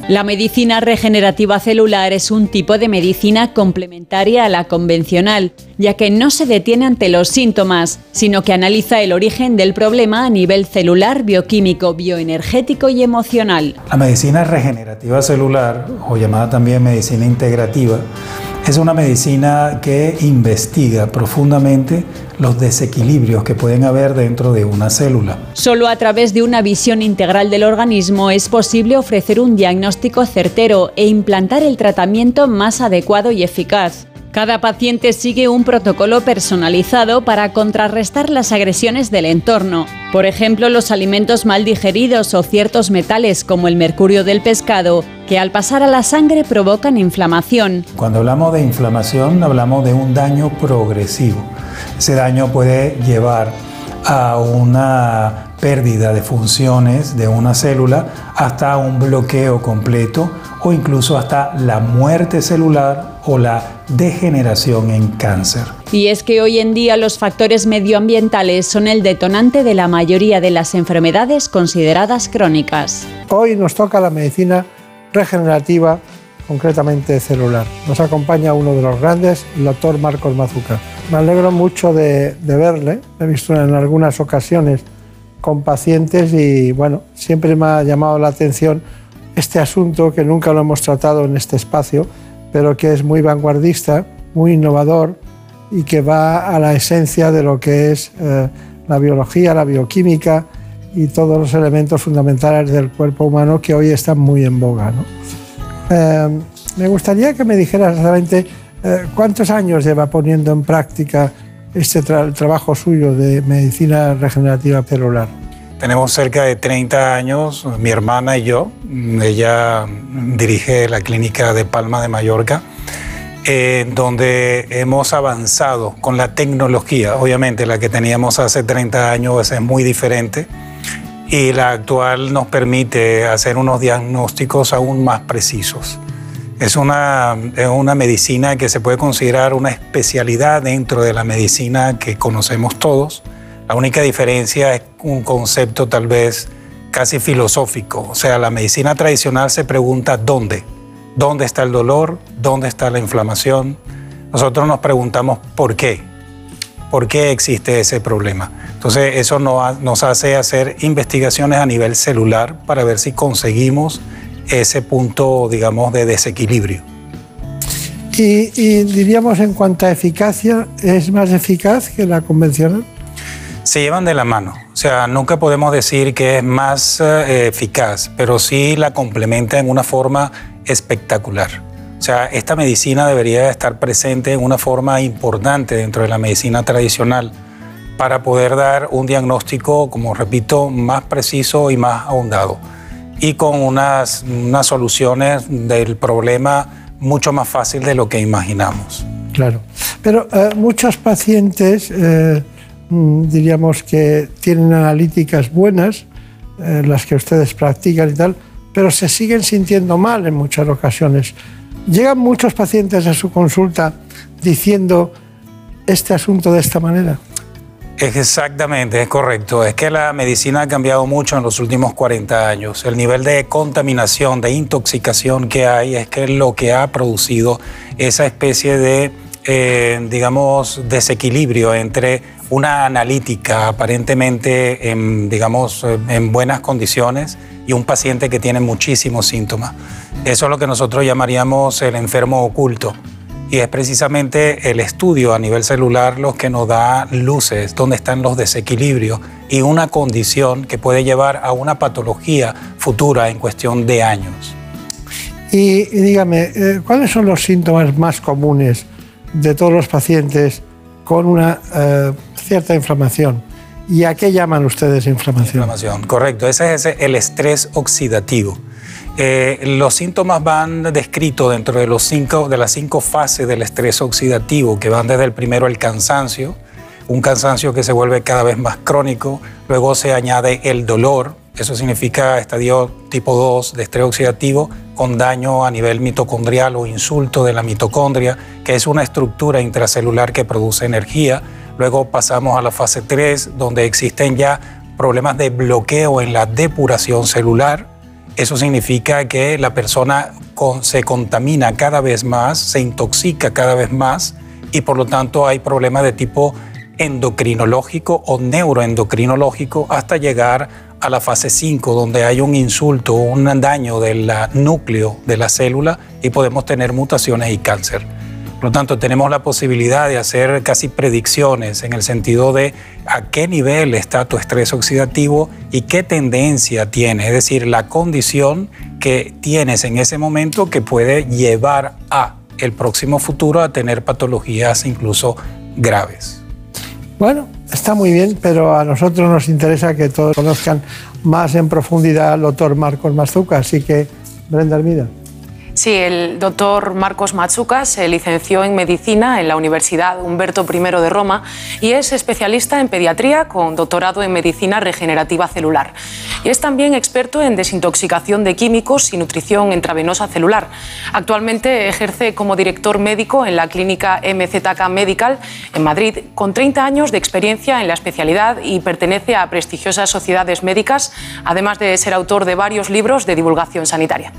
La medicina regenerativa celular es un tipo de medicina complementaria a la convencional, ya que no se detiene ante los síntomas, sino que analiza el origen del problema a nivel celular, bioquímico, bioenergético y emocional. La medicina regenerativa celular, o llamada también medicina integrativa, es una medicina que investiga profundamente los desequilibrios que pueden haber dentro de una célula. Solo a través de una visión integral del organismo es posible ofrecer un diagnóstico certero e implantar el tratamiento más adecuado y eficaz. Cada paciente sigue un protocolo personalizado para contrarrestar las agresiones del entorno. Por ejemplo, los alimentos mal digeridos o ciertos metales como el mercurio del pescado, que al pasar a la sangre provocan inflamación. Cuando hablamos de inflamación, hablamos de un daño progresivo. Ese daño puede llevar a una pérdida de funciones de una célula hasta un bloqueo completo o incluso hasta la muerte celular o la degeneración en cáncer. Y es que hoy en día los factores medioambientales son el detonante de la mayoría de las enfermedades consideradas crónicas. Hoy nos toca la medicina regenerativa, concretamente celular. Nos acompaña uno de los grandes, el doctor Marcos Mazuca. Me alegro mucho de, de verle, he visto en algunas ocasiones con pacientes y bueno, siempre me ha llamado la atención este asunto que nunca lo hemos tratado en este espacio, pero que es muy vanguardista, muy innovador y que va a la esencia de lo que es eh, la biología, la bioquímica y todos los elementos fundamentales del cuerpo humano que hoy están muy en boga. Eh, me gustaría que me dijeras exactamente eh, cuántos años lleva poniendo en práctica este tra trabajo suyo de medicina regenerativa celular. Tenemos cerca de 30 años, mi hermana y yo. Ella dirige la clínica de Palma de Mallorca, eh, donde hemos avanzado con la tecnología. Obviamente la que teníamos hace 30 años es muy diferente y la actual nos permite hacer unos diagnósticos aún más precisos. Es una, es una medicina que se puede considerar una especialidad dentro de la medicina que conocemos todos. La única diferencia es un concepto tal vez casi filosófico. O sea, la medicina tradicional se pregunta dónde, ¿Dónde está el dolor? ¿Dónde está la inflamación? Nosotros nos preguntamos por qué. ¿Por qué existe ese problema? Entonces eso nos hace hacer investigaciones a nivel celular para ver si conseguimos ese punto, digamos, de desequilibrio. Y, diríamos en cuanto a eficacia, ¿es más eficaz que la convencional? Se llevan de la mano. O sea, nunca podemos decir que es más eh, eficaz, pero sí la complementa en una forma espectacular. O sea, esta medicina debería estar presente en una forma importante dentro de la medicina tradicional para poder dar un diagnóstico, como repito, más preciso y más ahondado. Y con unas, unas soluciones del problema mucho más fácil de lo que imaginamos. Claro. Pero eh, muchos pacientes, eh, diríamos que tienen analíticas buenas, eh, las que ustedes practican y tal, pero se siguen sintiendo mal en muchas ocasiones. Llegan muchos pacientes a su consulta diciendo este asunto de esta manera. Exactamente, es correcto. Es que la medicina ha cambiado mucho en los últimos 40 años. El nivel de contaminación, de intoxicación que hay es que es lo que ha producido esa especie de, eh, digamos, desequilibrio entre una analítica aparentemente, en, digamos, en buenas condiciones y un paciente que tiene muchísimos síntomas. Eso es lo que nosotros llamaríamos el enfermo oculto y es precisamente el estudio a nivel celular lo que nos da luces, dónde están los desequilibrios y una condición que puede llevar a una patología futura en cuestión de años. Y, dígame, eh, ¿cuáles son los síntomas más comunes de todos los pacientes con una eh, cierta inflamación? ¿Y a qué llaman ustedes inflamación? Inflamación, correcto. Ese es el estrés oxidativo. Eh, los síntomas van descritos dentro de, los cinco, de las cinco fases del estrés oxidativo, que van desde el primero el cansancio, un cansancio que se vuelve cada vez más crónico, luego se añade el dolor, eso significa estadio tipo 2 de estrés oxidativo con daño a nivel mitocondrial o insulto de la mitocondria, que es una estructura intracelular que produce energía. Luego pasamos a la fase 3, donde existen ya problemas de bloqueo en la depuración celular, eso significa que la persona se contamina cada vez más, se intoxica cada vez más y por lo tanto hay problemas de tipo endocrinológico o neuroendocrinológico hasta llegar a la fase 5, donde hay un insulto, un daño del núcleo de la célula y podemos tener mutaciones y cáncer. Por lo tanto, tenemos la posibilidad de hacer casi predicciones en el sentido de a qué nivel está tu estrés oxidativo y qué tendencia tiene, es decir, la condición que tienes en ese momento que puede llevar a el próximo futuro a tener patologías incluso graves. Bueno, está muy bien, pero a nosotros nos interesa que todos conozcan más en profundidad al doctor Marcos Mazuca, así que Brenda Armida. Sí, el doctor Marcos Matsuka se licenció en medicina en la Universidad Humberto I de Roma y es especialista en pediatría con doctorado en medicina regenerativa celular. Y es también experto en desintoxicación de químicos y nutrición intravenosa celular. Actualmente ejerce como director médico en la clínica MZK Medical en Madrid con 30 años de experiencia en la especialidad y pertenece a prestigiosas sociedades médicas, además de ser autor de varios libros de divulgación sanitaria.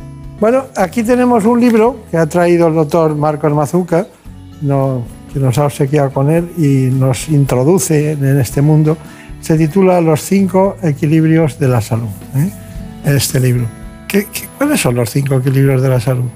Bueno, aquí tenemos un libro que ha traído el doctor Marcos Mazuca, que nos ha obsequiado con él y nos introduce en este mundo. Se titula Los cinco equilibrios de la salud, ¿eh? este libro. cuáles son los cinco equilibrios de la salud?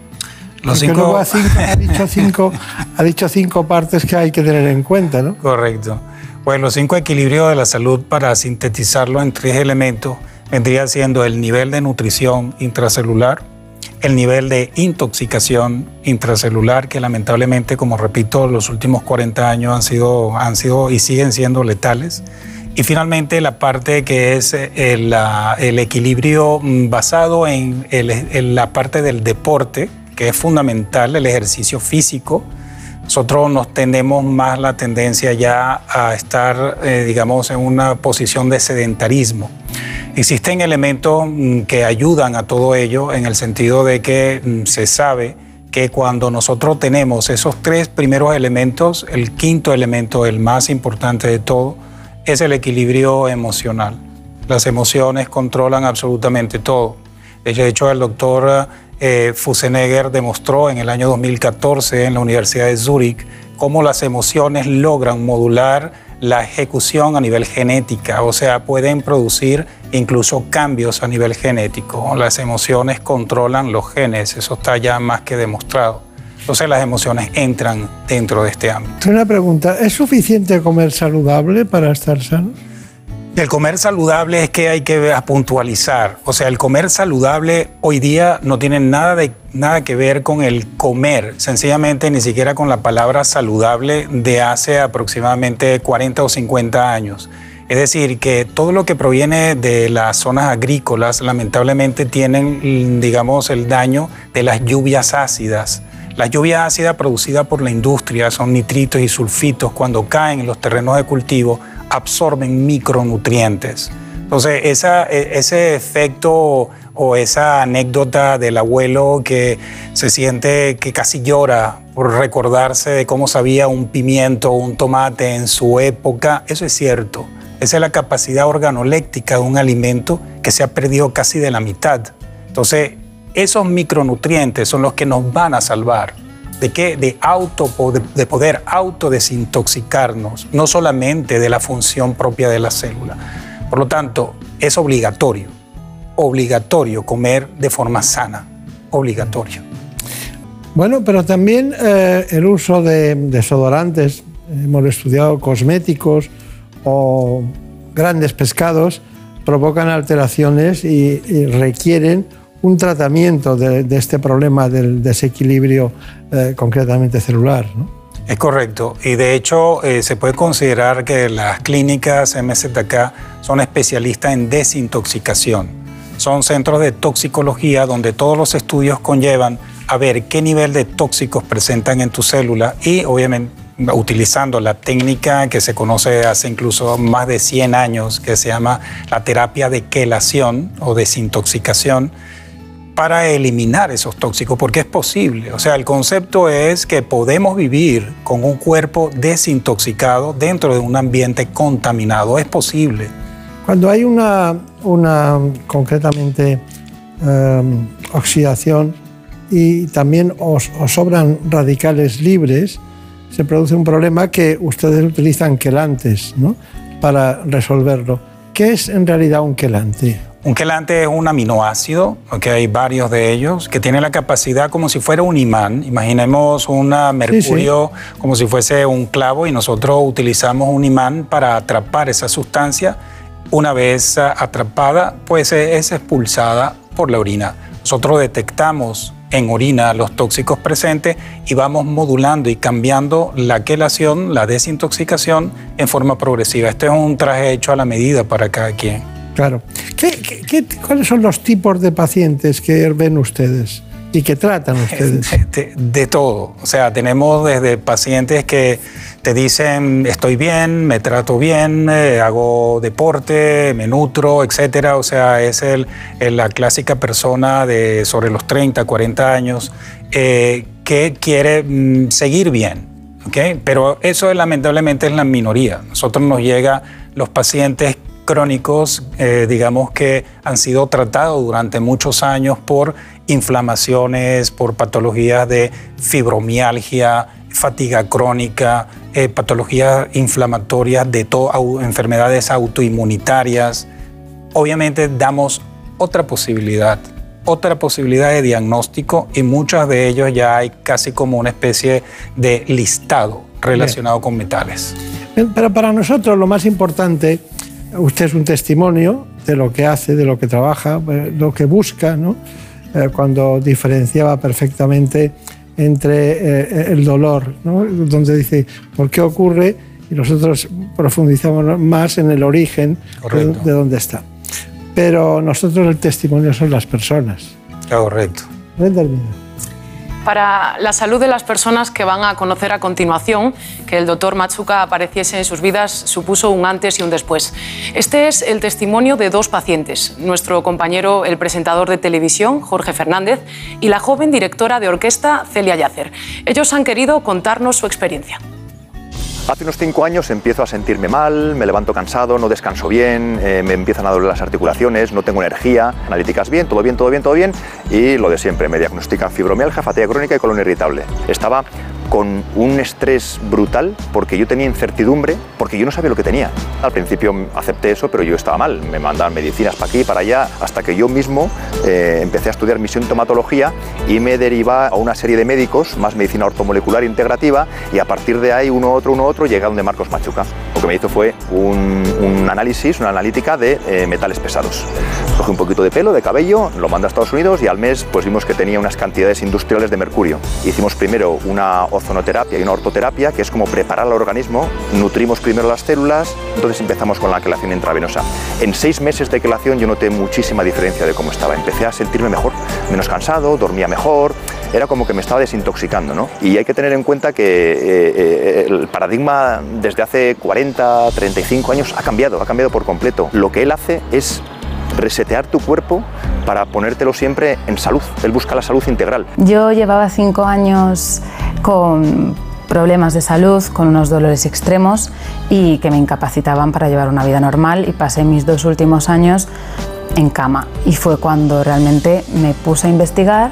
Los cinco... ha, dicho cinco, ha dicho cinco partes que hay que tener en cuenta, ¿no? Correcto. Pues los cinco equilibrios de la salud, para sintetizarlo en tres elementos, vendría siendo el nivel de nutrición intracelular, el nivel de intoxicación intracelular que lamentablemente, como repito, los últimos 40 años han sido, han sido y siguen siendo letales. Y finalmente la parte que es eh, el, el equilibrio mm, basado en, en, la parte del deporte, que es fundamental, el ejercicio físico. Nosotros nos tenemos más la tendencia ya a estar, eh, digamos, en una posición de sedentarismo. Existen elementos mm, que ayudan a todo ello en el sentido de que mm, se sabe que cuando nosotros tenemos esos tres primeros elementos, el quinto elemento, el más importante de todo, es el equilibrio emocional. Las emociones controlan absolutamente todo. De hecho, el doctor eh, Fusenegger demostró en el año 2014 en la Universidad de Zúrich cómo las emociones logran modular la ejecución a nivel genética, o sea, pueden producir incluso cambios a nivel genético. Las emociones controlan los genes, eso está ya más que demostrado. Entonces las emociones entran dentro de este ámbito. Una pregunta, ¿es suficiente comer saludable para estar sano? El comer saludable es que hay que puntualizar. O sea, el comer saludable hoy día no tiene nada, de, nada que ver con el comer, sencillamente ni siquiera con la palabra saludable de hace aproximadamente 40 o 50 años. Es decir, que todo lo que proviene de las zonas agrícolas lamentablemente tienen, digamos, el daño de las lluvias ácidas. La lluvia ácida producida por la industria son nitritos y sulfitos cuando caen en los terrenos de cultivo absorben micronutrientes. Entonces, e, ese efecto o esa anécdota del abuelo que se siente que casi llora por recordarse de cómo sabía un pimiento o un tomate en su época, eso es cierto. Esa es la capacidad organoléctica de un alimento que se ha perdido casi de la mitad. Entonces, esos micronutrientes son los que nos van a salvar. ¿De qué? De, auto, de poder autodesintoxicarnos, no solamente de la función propia de la célula. Por lo tanto, es obligatorio, obligatorio comer de forma sana, obligatorio. Bueno, pero también eh, el uso de desodorantes, hemos estudiado cosméticos o grandes pescados, provocan alteraciones y requieren un tratamiento de, este problema del desequilibrio eh, concretamente celular. Es correcto. Y de hecho eh, se puede considerar que las clínicas MZK son especialistas en desintoxicación. Son centros de toxicología donde todos los estudios conllevan a ver qué nivel de tóxicos presentan en tu célula y obviamente utilizando la técnica que se conoce hace incluso más de 100 años, que se llama la terapia de quelación o desintoxicación, para eliminar esos tóxicos, porque es posible. O sea, el concepto es que podemos vivir con un cuerpo desintoxicado dentro de un ambiente contaminado. Es posible. Cuando hay una, una concretamente, em, oxidación y también os, sobran radicales libres, se produce un problema que ustedes utilizan quelantes ¿no? para resolverlo. ¿Qué es en realidad un quelante? Un quelante es un aminoácido, que hay varios de ellos, que tiene la capacidad como si fuera un imán. Imaginemos un mercurio como si fuese un clavo y nosotros utilizamos un imán para atrapar esa sustancia. Una vez atrapada, pues es expulsada por la orina. Nosotros detectamos en orina los tóxicos presentes y vamos modulando y cambiando la quelación, la desintoxicación en forma progresiva. Este es un traje hecho a la medida para cada quien. Claro. ¿Qué, cuáles son los tipos de pacientes que ven ustedes y que tratan [laughs] ustedes? De, todo. O sea, tenemos desde pacientes que te dicen estoy bien, me trato bien, eh, hago deporte, me nutro, etcétera. O sea, es el, la clásica persona de sobre los 30, 40 años eh, que quiere mm, seguir bien. ¿okay? Pero eso lamentablemente es la minoría. Nosotros nos llega los pacientes crónicos, eh, digamos que han sido tratados durante muchos años por inflamaciones, por patologías de fibromialgia, fatiga crónica, eh, patologías inflamatorias de enfermedades autoinmunitarias. Obviamente damos otra posibilidad, otra posibilidad de diagnóstico y muchas de ellos ya hay casi como una especie de listado relacionado con metales. Pero para nosotros lo más importante Usted es un testimonio de lo que hace, de lo que trabaja, eh, lo que busca, ¿no? Eh, cuando diferenciaba perfectamente entre eh, el dolor, ¿no? donde dice, ¿por qué ocurre? Y nosotros profundizamos más en el origen de, de, dónde está. Pero nosotros el testimonio son las personas. Correcto para la salud de las personas que van a conocer a continuación, que el doctor Machuca apareciese en sus vidas supuso un antes y un después. Este es el testimonio de dos pacientes, nuestro compañero, el presentador de televisión, Jorge Fernández, y la joven directora de orquesta, Celia Yacer. Ellos han querido contarnos su experiencia. Hace unos cinco años empiezo a sentirme mal, me levanto cansado, no descanso bien, eh, me empiezan a doler las articulaciones, no tengo energía, analíticas bien, todo bien, todo bien, todo bien, y lo de siempre, me diagnostican fibromialgia, fatiga crónica y colon irritable. Estaba con un estrés brutal porque yo tenía incertidumbre, porque yo no sabía lo que tenía. Al principio acepté eso, pero yo estaba mal. Me mandaban medicinas para aquí, para allá, hasta que yo mismo eh, empecé a estudiar mi sintomatología y me deriva a una serie de médicos, más medicina ortomolecular integrativa, y a partir de ahí uno otro, uno otro, llega donde Marcos Machuca. Lo que me hizo fue un, análisis, una analítica de eh, metales pesados. Cogí un poquito de pelo, de cabello, lo manda a Estados Unidos y al mes pues vimos que tenía unas cantidades industriales de mercurio. Hicimos primero una ozonoterapia y una ortoterapia, que es como preparar al organismo, nutrimos primero las células, entonces empezamos con la quelación intravenosa. En seis meses de quelación yo noté muchísima diferencia de cómo estaba. Empecé a sentirme mejor, menos cansado, dormía mejor, era como que me estaba desintoxicando, ¿no? Y hay que tener en cuenta que eh, eh, el paradigma desde hace 40, 35 años ha cambiado, ha cambiado por completo. Lo que él hace es resetear tu cuerpo para ponértelo siempre en salud. Él busca la salud integral. Yo llevaba cinco años con problemas de salud, con unos dolores extremos y que me incapacitaban para llevar una vida normal y pasé mis dos últimos años en cama. Y fue cuando realmente me puse a investigar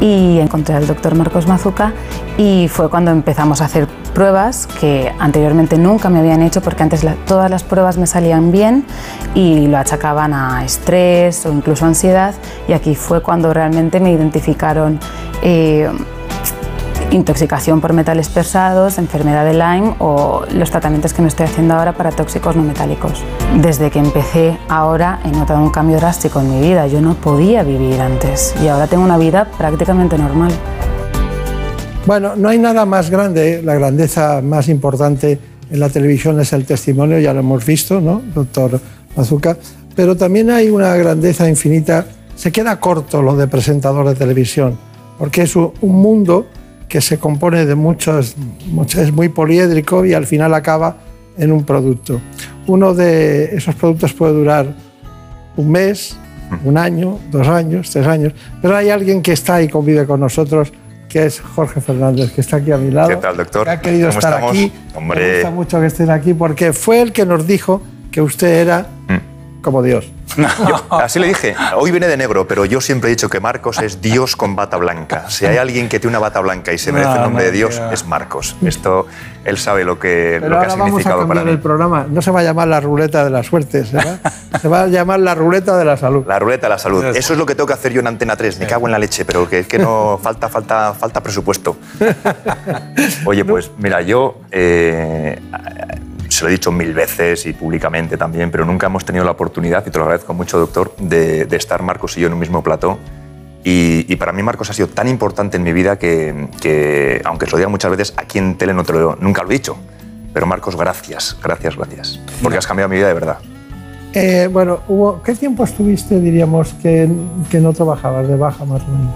y encontré al doctor Marcos Mazuca y fue cuando empezamos a hacer pruebas que anteriormente nunca me habían hecho porque antes todas las pruebas me salían bien y lo achacaban a estrés o incluso ansiedad y aquí fue cuando realmente me identificaron eh, intoxicación por metales pesados, enfermedad de Lyme o los tratamientos que me estoy haciendo ahora para tóxicos no metálicos. Desde que empecé ahora he notado un cambio drástico en mi vida. Yo no podía vivir antes y ahora tengo una vida prácticamente normal. Bueno, no hay nada más grande, la grandeza más importante en la televisión es el testimonio, ya lo hemos visto, ¿no, doctor Mazuca? Pero también hay una grandeza infinita, se queda corto lo de presentador de televisión, porque es un mundo que se compone de muchos, es muy poliédrico y al final acaba en un producto. Uno de esos productos puede durar un mes, un año, dos años, tres años, pero hay alguien que está y convive con nosotros, que es Jorge Fernández, que está aquí a mi lado. ¿Qué tal, doctor? Que ha querido estar aquí. Hombre. Me gusta mucho que estén aquí porque fue el que nos dijo que usted era mm. Como Dios. [laughs] así le dije, hoy viene de negro, pero yo siempre he dicho que Marcos es Dios con bata blanca. Si hay alguien que tiene una bata blanca y se merece el nombre de Dios, es Marcos. Esto, él sabe lo que, pero ha significado vamos a para el programa. No se va a llamar la ruleta de la suerte, se [laughs] va, se va a llamar la ruleta de la salud. La ruleta de la salud. Eso es lo que tengo que hacer yo en Antena 3. Me cago en la leche, pero que, que no [laughs] falta, falta, falta presupuesto. Oye, pues mira, yo... Eh, se lo he dicho mil veces y públicamente también, pero nunca hemos tenido la oportunidad, y te lo agradezco mucho, doctor, de, estar Marcos y yo en un mismo plató. Y, para mí Marcos ha sido tan importante en mi vida que, aunque se lo diga muchas veces, aquí en tele no te lo, nunca lo he dicho. Pero Marcos, gracias, gracias, gracias. Porque has cambiado mi vida de verdad. Eh, bueno, hubo, ¿qué tiempo estuviste, diríamos, que, que no trabajabas de baja más o menos?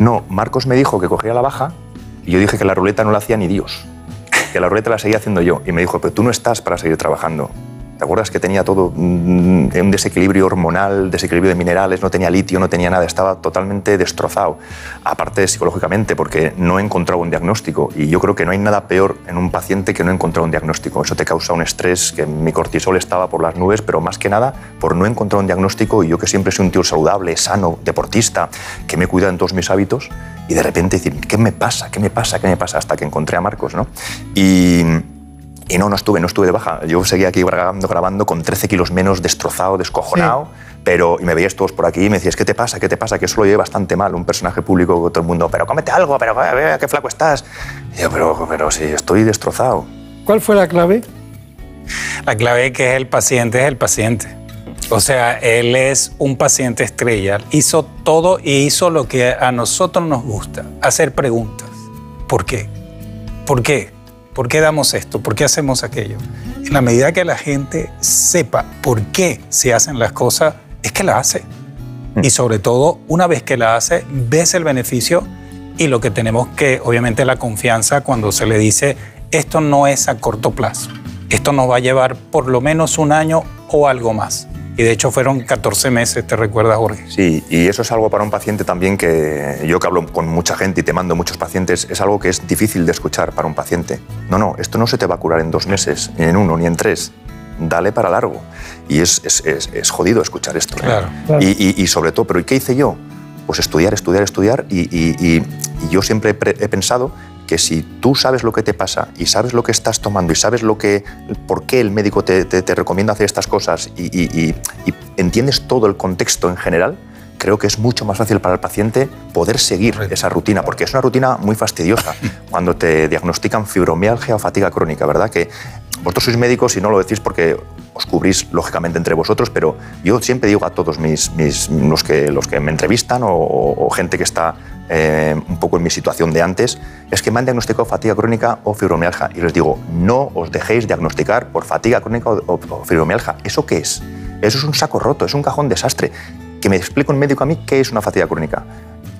No, Marcos me dijo que cogía la baja y yo dije que la ruleta no la hacía ni Dios que la ruleta la seguía haciendo yo. Y me dijo, pero tú no estás para seguir trabajando. ¿Te acuerdas que tenía todo un desequilibrio hormonal, desequilibrio de minerales, no tenía litio, no tenía nada, estaba totalmente destrozado? Aparte psicológicamente, porque no he encontrado un diagnóstico. Y yo creo que no hay nada peor en un paciente que no encontrar un diagnóstico. Eso te causa un estrés, que mi cortisol estaba por las nubes, pero más que nada por no encontrar un diagnóstico. Y yo que siempre soy un tío saludable, sano, deportista, que me cuida en todos mis hábitos, y de repente decir, ¿qué me pasa? ¿Qué me pasa? ¿Qué me pasa? Hasta que encontré a Marcos, ¿no? Y y no, no estuve, no estuve de baja. Yo seguía aquí grabando, grabando con 13 kilos menos, destrozado, descojonado. Pero, y me veías todos por aquí y me decías, ¿qué te pasa? ¿Qué te pasa? Que eso lo llevé bastante mal, un personaje público, todo el mundo, pero cómete algo, pero qué flaco estás. Y yo, pero, pero sí, estoy destrozado. ¿Cuál fue la clave? La clave que es el paciente, es el paciente. O sea, él es un paciente estrella. Hizo todo y hizo lo que a nosotros nos gusta, hacer preguntas. ¿Por qué? ¿Por qué? ¿Por qué damos esto? ¿Por qué hacemos aquello? En la medida que la gente sepa por qué se hacen las cosas, es que la hace. Y sobre todo, una vez que la hace, ves el beneficio y lo que tenemos que, obviamente, la confianza cuando se le dice, esto no es a corto plazo, esto nos va a llevar por lo menos un año o algo más. Y de hecho fueron 14 meses, ¿te recuerdas, Jorge? Sí, y eso es algo para un paciente también que yo que hablo con mucha gente y te mando muchos pacientes, es algo que es difícil de escuchar para un paciente. No, no, esto no se te va a curar en dos meses, ni en uno, ni en tres. Dale para largo. Y es, es, es, es jodido escuchar esto. ¿eh? Claro. Y, y- y sobre todo, ¿pero ¿y qué hice yo? Pues estudiar, estudiar, estudiar. Y, y- y- y yo siempre he, pre- he pensado que si tú sabes lo que te pasa y sabes lo que estás tomando y sabes lo que, por qué el médico te, te- te recomienda hacer estas cosas y, y- y- y entiendes todo el contexto en general, creo que es mucho más fácil para el paciente poder seguir esa rutina, porque es una rutina muy fastidiosa [laughs] cuando te diagnostican fibromialgia o fatiga crónica, ¿verdad? Que vosotros sois médicos y no lo decís porque os cubrís lógicamente entre vosotros, pero yo siempre digo a todos mis, mis- los, que, los que me entrevistan o, o gente que está eh, un poco en mi situación de antes, es que me han diagnosticado fatiga crónica o fibromialgia. Y les digo, no os dejéis diagnosticar por fatiga crónica o, o- fibromialgia. ¿Eso qué es? Eso es un saco roto, es un cajón desastre. Que me explique un médico a mí qué es una fatiga crónica.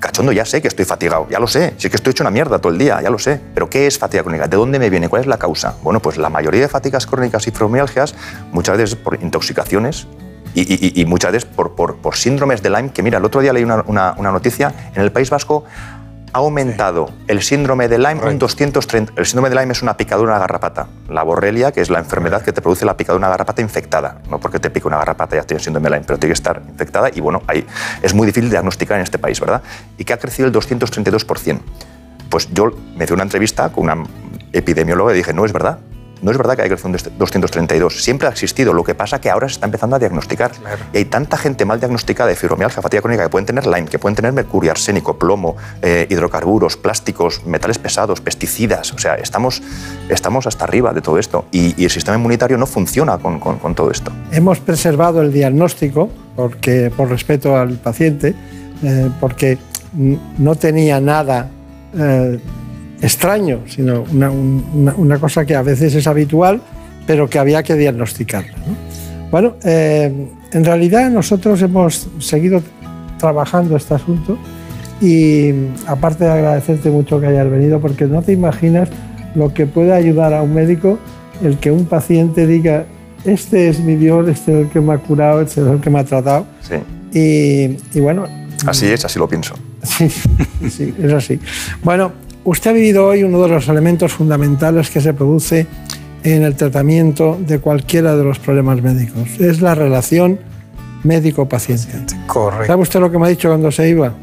Cachondo, ya sé que estoy fatigado, ya lo sé. Sí que estoy hecho una mierda todo el día, ya lo sé. Pero ¿qué es fatiga crónica? ¿De dónde me viene? ¿Cuál es la causa? Bueno, pues la mayoría de fatigas crónicas y fibromialgias muchas veces por intoxicaciones y, y- y muchas veces por, por- por síndromes de Lyme, que mira, el otro día leí una, una- una noticia, en el País Vasco ha aumentado el síndrome de Lyme un 230. El síndrome de Lyme es una picadura de una garrapata. La borrelia, que es la enfermedad que te produce la picadura de una garrapata infectada. No porque te pique una garrapata ya tienes síndrome de Lyme, pero tiene que estar infectada y bueno, ahí es muy difícil diagnosticar en este país, ¿verdad? Y que ha crecido el 232%. Pues yo me hice una entrevista con una epidemióloga y dije, no es verdad. No es verdad que haya crecido un 232. Siempre ha existido. Lo que pasa que ahora se está empezando a diagnosticar. Y hay tanta gente mal diagnosticada de fibromialgia, fatiga crónica, que pueden tener Lyme, que pueden tener mercurio, arsénico, plomo, eh, hidrocarburos, plásticos, metales pesados, pesticidas. O sea, estamos, estamos hasta arriba de todo esto. Y, y el sistema inmunitario no funciona con, con- con todo esto. Hemos preservado el diagnóstico porque, por respeto al paciente, eh, porque no tenía nada eh, extraño, sino una, un- una- una cosa que a veces es habitual, pero que había que diagnosticarla. ¿no? Bueno, eh, en realidad nosotros hemos seguido trabajando este asunto y aparte de agradecerte mucho que hayas venido, porque no te imaginas lo que puede ayudar a un médico el que un paciente diga, este es mi Dios, este es el que me ha curado, este es el que me ha tratado. Sí. Y, y bueno, Así es, así lo pienso. Sí, [laughs] sí, es así. Bueno, usted ha vivido hoy uno de los elementos fundamentales que se produce en el tratamiento de cualquiera de los problemas médicos. Es la relación médico-paciente. Correcto. ¿Sabe usted lo que me ha dicho cuando se iba?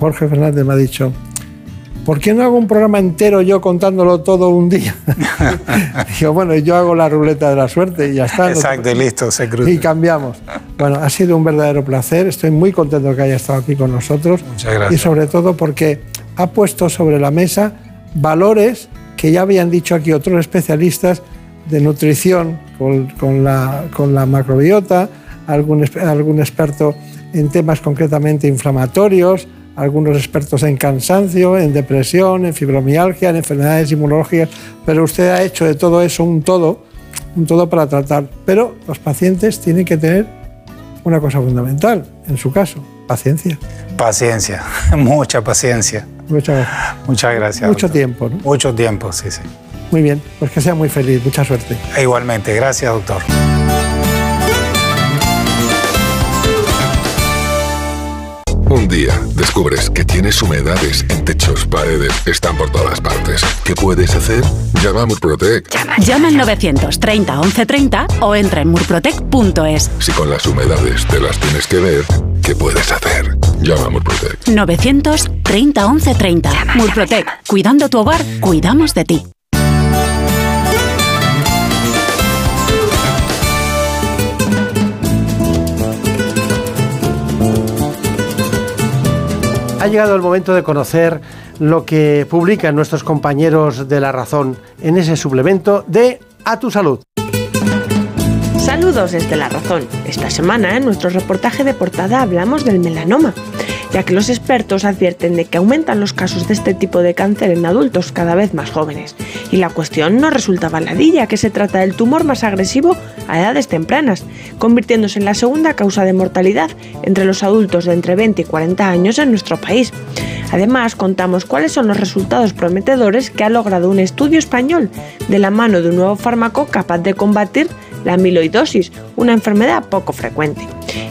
Jorge Fernández me ha dicho, ¿por qué no hago un programa entero yo contándolo todo un día? [laughs] Digo, bueno, yo hago la ruleta de la suerte y ya está. Exacto, y listo, se cruza. y cambiamos. Bueno, ha sido un verdadero placer. Estoy muy contento que haya estado aquí con nosotros. Muchas gracias. Y sobre todo porque ha puesto sobre la mesa valores que ya habían dicho aquí otros especialistas de nutrición con, con la, con la macrobiota, algún, algún experto en temas concretamente inflamatorios, algunos expertos en cansancio, en depresión, en fibromialgia, en enfermedades inmunológicas, pero usted ha hecho de todo eso un todo, un todo para tratar. Pero los pacientes tienen que tener una cosa fundamental, en su caso, paciencia. Paciencia, [laughs] mucha paciencia. Muchas gracias. Muchas gracias. Mucho doctor. tiempo, ¿no? Mucho tiempo, sí, sí. Muy bien, pues que sea muy feliz, mucha suerte. E igualmente, gracias, doctor. Un día descubres que tienes humedades en techos, paredes, están por todas partes. ¿Qué puedes hacer? Llama a Murprotec. Llama al 930 1130 o entra en murprotec.es. Si con las humedades te las tienes que ver, ¿qué puedes hacer? Llama a Murprotec. 930 1130. Murprotec. Cuidando tu hogar, cuidamos de ti. Ha llegado el momento de conocer lo que publican nuestros compañeros de La Razón en ese suplemento de A tu Salud. Saludos desde La Razón. Esta semana en nuestro reportaje de portada hablamos del melanoma, ya que los expertos advierten de que aumentan los casos de este tipo de cáncer en adultos cada vez más jóvenes. Y la cuestión no resulta baladilla, que se trata del tumor más agresivo a edades tempranas, convirtiéndose en la segunda causa de mortalidad entre los adultos de entre 20 y 40 años en nuestro país. Además, contamos cuáles son los resultados prometedores que ha logrado un estudio español de la mano de un nuevo fármaco capaz de combatir la amiloidosis, una enfermedad poco frecuente.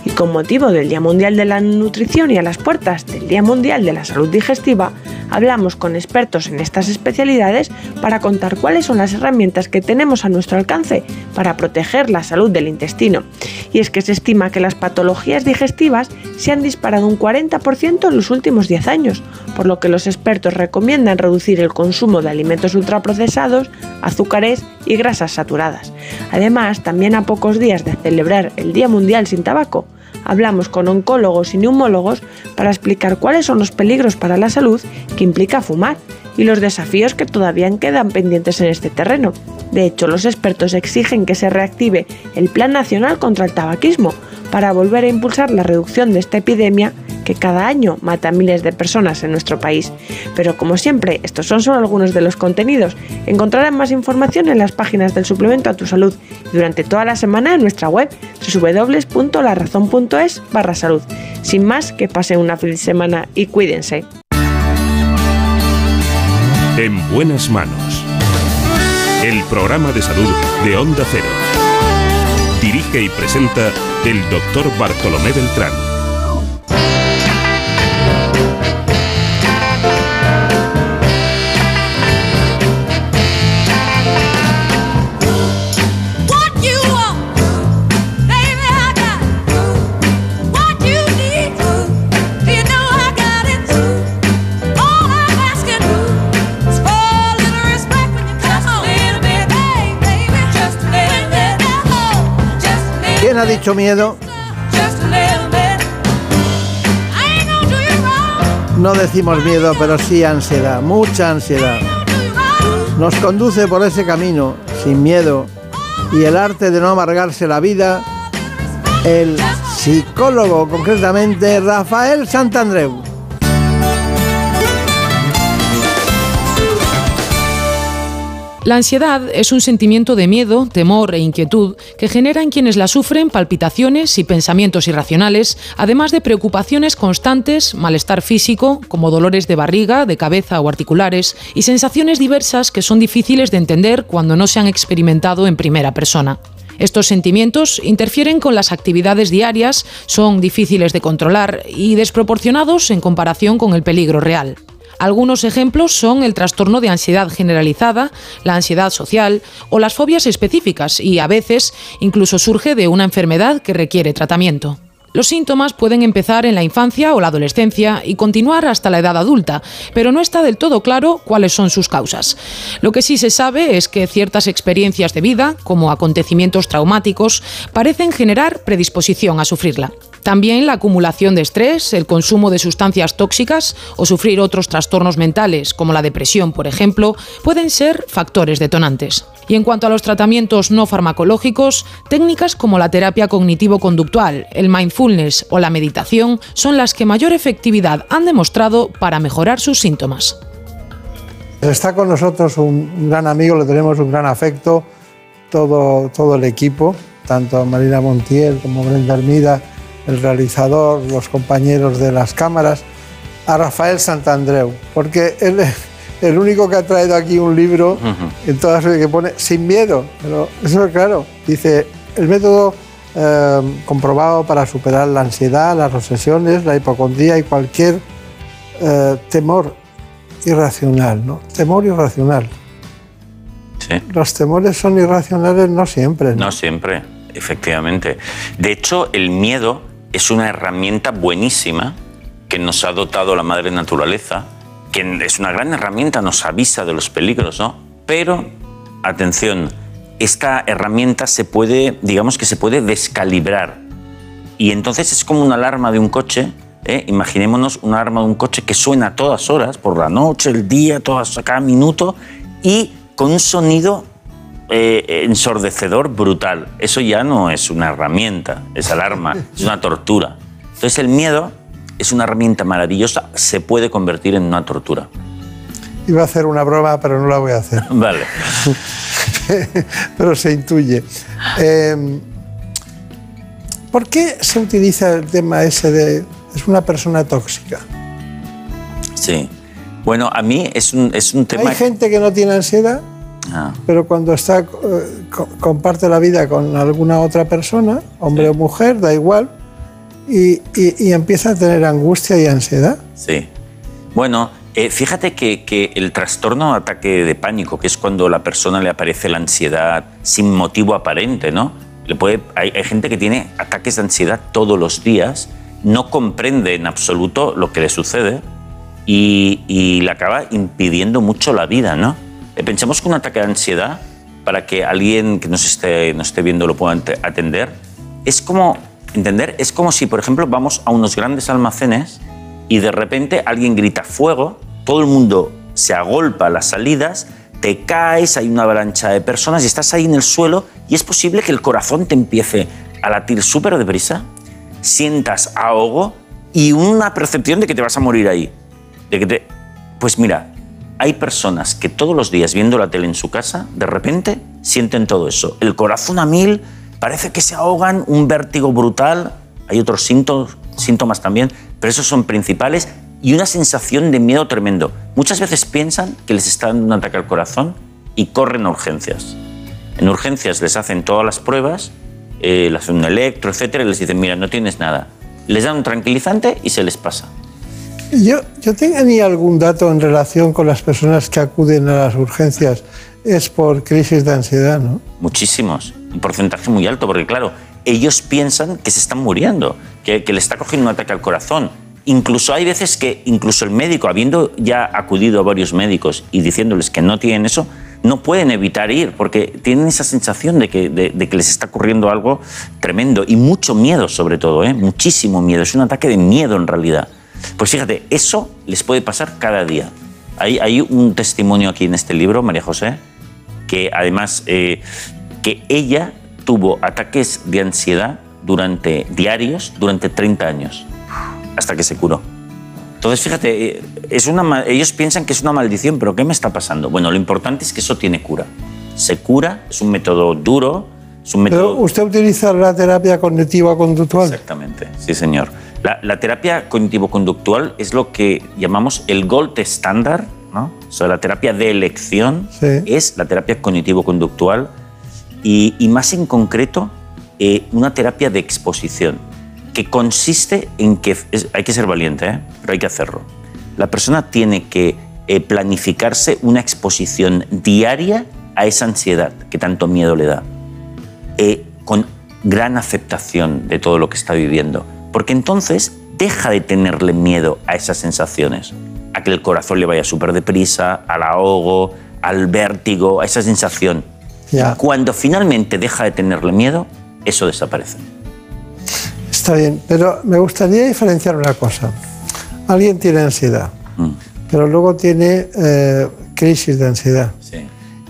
Y con motivo del Día Mundial de la Nutrición y a las puertas del Día Mundial de la Salud Digestiva, hablamos con expertos en estas especialidades para contar cuáles son las herramientas que tenemos a nuestro alcance para proteger la salud del intestino. Y es que se estima que las patologías digestivas se han disparado un 40% en los últimos 10 años, por lo que los expertos recomiendan reducir el consumo de alimentos ultraprocesados, azúcares y grasas saturadas. Además, también a pocos días de celebrar el Día Mundial sin Tabaco, hablamos con oncólogos y neumólogos para explicar cuáles son los peligros para la salud que implica fumar y los desafíos que todavía quedan pendientes en este terreno. De hecho, los expertos exigen que se reactive el Plan Nacional contra el Tabaquismo para volver a impulsar la reducción de esta epidemia que cada año mata a miles de personas en nuestro país. Pero como siempre, estos son solo algunos de los contenidos. Encontrarán más información en las páginas del suplemento a tu salud y durante toda la semana en nuestra web www.larazón.es barra salud. Sin más, que pasen una feliz semana y cuídense. En buenas manos. El programa de salud de Onda Cero. Dirige y presenta el doctor Bartolomé Beltrán. Ha dicho miedo? No decimos miedo, pero sí ansiedad, mucha ansiedad. Nos conduce por ese camino, sin miedo, y el arte de no amargarse la vida, el psicólogo, concretamente Rafael Santandreu. La ansiedad es un sentimiento de miedo, temor e inquietud que genera en quienes la sufren palpitaciones y pensamientos irracionales, además de preocupaciones constantes, malestar físico, como dolores de barriga, de cabeza o articulares, y sensaciones diversas que son difíciles de entender cuando no se han experimentado en primera persona. Estos sentimientos interfieren con las actividades diarias, son difíciles de controlar y desproporcionados en comparación con el peligro real. Algunos ejemplos son el trastorno de ansiedad generalizada, la ansiedad social o las fobias específicas y a veces incluso surge de una enfermedad que requiere tratamiento. Los síntomas pueden empezar en la infancia o la adolescencia y continuar hasta la edad adulta, pero no está del todo claro cuáles son sus causas. Lo que sí se sabe es que ciertas experiencias de vida, como acontecimientos traumáticos, parecen generar predisposición a sufrirla. También la acumulación de estrés, el consumo de sustancias tóxicas o sufrir otros trastornos mentales, como la depresión, por ejemplo, pueden ser factores detonantes. Y en cuanto a los tratamientos no farmacológicos, técnicas como la terapia cognitivo-conductual, el mindfulness o la meditación son las que mayor efectividad han demostrado para mejorar sus síntomas. Está con nosotros un gran amigo, le tenemos un gran afecto, todo, todo el equipo, tanto Marina Montiel como Brenda Hermida, el realizador, los compañeros de las cámaras, a Rafael Santandreu, porque él es el único que ha traído aquí un libro en todas que pone sin miedo, pero eso es claro, dice el método eh, comprobado para superar la ansiedad, las obsesiones, la hipocondría y cualquier eh, temor irracional, ¿no? Temor irracional. Sí. Los temores son irracionales no siempre. ¿no? siempre, efectivamente. De hecho, el miedo es una herramienta buenísima que nos ha dotado la madre naturaleza, que es una gran herramienta, nos avisa de los peligros, ¿no? Pero, atención, esta herramienta se puede, digamos que se puede descalibrar. Y entonces es como una alarma de un coche. ¿eh? Imaginémonos una alarma de un coche que suena a todas horas, por la noche, el día, todas, cada minuto, y con un sonido eh, ensordecedor brutal. Eso ya no es una herramienta, es alarma, es una tortura. Entonces el miedo es una herramienta maravillosa, se puede convertir en una tortura. Iba a hacer una broma, pero no la voy a hacer. [laughs] Vale. [laughs] pero se intuye. Eh, ¿Por qué se utiliza el tema ese de es una persona tóxica? Sí. Bueno, a mí es un, es un tema... ¿Hay gente que no tiene ansiedad? Ah. pero cuando está, eh, co- comparte la vida con alguna otra persona, hombre o mujer, da igual, y, y- y empieza a tener angustia y ansiedad. Sí. Bueno, eh, fíjate que, que el trastorno ataque de pánico, que es cuando a la persona le aparece la ansiedad sin motivo aparente, ¿no? Le puede, hay, hay gente que tiene ataques de ansiedad todos los días, no comprende en absoluto lo que le sucede y, y le acaba impidiendo mucho la vida, ¿no? Eh, Pensemos que un ataque de ansiedad, para que alguien que nos esté, nos esté viendo lo pueda atender, es como, entender, es como si, por ejemplo, vamos a unos grandes almacenes y de repente alguien grita fuego, todo el mundo se agolpa a las salidas, te caes, hay una avalancha de personas y estás ahí en el suelo y es posible que el corazón te empiece a latir súper deprisa, sientas ahogo y una percepción de que te vas a morir ahí. De que. Pues mira, hay personas que todos los días viendo la tele en su casa, de repente sienten todo eso. El corazón a mil, parece que se ahogan, un vértigo brutal, hay otros síntomas, síntomas también, pero esos son principales y una sensación de miedo tremendo. Muchas veces piensan que les está dando un ataque al corazón y corren a urgencias. En urgencias les hacen todas las pruebas, eh, les hacen un electro, etcétera, y les dicen, mira, no tienes nada. Les dan un tranquilizante y se les pasa. Yo, yo tenía algún dato en relación con las personas que acuden a las urgencias. Es por crisis de ansiedad, ¿no? Muchísimos, un porcentaje muy alto, porque claro, ellos piensan que se están muriendo, que, que le está cogiendo un ataque al corazón. Incluso hay veces que incluso el médico, habiendo ya acudido a varios médicos y diciéndoles que no tienen eso, no pueden evitar ir porque tienen esa sensación de que, de, de que les está ocurriendo algo tremendo y mucho miedo sobre todo, ¿eh? muchísimo miedo. Es un ataque de miedo en realidad. Pues fíjate, eso les puede pasar cada día. Hay, hay un testimonio aquí en este libro, María José, que además eh, que ella tuvo ataques de ansiedad durante diarios durante 30 años hasta que se curó. Entonces, fíjate, eh, es una, ellos piensan que es una maldición, pero ¿qué me está pasando? Bueno, lo importante es que eso tiene cura. Se cura, es un método duro, es un método... Pero usted utiliza la terapia cognitiva conductual. Exactamente, sí señor. La, la terapia cognitivo-conductual es lo que llamamos el gold estándar, ¿no? O sea, la terapia de elección es la terapia cognitivo-conductual y, y más en concreto eh, una terapia de exposición que consiste en que es- hay que ser valiente, ¿eh? pero hay que hacerlo. La persona tiene que eh, planificarse una exposición diaria a esa ansiedad que tanto miedo le da eh, con gran aceptación de todo lo que está viviendo. Porque entonces deja de tenerle miedo a esas sensaciones, a que el corazón le vaya súper deprisa, al ahogo, al vértigo, a esa sensación. Ya. Cuando finalmente deja de tenerle miedo, eso desaparece. Está bien, pero me gustaría diferenciar una cosa. Alguien tiene ansiedad, Mm. pero luego tiene eh, crisis de ansiedad.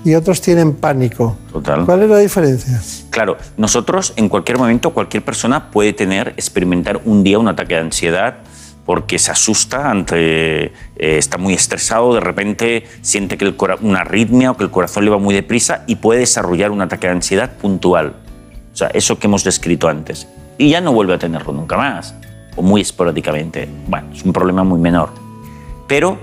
Y otros tienen pánico. Total. ¿Cuál es la diferencia? Claro, nosotros en cualquier momento, cualquier persona puede tener, experimentar un día un ataque de ansiedad porque se asusta ante, eh, está muy estresado, de repente siente que el una arritmia o que el corazón le va muy deprisa y puede desarrollar un ataque de ansiedad puntual. O sea, eso que hemos descrito antes. Y ya no vuelve a tenerlo nunca más, o muy esporádicamente. Bueno, es un problema muy menor. Pero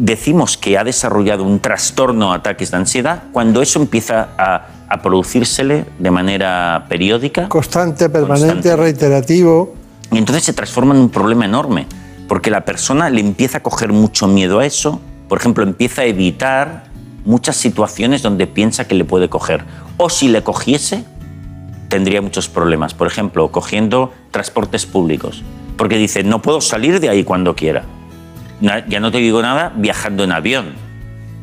decimos que ha desarrollado un trastorno de ataques de ansiedad cuando eso empieza a, a producírsele de manera periódica. Constante, permanente, Constante. reiterativo. Y entonces se transforma en un problema enorme, porque la persona le empieza a coger mucho miedo a eso. Por ejemplo, empieza a evitar muchas situaciones donde piensa que le puede coger. O si le cogiese, tendría muchos problemas. Por ejemplo, cogiendo transportes públicos, porque dice, no puedo salir de ahí cuando quiera. Ya no te digo nada viajando en avión.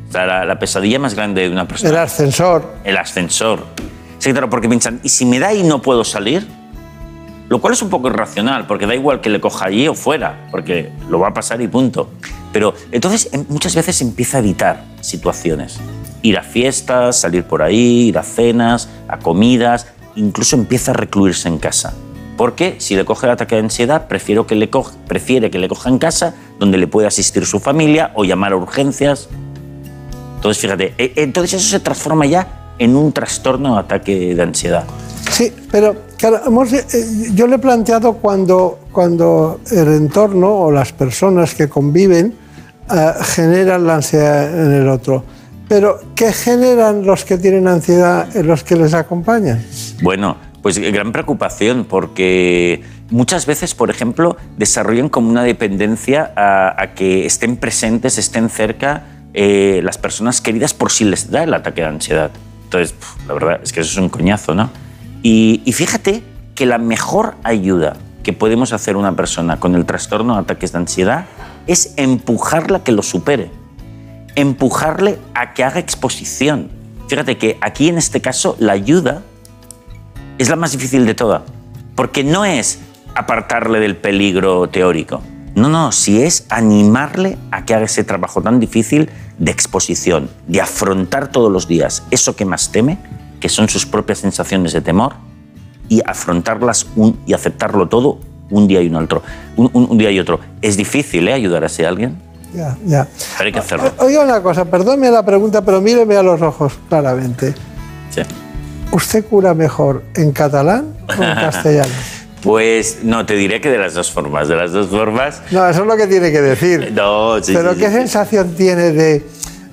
O sea, la, la pesadilla más grande de una persona El ascensor. el ascensor. Sí, claro, porque piensan, ¿y si me da y no puedo salir? Lo cual es un poco irracional, porque da igual que le coja allí o fuera, porque lo va a pasar y punto. Pero entonces em- muchas veces empieza a evitar situaciones. Ir a fiestas, salir por ahí, ir a cenas, a comidas, incluso empieza a recluirse en casa. Porque si le coge el ataque de ansiedad, prefiero que le coja- prefiere que le coja en casa, donde le puede asistir su familia o llamar a urgencias. Entonces, fíjate, e- entonces eso se transforma ya en un trastorno de ataque de ansiedad. Sí, pero claro, hemos- eh, yo le he planteado cuando, cuando el entorno o las personas que conviven eh, generan la ansiedad en el otro. Pero, ¿qué generan los que tienen ansiedad en los que les acompañan? Bueno, pues gran preocupación porque muchas veces, por ejemplo, desarrollan como una dependencia a, que estén presentes, estén cerca eh, las personas queridas por si les da el ataque de ansiedad. Entonces, la verdad es que eso es un coñazo, ¿no? Y, fíjate que la mejor ayuda que podemos hacer una persona con el trastorno de ataques de ansiedad es empujarla a que lo supere, empujarle a que haga exposición. Fíjate que aquí en este caso la ayuda es la más difícil de todas, porque no es apartarle del peligro teórico. No, no, si es animarle a que haga ese trabajo tan difícil de exposición, de afrontar todos los días eso que más teme, que son sus propias sensaciones de temor, y afrontarlas un, y aceptarlo todo un día y un otro. Un, día y otro. Es difícil, ¿eh? Ayudar a ese alguien. Ya, ya. Pero hay que hacerlo. Oiga una cosa, perdónme la pregunta, pero míreme a los ojos claramente. Sí. ¿Usted cura mejor en catalán o en [laughs] castellano? Pues no, te diré que de las dos formas, de las dos formas. No, eso es lo que tiene que decir. [laughs] No, sí, Pero sí, ¿qué sí. sensación tiene de,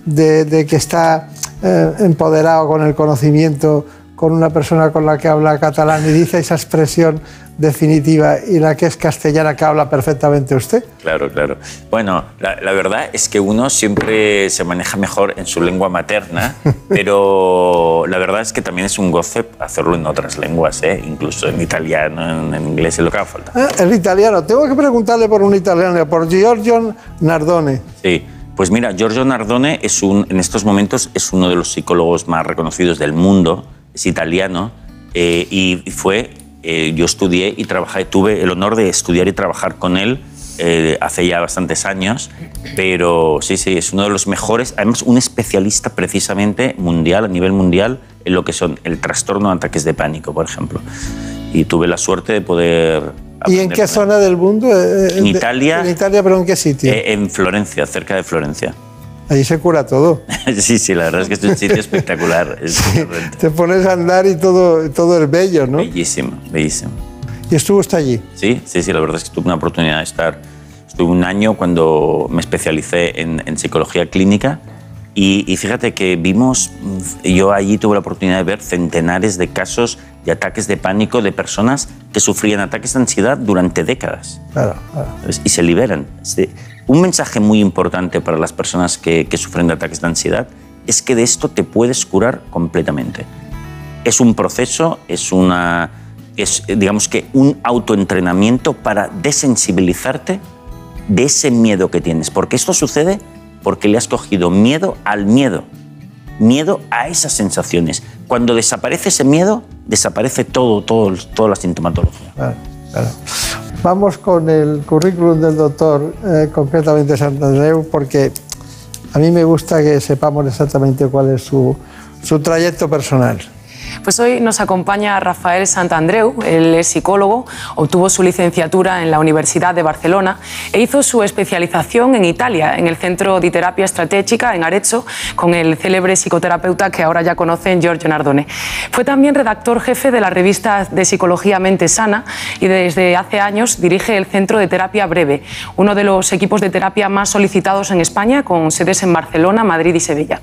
de, de que está eh, empoderado con el conocimiento, con una persona con la que habla catalán y dice esa expresión definitiva y la que es castellana que habla perfectamente usted? Claro, claro. Bueno, la, la verdad es que uno siempre se maneja mejor en su lengua materna, [laughs] pero la verdad es que también es un goce hacerlo en otras lenguas, ¿eh? incluso en italiano, en, en inglés, es lo que haga falta. Ah, el italiano. Tengo que preguntarle por un italiano, por Giorgio Nardone. Sí, pues mira, Giorgio Nardone es un, en estos momentos es uno de los psicólogos más reconocidos del mundo, es italiano eh, y fue, eh, yo estudié y trabajé, tuve el honor de estudiar y trabajar con él eh, hace ya bastantes años, pero sí, sí, es uno de los mejores, además un especialista precisamente mundial, a nivel mundial, en lo que son el trastorno de ataques de pánico, por ejemplo. Y tuve la suerte de poder ¿Y en qué zona del mundo? En de- Italia. En Italia, pero ¿en qué sitio? En Florencia, cerca de Florencia. Allí se cura todo. [laughs] sí, sí, la verdad es que es un sitio [laughs] espectacular. Es Te pones a andar y todo, todo es bello, ¿no? bellísimo, bellísimo. Y estuvo usted allí. Sí, sí, sí, la verdad es que tuve una oportunidad de estar. Estuve un año cuando me especialicé en, en psicología clínica y, y fíjate que vimos, mm, yo allí tuve la oportunidad de ver centenares de casos de ataques de pánico de personas que sufrían ataques de ansiedad durante décadas. Claro, claro. y se liberan. Sí. Un mensaje muy importante para las personas que, sufren de ataques de ansiedad es que de esto te puedes curar completamente. Es un proceso, es una, es digamos que un autoentrenamiento para desensibilizarte de ese miedo que tienes, porque esto sucede porque le has cogido miedo al miedo, miedo a esas sensaciones. Cuando desaparece ese miedo, desaparece todo, todo, toda la sintomatología. Claro, claro. Vamos con el currículum del doctor, eh, concretamente Santandreu, porque a mí me gusta que sepamos exactamente cuál es su, su trayecto personal. Pues hoy nos acompaña Rafael Santandreu, él es psicólogo, obtuvo su licenciatura en la Universidad de Barcelona e hizo su especialización en Italia, en el Centro de Terapia Estratégica en Arezzo, con el célebre psicoterapeuta que ahora ya conocen, Giorgio Nardone. Fue también redactor jefe de la revista de Psicología Mente Sana y desde hace años dirige el Centro de Terapia Breve, uno de los equipos de terapia más solicitados en España, con sedes en Barcelona, Madrid y Sevilla.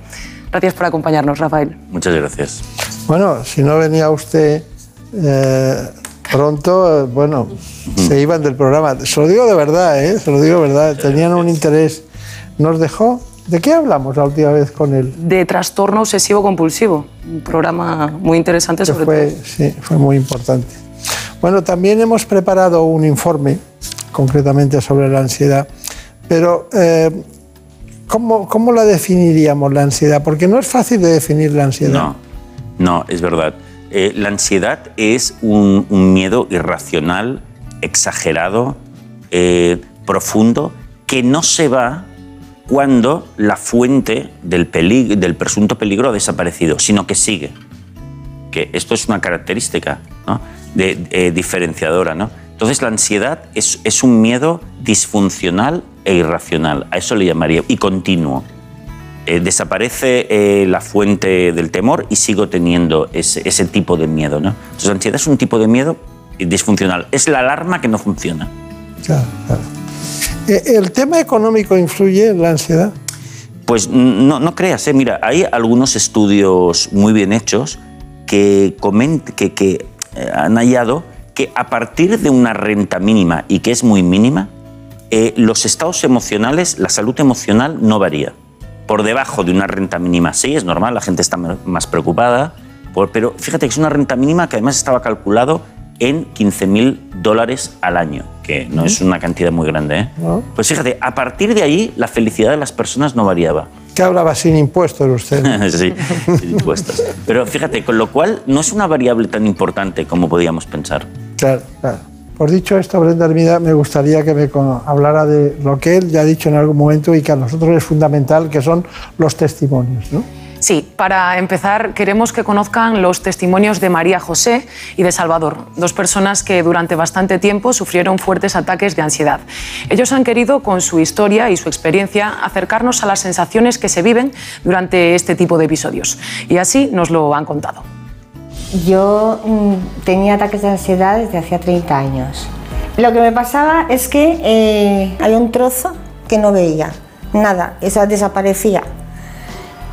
Gracias por acompañarnos, Rafael. Muchas gracias. Bueno, si no venía usted eh, pronto, eh, bueno, se iban del programa. Se lo digo de verdad, ¿eh? Se lo digo de verdad. Tenían un interés. Nos dejó. ¿De qué hablamos la última vez con él? de trastorno obsesivo compulsivo. Un programa muy interesante sobre fue, todo. sí, fue muy importante. Bueno, también hemos preparado un informe, concretamente sobre la ansiedad, pero eh, ¿cómo, ¿cómo la definiríamos la ansiedad? Porque no es fácil de definir la ansiedad. No, no, es verdad. Eh, la ansiedad es un, un miedo irracional, exagerado, eh, profundo, que no se va cuando la fuente del, pelig- del presunto peligro ha desaparecido, sino que sigue. Que esto es una característica ¿no? de, eh, diferenciadora. ¿no? Entonces la ansiedad es, es un miedo disfuncional e irracional, a eso le llamaría, y continuo. Eh, desaparece eh, la fuente del temor y sigo teniendo ese, ese tipo de miedo. ¿no? Entonces, ansiedad es un tipo de miedo disfuncional. Es la alarma que no funciona. Claro, claro. Eh, ¿El tema económico influye en la ansiedad? Pues no, no creas, ¿eh? mira, hay algunos estudios muy bien hechos que, que, que eh, han hallado que a partir de una renta mínima y que es muy mínima, eh, los estados emocionales, la salud emocional no varía. Por debajo de una renta mínima sí, es normal, la gente está más preocupada, pero fíjate que es una renta mínima que además estaba calculado en 15.000 dólares al año, que no es una cantidad muy grande. ¿eh? Pues fíjate, a partir de ahí la felicidad de las personas no variaba. ¿Qué hablaba sin impuestos usted? [laughs] sí, sin impuestos. Pero fíjate, con lo cual no es una variable tan importante como podíamos pensar. Claro, claro. Por dicho esto, Brenda Hermida, me gustaría que me hablara de lo que él ya ha dicho en algún momento y que a nosotros es fundamental, que son los testimonios. ¿no? Sí, para empezar queremos que conozcan los testimonios de María José y de Salvador, dos personas que durante bastante tiempo sufrieron fuertes ataques de ansiedad. Ellos han querido, con su historia y su experiencia, acercarnos a las sensaciones que se viven durante este tipo de episodios. Y así nos lo han contado. Yo mm, tenía ataques de ansiedad desde hacía 30 años. Lo que me pasaba es que eh, había un trozo que no veía, nada, eso desaparecía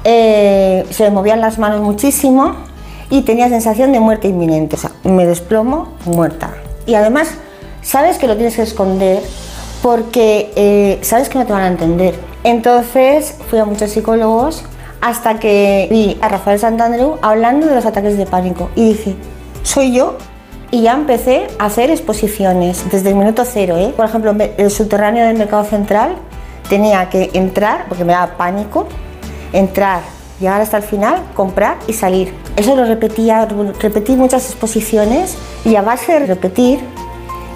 eh, se me movían las manos muchísimo y tenía sensación de muerte inminente. O sea, me desplomo muerta. Y además, sabes que lo tienes que esconder porque eh, sabes que no te van a entender. Entonces fui a muchos psicólogos hasta que vi a Rafael Santandreu hablando de los ataques de pánico y dije, soy yo. Y ya empecé a hacer exposiciones desde el minuto cero. ¿eh? Por ejemplo, el subterráneo del mercado central tenía que entrar porque me daba pánico entrar, llegar hasta el final, comprar y salir. Eso lo repetía, repetí muchas exposiciones y a base de repetir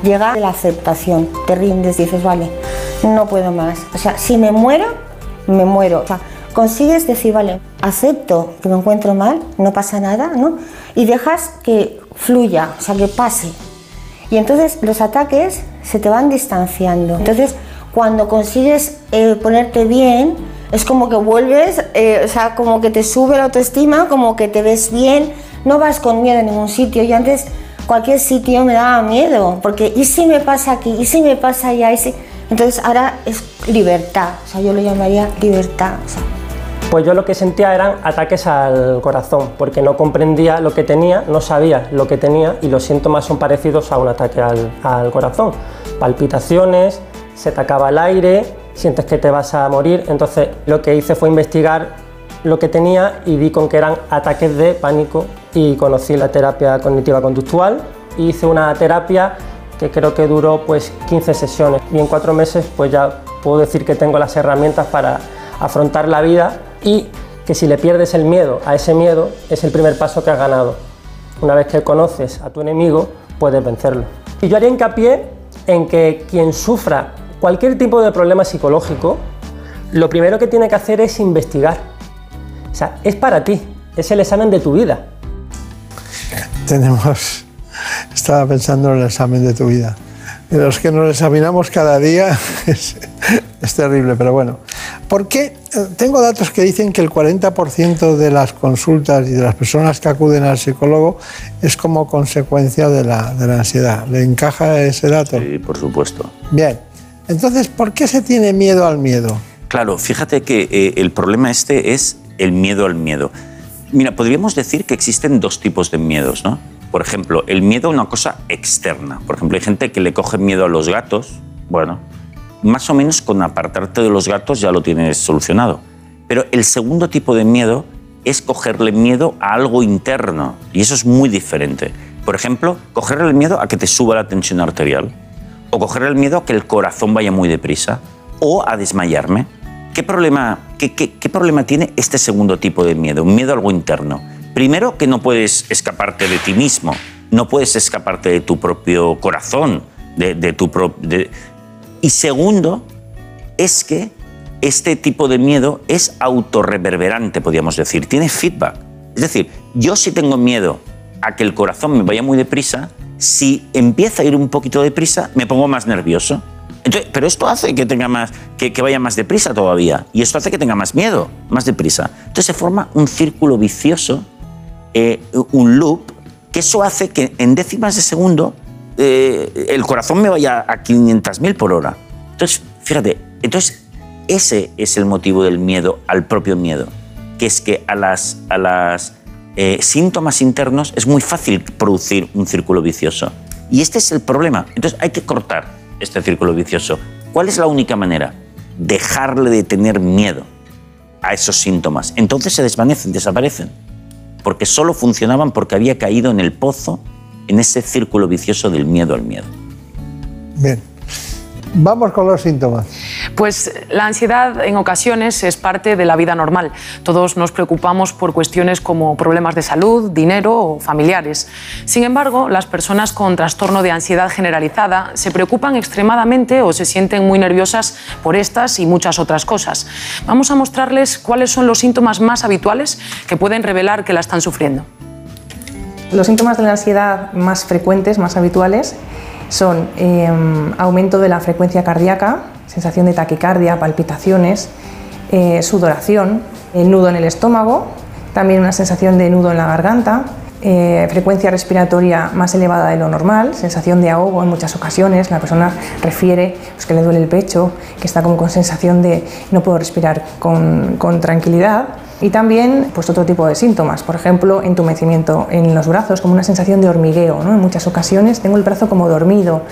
llega la aceptación. Te rindes, dices, vale, no puedo más. O sea, si me muero, me muero. Consigues decir, vale, acepto que me encuentro mal, no pasa nada, ¿no? Y dejas que fluya, o sea, que pase. Y entonces los ataques se te van distanciando. Entonces, cuando consigues eh, ponerte bien, es como que vuelves, eh, o sea, como que te sube la autoestima, como que te ves bien, no vas con miedo a ningún sitio. Y antes cualquier sitio me daba miedo, porque ¿y si me pasa aquí? ¿Y si me pasa allá? Entonces ahora es libertad, o sea, yo lo llamaría libertad. Pues yo lo que sentía eran ataques al corazón, porque no comprendía lo que tenía, no sabía lo que tenía y los síntomas son parecidos a un ataque al, corazón. Palpitaciones, se te acaba el aire, sientes que te vas a morir. Entonces lo que hice fue investigar lo que tenía y vi con que eran ataques de pánico y conocí la terapia cognitiva conductual. Hice una terapia que creo que duró pues 15 sesiones y en cuatro meses pues ya puedo decir que tengo las herramientas para afrontar la vida y que si le pierdes el miedo a ese miedo es el primer paso que has ganado. Una vez que conoces a tu enemigo puedes vencerlo. Y yo haría hincapié en que quien sufra cualquier tipo de problema psicológico, lo primero que tiene que hacer es investigar. O sea, es para ti, es el examen de tu vida. [laughs] Tenemos, estaba pensando en el examen de tu vida. De los que nos examinamos cada día [laughs] es, es terrible, pero bueno. ¿Por qué? Eh, tengo datos que dicen que el 40% de las consultas y de las personas que acuden al psicólogo es como consecuencia de la, de la ansiedad. ¿Le encaja ese dato? Sí, por supuesto. Bien. Entonces, ¿por qué se tiene miedo al miedo? Claro, fíjate que eh, el problema este es el miedo al miedo. Mira, podríamos decir que existen dos tipos de miedos, ¿no? Por ejemplo, el miedo a una cosa externa. Por ejemplo, hay gente que le coge miedo a los gatos. Bueno, más o menos con apartarte de los gatos ya lo tienes solucionado. Pero el segundo tipo de miedo es cogerle miedo a algo interno. Y eso es muy diferente. Por ejemplo, cogerle miedo a que te suba la tensión arterial o coger el miedo a que el corazón vaya muy deprisa, o a desmayarme. ¿Qué problema, qué, qué, problema tiene este segundo tipo de miedo? Un miedo a algo interno. Primero, que no puedes escaparte de ti mismo, no puedes escaparte de tu propio corazón, de, de tu de... Y segundo, es que este tipo de miedo es autorreverberante, podríamos decir, tiene feedback. Es decir, yo si tengo miedo a que el corazón me vaya muy deprisa, si empieza a ir un poquito deprisa, me pongo más nervioso. pero esto hace que, tenga más, que, vaya más deprisa todavía. Y esto hace que tenga más miedo, más deprisa. Entonces se forma un círculo vicioso, eh, un loop, que eso hace que en décimas de segundo eh, el corazón me vaya a 500.000 por hora. Entonces, fíjate, entonces Ese es el motivo del miedo al propio miedo, que es que a las, a las eh, síntomas internos es muy fácil producir un círculo vicioso. Y este es el problema. Entonces hay que cortar este círculo vicioso. ¿Cuál es la única manera? Dejarle de tener miedo a esos síntomas. Entonces se desvanecen, desaparecen. Porque solo funcionaban porque había caído en el pozo, en ese círculo vicioso del miedo al miedo. Bien. Vamos con los síntomas. Pues la ansiedad en ocasiones es parte de la vida normal. Todos nos preocupamos por cuestiones como problemas de salud, dinero o familiares. Sin embargo, las personas con trastorno de ansiedad generalizada se preocupan extremadamente o se sienten muy nerviosas por estas y muchas otras cosas. Vamos a mostrarles cuáles son los síntomas más habituales que pueden revelar que la están sufriendo. Los síntomas de la ansiedad más frecuentes, más habituales, son em, aumento de la frecuencia cardíaca, sensación de taquicardia, palpitaciones, eh, sudoración, nudo en el estómago, también una sensación de nudo en la garganta, eh, frecuencia respiratoria más elevada de lo normal, sensación de ahogo en muchas ocasiones, la persona refiere pues, que le duele el pecho, que está como con sensación de no puedo respirar con tranquilidad y también pues, otro tipo de síntomas, por ejemplo, entumecimiento en los brazos, como una sensación de hormigueo. ¿no? En muchas ocasiones tengo el brazo como dormido.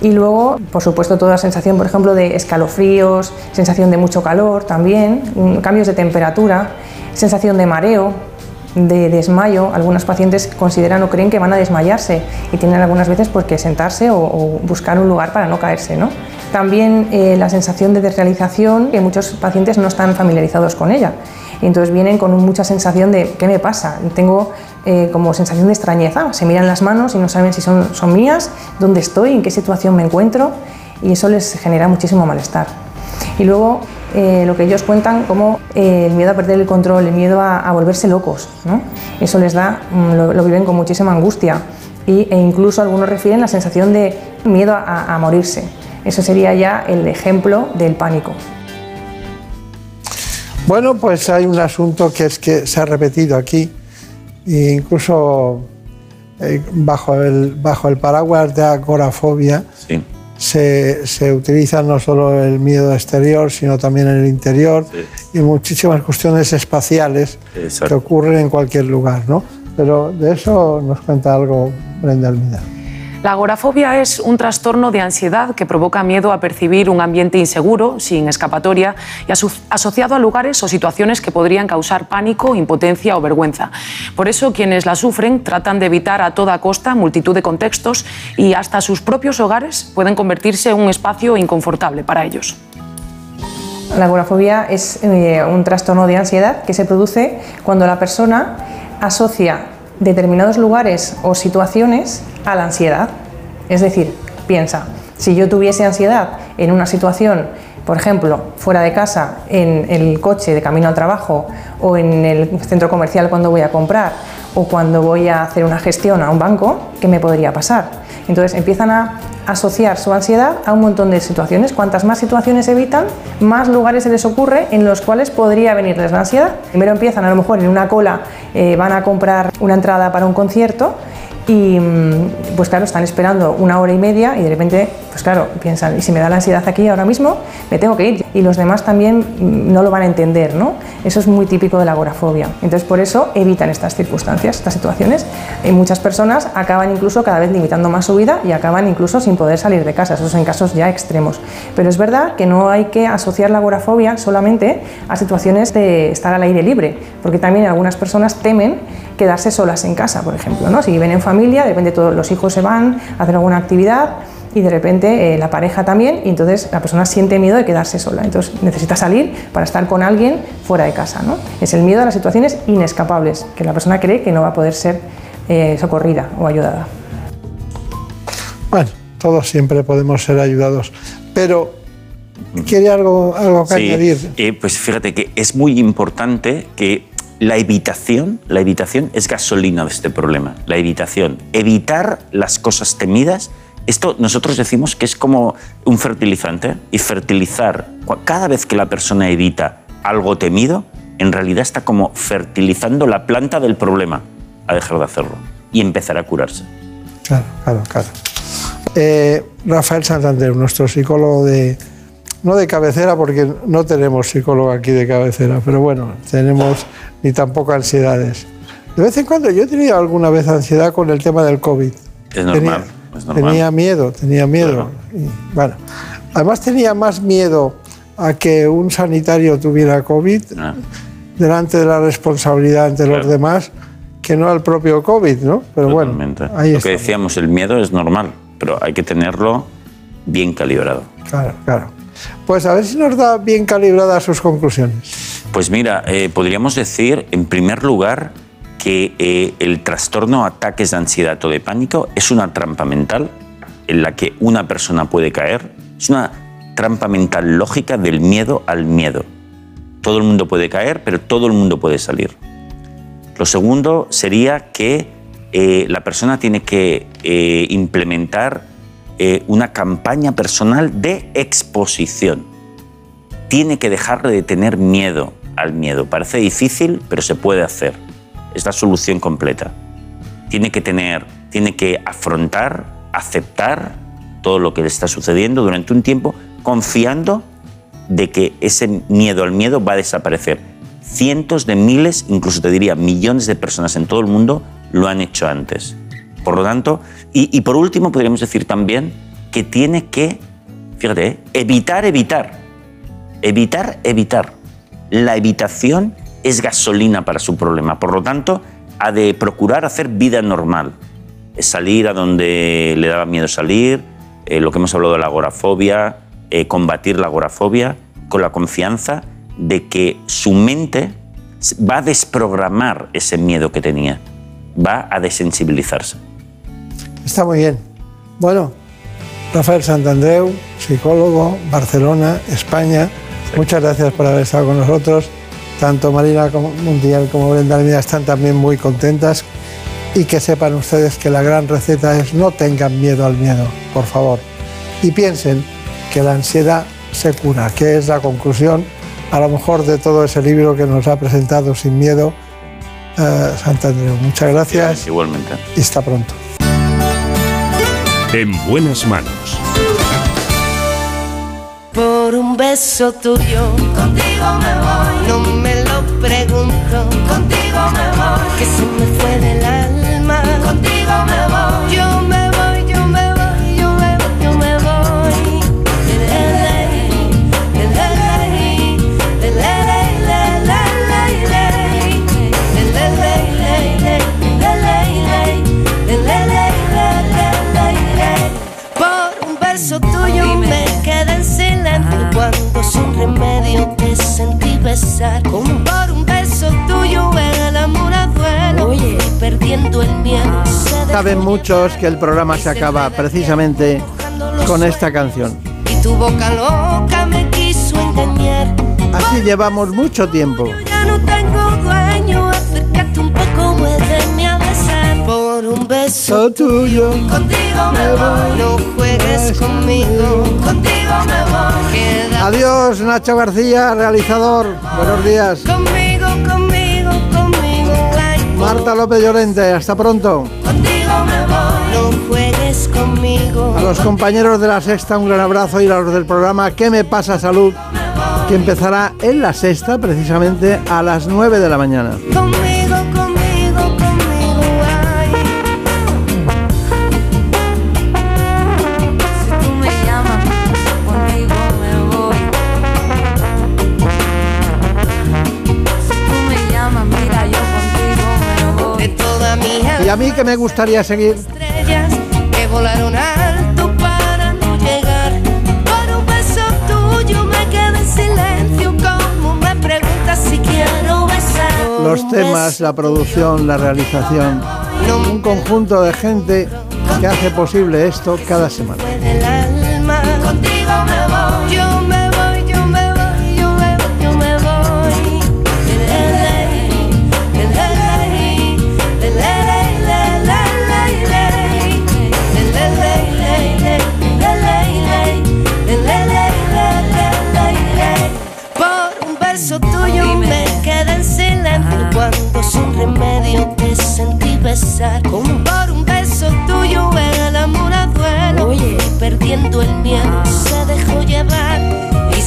Y luego, por supuesto, toda la sensación, por ejemplo, de escalofríos, sensación de mucho calor también, mm, cambios de temperatura, sensación de mareo, de desmayo. Algunos pacientes consideran o creen que van a desmayarse y tienen algunas veces pues, que sentarse o, buscar un lugar para no caerse. También eh, la sensación de desrealización, que muchos pacientes no están familiarizados con ella y entonces vienen con mucha sensación de ¿qué me pasa? Tengo eh, como sensación de extrañeza, se miran las manos y no saben si son, son mías, dónde estoy, en qué situación me encuentro y eso les genera muchísimo malestar. Y luego eh, lo que ellos cuentan como eh, el miedo a perder el control, el miedo a, volverse locos, ¿no? eso les da, mm, lo, viven con muchísima angustia y, e incluso algunos refieren la sensación de miedo a, a morirse. Eso sería ya el ejemplo del pánico. Bueno, pues hay un asunto que es que se ha repetido aquí, e incluso eh, bajo, el, bajo el paraguas de agorafobia se, se, utiliza no solo el miedo exterior, sino también el interior y muchísimas cuestiones espaciales que ocurren en cualquier lugar. ¿no? Pero de eso nos cuenta algo Brenda Almida. La agorafobia es un trastorno de ansiedad que provoca miedo a percibir un ambiente inseguro, sin escapatoria, y asociado a lugares o situaciones que podrían causar pánico, impotencia o vergüenza. Por eso quienes la sufren tratan de evitar a toda costa multitud de contextos y hasta sus propios hogares pueden convertirse en un espacio inconfortable para ellos. La agorafobia es eh, un trastorno de ansiedad que se produce cuando la persona asocia determinados lugares o situaciones a la ansiedad. Es decir, piensa, si yo tuviese ansiedad en una situación, por ejemplo, fuera de casa, en el coche de camino al trabajo o en el centro comercial cuando voy a comprar o cuando voy a hacer una gestión a un banco, ¿qué me podría pasar? Entonces empiezan a asociar su ansiedad a un montón de situaciones. Cuantas más situaciones evitan, más lugares se les ocurre en los cuales podría venirles la ansiedad. Primero empiezan a lo mejor en una cola, eh, van a comprar una entrada para un concierto y mm, pues claro, están esperando una hora y media y de repente, pues claro, piensan, y si me da la ansiedad aquí ahora mismo, me tengo que ir. Y los demás también mm, no lo van a entender, ¿no? Eso es muy típico de la agorafobia. Entonces por eso evitan estas circunstancias, estas situaciones. Y muchas personas acaban incluso cada vez limitando más su vida y acaban incluso sin poder salir de casa. Esos son casos ya extremos. Pero es verdad que no hay que asociar la agorafobia solamente a situaciones de estar al aire libre, porque también algunas personas temen quedarse solas en casa, por ejemplo. ¿no? Si viven en familia, de repente todos los hijos se van a hacer alguna actividad y de repente eh, la pareja también, y entonces la persona siente miedo de quedarse sola. Entonces necesita salir para estar con alguien fuera de casa. ¿no? Es el miedo a las situaciones inescapables, que la persona cree que no va a poder ser eh, socorrida o ayudada. Bueno, todos siempre podemos ser ayudados, pero ¿quiere algo, algo que añadir? Eh, pues fíjate que es muy importante que la evitación, la evitación es gasolina de este problema. La evitación, evitar las cosas temidas. Esto nosotros decimos que es como un fertilizante y fertilizar cada vez que la persona evita algo temido, en realidad está como fertilizando la planta del problema a dejar de hacerlo y empezar a curarse. Claro, claro, claro. Eh, Rafael Santander, nuestro psicólogo de, no de cabecera porque no tenemos psicólogo aquí de cabecera, pero bueno, tenemos ni tampoco ansiedades. De vez en cuando yo he tenido alguna vez ansiedad con el tema del COVID. Es normal. Tenía, es normal. tenía miedo, tenía miedo. Y, bueno, además tenía más miedo a que un sanitario tuviera COVID Ah, delante de la responsabilidad ante los demás que no al propio COVID, ¿no? Pero bueno, ahí Lo está. que decíamos, el miedo es normal, pero hay que tenerlo bien calibrado. Claro, claro. Pues a ver si nos da bien calibradas sus conclusiones. Pues mira, eh, podríamos decir, en primer lugar, que eh, el trastorno ataques de ansiedad o de pánico es una trampa mental en la que una persona puede caer. Es una trampa mental lógica del miedo al miedo. Todo el mundo puede caer, pero todo el mundo puede salir. Lo segundo sería que eh, la persona tiene que implementar eh, una campaña personal de exposición. Tiene que dejar de tener miedo al miedo. Parece difícil, pero se puede hacer. Es la solución completa. Tiene que tener, tiene que afrontar, aceptar todo lo que le está sucediendo durante un tiempo, confiando de que ese miedo al miedo va a desaparecer. Cientos de miles, incluso te diría millones de personas en todo el mundo lo han hecho antes. Por lo tanto, y, por último podríamos decir también que tiene que, fíjate, ¿eh? evitar, evitar. Evitar, evitar. La evitación es gasolina para su problema. Por lo tanto, ha de procurar hacer vida normal. Salir a donde le daba miedo salir, eh, lo que hemos hablado de la agorafobia, eh, combatir la agorafobia con la confianza de que su mente va a desprogramar ese miedo que tenía, va a desensibilizarse. Está muy bien. Bueno, Rafael Santandreu, psicólogo, Barcelona, España. Muchas gracias por haber estado con nosotros. Tanto Marina como- Mundial como Brenda Almeida están también muy contentas. Y que sepan ustedes que la gran receta es no tengan miedo al miedo, por favor. Y piensen que la ansiedad se cura, que es la conclusión, a lo mejor, de todo ese libro que nos ha presentado sin miedo eh, Santandreu. Muchas gracias Igualmente. y hasta pronto. En buenas manos. Por un beso tuyo, contigo me voy. No me lo pregunto, contigo me voy. Que se me fue del alma, contigo me voy. Yo sentí besar. Como por un beso tuyo el amor a duelo y perdiendo el miedo. dejó Saben muchos que el programa se acaba precisamente con esta canción. Y tu boca loca me quiso engañar. Así llevamos mucho tiempo. Un beso tuyo, contigo me voy. No juegues conmigo, contigo me voy. Queda Adiós, Nacho García, realizador. Buenos días. conmigo, conmigo, conmigo. Marta López Llorente, hasta pronto. contigo me voy. No juegues conmigo. A los compañeros de la sexta, un gran abrazo y a los del programa ¿Qué me pasa salud? que empezará en la sexta, precisamente a las 9 de la mañana. Y a mí que me gustaría seguir estrellas que volaron alto para no llegar. Por un beso tuyo me quedé en silencio, como me preguntas si quiero besar. los temas, la producción, la realización, un conjunto de gente que hace posible esto cada semana. Contigo me voy,